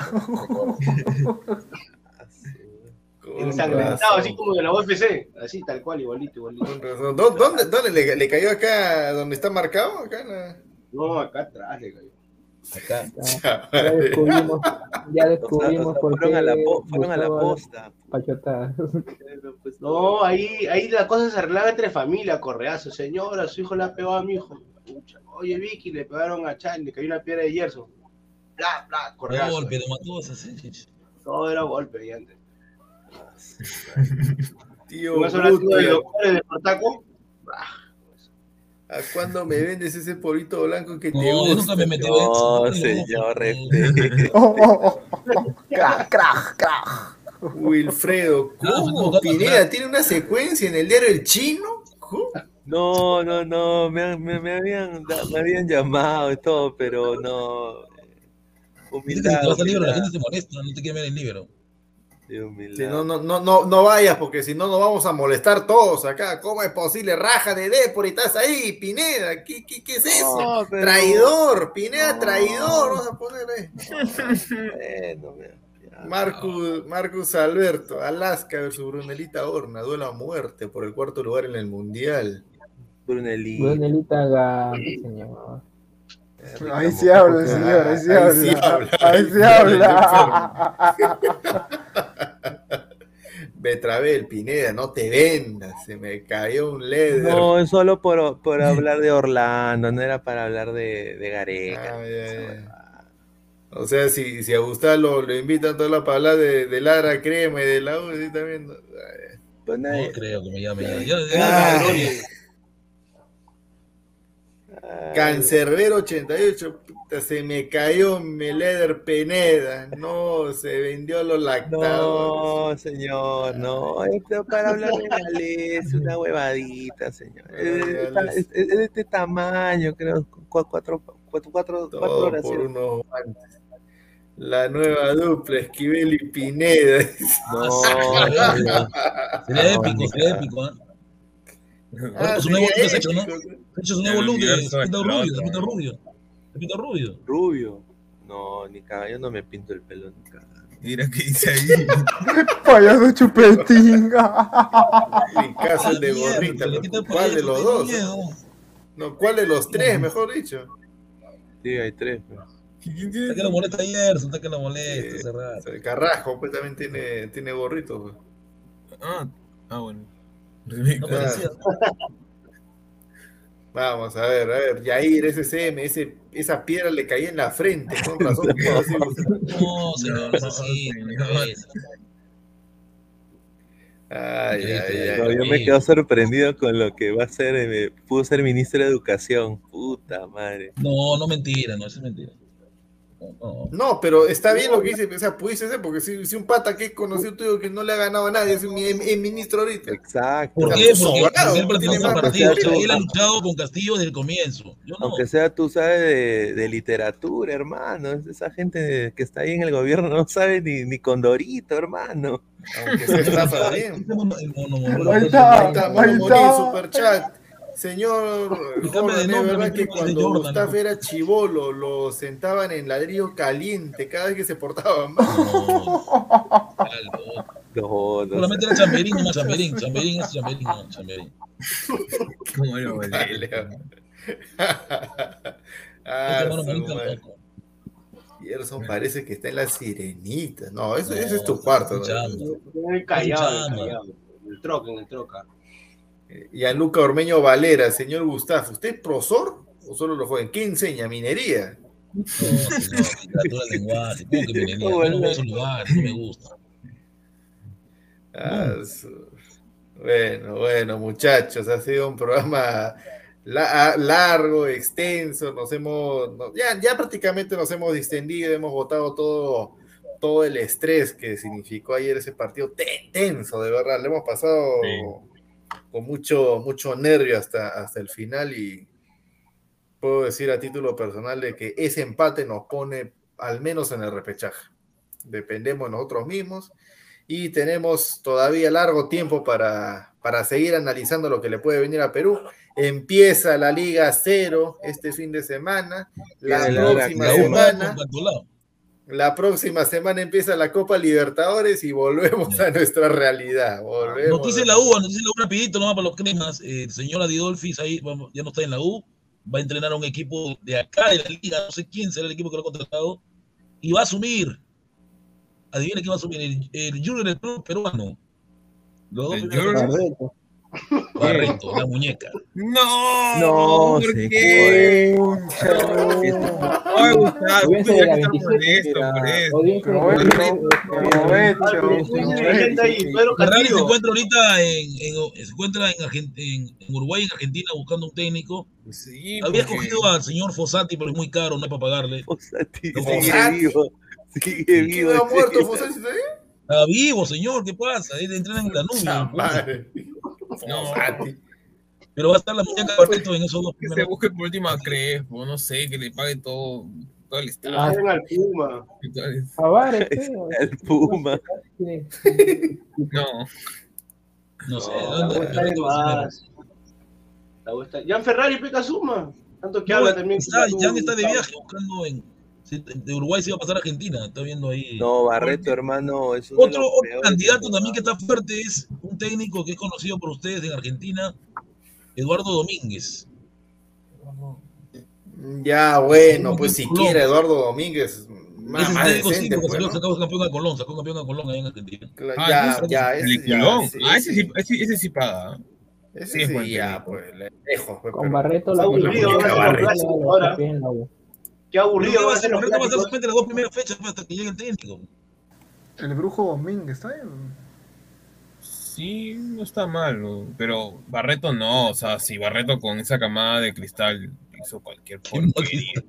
[SPEAKER 7] Ensangrentado, así como de la UFC. Así, tal cual, igualito, igualito.
[SPEAKER 1] con razón. ¿Dó- ¿Dónde, dónde le, le cayó acá, donde está marcado? Acá en la-
[SPEAKER 7] No, acá atrás le cayó.
[SPEAKER 5] Acá.
[SPEAKER 6] Ya, ya descubrimos, ya
[SPEAKER 2] O sea,
[SPEAKER 6] descubrimos
[SPEAKER 2] o sea,
[SPEAKER 6] por
[SPEAKER 2] fueron
[SPEAKER 6] qué
[SPEAKER 2] a la, fueron a la posta.
[SPEAKER 6] Pachotada.
[SPEAKER 2] Pues,
[SPEAKER 7] No, ahí, ahí la cosa se arreglaba entre familia, correazo. Señora, su hijo le ha pegado a mi hijo. Oye, Vicky, le pegaron a Chan, le cayó una piedra de hierro. Bla, bla, correazo.
[SPEAKER 5] Golpe, lo.
[SPEAKER 7] Todo era golpe, ya antes.
[SPEAKER 1] Tío
[SPEAKER 7] de
[SPEAKER 1] ¿a-
[SPEAKER 7] doctores de Portaco.
[SPEAKER 1] ¿A cuándo me vendes ese polito blanco que te
[SPEAKER 5] No, yo
[SPEAKER 1] gusta?
[SPEAKER 5] nunca me metí
[SPEAKER 2] No,
[SPEAKER 5] en
[SPEAKER 2] señor, respete.
[SPEAKER 4] Oh, oh, oh. Crack, crack, crack.
[SPEAKER 1] Wilfredo,
[SPEAKER 5] Ah,
[SPEAKER 1] ¿cómo? Pineda tiene una secuencia en el diario El Chino. ¿Cómo?
[SPEAKER 2] No, no, no, me, han- me, me habían, me habían llamado y todo, pero no.
[SPEAKER 5] Si
[SPEAKER 2] Humildad,
[SPEAKER 5] te vas al libro, la gente se molesta, no te quiere ver el libro.
[SPEAKER 1] Si no, no, no, no, no vayas, porque si no nos vamos a molestar todos acá. ¿Cómo es posible? Raja de Depor y estás ahí, Pineda. ¿Qué, qué, qué es eso?
[SPEAKER 2] No, pero-
[SPEAKER 1] Traidor, Pineda,
[SPEAKER 2] No.
[SPEAKER 1] traidor. Vamos a poner ahí.
[SPEAKER 2] Bueno, mira, ya.
[SPEAKER 1] Marcus, Marcus Alberto, Alaska versus Brunelita Horna, duelo a muerte por el cuarto lugar en el Mundial.
[SPEAKER 6] Brunelita Gama, señor.
[SPEAKER 4] Ahí sí habla el señor, ahí sí habla. Ahí sí habla.
[SPEAKER 1] Betravel, Pineda, no te vendas, se me cayó un leather.
[SPEAKER 2] No, es solo por, por hablar de Orlando, no era para hablar de, de Gareca.
[SPEAKER 1] Ah, ya, ya. O sea, si, si a Gustavo lo, lo invitan toda la palabra de, de Lara Crema y de la U, sí, también. no.
[SPEAKER 2] Pues
[SPEAKER 5] No creo que me llame ya, Gloria.
[SPEAKER 2] Ay,
[SPEAKER 1] Cancerbero 88, puta, se me cayó mi leather Peneda. No, se vendió los lactados.
[SPEAKER 2] No, señor, no, esto es para hablar de Gales, una huevadita, señor. Es, de este tamaño, creo, cu- cuatro, cuatro, cuatro, horas.
[SPEAKER 1] La nueva dupla, Esquivel y Pineda.
[SPEAKER 2] No,
[SPEAKER 5] Sería
[SPEAKER 2] No,
[SPEAKER 5] épico, sería épico, ¿eh?
[SPEAKER 1] Ah,
[SPEAKER 5] es hecho, ¿no?
[SPEAKER 1] épico.
[SPEAKER 5] Ha hecho su nuevo look de
[SPEAKER 3] explota.
[SPEAKER 5] Rubio, Pepito Rubio. Rubio.
[SPEAKER 2] Rubio. No, ni caga, yo no me pinto el pelo ni caga.
[SPEAKER 3] Mira qué dice ahí.
[SPEAKER 4] Payaso chupetín.
[SPEAKER 1] En caso el de gorrita, ¿cuál de los dos? No, ¿cuál de los tres, mejor dicho?
[SPEAKER 2] Sí, hay tres. pues.
[SPEAKER 5] Está que lo molesta ayer, está que lo molesta,
[SPEAKER 1] Eh. El Carrasco pues también tiene, tiene gorrito. pues.
[SPEAKER 3] Ah, ah bueno.
[SPEAKER 5] No parecía.
[SPEAKER 1] Vamos a ver, a ver, Yair, ese CM, ese, esa piedra le caía en la frente, con razón.
[SPEAKER 5] No, señor, no es así.
[SPEAKER 1] Ay, ay, ay.
[SPEAKER 2] No, yo me quedo sorprendido con lo que va a ser, eh, pudo ser ministro de Educación. Puta madre.
[SPEAKER 5] No, no mentira, no, eso es mentira. No,
[SPEAKER 1] pero está bien lo que dice, o sea, pudiese ser, porque si, si un pata que es conocido tuyo que no le ha ganado a nadie, es un es- es ministro ahorita.
[SPEAKER 2] Exacto.
[SPEAKER 5] ¿Por qué?
[SPEAKER 1] sea,
[SPEAKER 5] Porque
[SPEAKER 1] no tiene
[SPEAKER 5] pertenece al
[SPEAKER 1] más.
[SPEAKER 5] partido. O sea,
[SPEAKER 2] Exacto.
[SPEAKER 5] él ha luchado con Castillo desde el comienzo. Yo no.
[SPEAKER 2] Aunque sea tú sabes de, de literatura, hermano. Es Esa gente que está ahí en el gobierno no sabe ni, ni Condorito, hermano.
[SPEAKER 1] Aunque se estafa bien.
[SPEAKER 4] Ahí está.
[SPEAKER 1] Ahí está,
[SPEAKER 4] está.
[SPEAKER 1] superchat. Señor es
[SPEAKER 5] nombre,
[SPEAKER 1] verdad que cuando
[SPEAKER 5] Jordan,
[SPEAKER 1] Gustavo
[SPEAKER 5] ¿no?
[SPEAKER 1] era chivolo, lo sentaban en ladrillo caliente cada vez que se portaba mal.
[SPEAKER 5] No, está loco.
[SPEAKER 2] No, no
[SPEAKER 5] Solamente era chamberín, no chamberín. Chamberín es chamberín, no, chamberín.
[SPEAKER 3] ¿Cómo lo volé?
[SPEAKER 1] Dale, ah. Gerson parece que está en la sirenita. No, eso, ese es tu cuarto.
[SPEAKER 7] callado, callado. En el troca, en el troca.
[SPEAKER 1] Y a Luca Ormeño Valera, señor Gustavo, ¿usted es profesor o solo lo fue? ¿Qué enseña? ¿Minería?
[SPEAKER 5] No, señor, literatura del lenguaje. ¿Cómo que minería? Yo no esos lugares, no me gusta.
[SPEAKER 1] Ah, su- Bueno, bueno, muchachos, ha sido un programa la- largo, extenso, nos hemos, no- ya, ya prácticamente nos hemos distendido, hemos votado todo, todo el estrés que significó ayer ese partido ten- tenso, de verdad, le hemos pasado con mucho, mucho nervio hasta, hasta el final y puedo decir a título personal de que ese empate nos pone al menos en el repechaje. Dependemos de nosotros mismos y tenemos todavía largo tiempo para, para seguir analizando lo que le puede venir a Perú. Empieza la Liga Cero este fin de semana. La próxima.
[SPEAKER 5] La
[SPEAKER 1] semana. La próxima semana empieza la Copa Libertadores y volvemos a nuestra realidad. Volvemos
[SPEAKER 5] Noticia de la U, noticia de la U rapidito nomás para los cremas. Eh, El señor Adidolfis ahí vamos, ya no está en la U, va a entrenar a un equipo de acá de la liga, no sé quién será el equipo que lo ha contratado, y va a asumir. Adivina quién va a asumir, el, el Junior del club peruano. Los dos
[SPEAKER 3] ¿El
[SPEAKER 5] primeros-
[SPEAKER 6] Barreto.
[SPEAKER 5] Barreto, la muñeca.
[SPEAKER 3] No,
[SPEAKER 2] No,
[SPEAKER 3] ¿por qué? Ay, Gustavo,
[SPEAKER 6] Audiencia
[SPEAKER 3] tú
[SPEAKER 6] de
[SPEAKER 3] ya
[SPEAKER 6] la
[SPEAKER 3] que estás
[SPEAKER 6] 27,
[SPEAKER 3] molesto
[SPEAKER 2] mira.
[SPEAKER 3] por eso.
[SPEAKER 6] Audiencia de
[SPEAKER 4] Aprovecho,
[SPEAKER 6] Barreto.
[SPEAKER 4] aprovecho.
[SPEAKER 7] Hay gente ahí, Pedro
[SPEAKER 5] Ferrari se encuentra ahorita en, en- se encuentra en, Argen- en- en Uruguay, en Argentina, buscando un técnico.
[SPEAKER 3] Sí,
[SPEAKER 5] Había
[SPEAKER 3] porque-
[SPEAKER 5] escogido al señor Fossati, pero es muy caro, no es para pagarle.
[SPEAKER 2] Fossati sigue vivo. Sigue
[SPEAKER 1] ¿Quién
[SPEAKER 2] vivo.
[SPEAKER 1] ha muerto, Fossati, está
[SPEAKER 5] vivo, señor, ¿qué pasa? Él entrena en la nube.
[SPEAKER 1] Madre.
[SPEAKER 3] No.
[SPEAKER 5] Pero va a estar la muñeca Barreto en esos dos
[SPEAKER 3] que se
[SPEAKER 5] primeros.
[SPEAKER 3] busque por última Crespo, no sé, que le pague todo, todo el estado.
[SPEAKER 7] al Puma.
[SPEAKER 3] todo el-
[SPEAKER 6] Tavares.
[SPEAKER 2] El Puma.
[SPEAKER 3] No,
[SPEAKER 5] No sé,
[SPEAKER 1] No,
[SPEAKER 5] ¿dónde-
[SPEAKER 7] vuelta- Jan Ferrari Peca Suma. Tanto que
[SPEAKER 5] No,
[SPEAKER 7] habla también.
[SPEAKER 5] está, ya está de viaje buscando en. Si- De Uruguay se iba a pasar a Argentina, está viendo ahí.
[SPEAKER 2] No, Barreto, hermano, es uno de
[SPEAKER 5] Otro,
[SPEAKER 2] los
[SPEAKER 5] otro candidato también que está fuerte es un técnico que es conocido por ustedes en Argentina, Eduardo Domínguez.
[SPEAKER 1] Ya, bueno, pues
[SPEAKER 5] Colón.
[SPEAKER 1] siquiera Eduardo Domínguez, más,
[SPEAKER 5] Ese es
[SPEAKER 1] más
[SPEAKER 5] técnico sí,
[SPEAKER 1] decente,
[SPEAKER 5] porque
[SPEAKER 1] pues,
[SPEAKER 5] salió,
[SPEAKER 1] ¿no?
[SPEAKER 5] sacó campeón a Colón, sacó campeón a Colón ahí en Argentina.
[SPEAKER 3] Ah,
[SPEAKER 1] ya,
[SPEAKER 3] ese-
[SPEAKER 1] ya,
[SPEAKER 3] el
[SPEAKER 1] ese
[SPEAKER 3] de
[SPEAKER 1] ya,
[SPEAKER 3] Colón.
[SPEAKER 1] sí,
[SPEAKER 3] Ah, ese
[SPEAKER 1] sí,
[SPEAKER 3] ese, ese sí paga.
[SPEAKER 1] ese
[SPEAKER 3] sí es
[SPEAKER 1] sí,
[SPEAKER 3] buen
[SPEAKER 1] ya, pues, le- lejos, pues,
[SPEAKER 6] Con Barreto la
[SPEAKER 7] Está aburrido,
[SPEAKER 6] la-
[SPEAKER 1] va a ser
[SPEAKER 6] la-
[SPEAKER 1] Barreto.
[SPEAKER 6] la- la- la-
[SPEAKER 7] Ahora.
[SPEAKER 6] en la U.
[SPEAKER 7] Qué aburrido
[SPEAKER 5] ¿qué
[SPEAKER 7] va a
[SPEAKER 5] a
[SPEAKER 7] ser
[SPEAKER 5] hacer?
[SPEAKER 7] los
[SPEAKER 5] Barreto va a ser solamente las dos primeras fechas pues, hasta que llegue el técnico.
[SPEAKER 4] El brujo Domínguez, ¿está bien?
[SPEAKER 3] Sí, no está mal, ¿no? pero Barreto no, o sea, si Barreto con esa camada de cristal hizo cualquier porquería.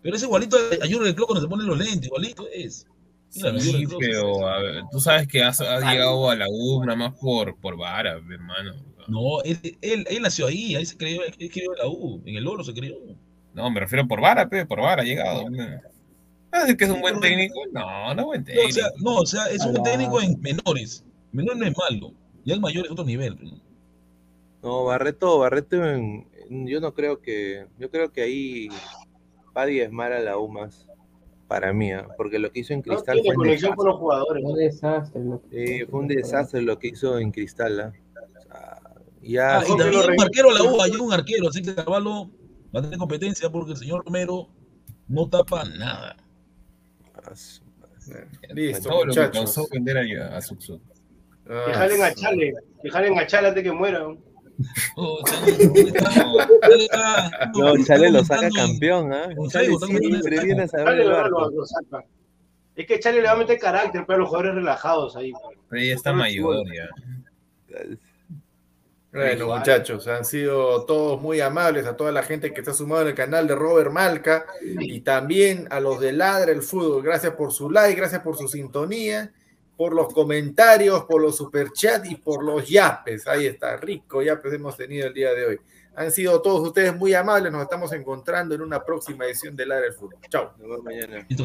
[SPEAKER 5] Pero es igualito a Junior del Club cuando se ponen los lentes, igualito es. Mira,
[SPEAKER 3] Sí, pero a ver, tú sabes que has, has llegado a la U nada más por, por vara, hermano.
[SPEAKER 5] No, él, él, él nació ahí, ahí se creó, él creó en la U, en el Oro se creó.
[SPEAKER 3] No, me refiero por vara, pe, por vara ha llegado. ¿no? ¿Vas a decir que es un buen técnico? No, no es buen
[SPEAKER 5] No, o
[SPEAKER 3] técnico.
[SPEAKER 5] sea, no, o sea, es un
[SPEAKER 6] Ah.
[SPEAKER 5] técnico en menores. Menor no es malo, ya el mayor es otro nivel.
[SPEAKER 2] No, Barreto, Barreto, en- yo no creo que, yo creo que ahí va a diezmar a la U más, para mí, ¿ah? porque lo que hizo en
[SPEAKER 7] No
[SPEAKER 2] Cristal
[SPEAKER 7] tiene
[SPEAKER 2] fue
[SPEAKER 7] conexión con
[SPEAKER 2] desastre.
[SPEAKER 7] los jugadores.
[SPEAKER 6] Un desastre. lo que-
[SPEAKER 2] Sí, fue un desastre lo que hizo en Cristal, ¿ah? O sea, ya,
[SPEAKER 5] Ah, y también
[SPEAKER 7] lo
[SPEAKER 5] un arquero a la U, hay un arquero, así que Carvalho va a tener competencia porque el señor Romero no tapa nada.
[SPEAKER 1] Listo,
[SPEAKER 3] todo lo que causó vender a, a Suxu.
[SPEAKER 7] Que
[SPEAKER 1] Ah,
[SPEAKER 7] jalen a Chale. Que jalen a Chale antes que mueran.
[SPEAKER 5] Oh,
[SPEAKER 8] No, Chale lo saca campeón, ¿ah?
[SPEAKER 5] con
[SPEAKER 8] Chale siempre viene a saber
[SPEAKER 7] Chale lo- lo- saca. Es que Chale le va a meter carácter, pero los jugadores relajados ahí. pues.
[SPEAKER 3] Pero ya está mayor ya.
[SPEAKER 1] Bueno,
[SPEAKER 7] Igual.
[SPEAKER 1] muchachos, han sido todos muy amables a toda la gente que está sumado en el canal de Robert Malca y también a los de Ladra el Fútbol. Gracias por su like, gracias por su sintonía, por los comentarios, por los superchats y por los yapes. Ahí está, rico yapes hemos tenido el día de hoy. Han sido todos ustedes muy amables. Nos estamos encontrando en una próxima edición de Ladra el Fútbol. Chao.
[SPEAKER 8] Nos vemos mañana.
[SPEAKER 5] Listo,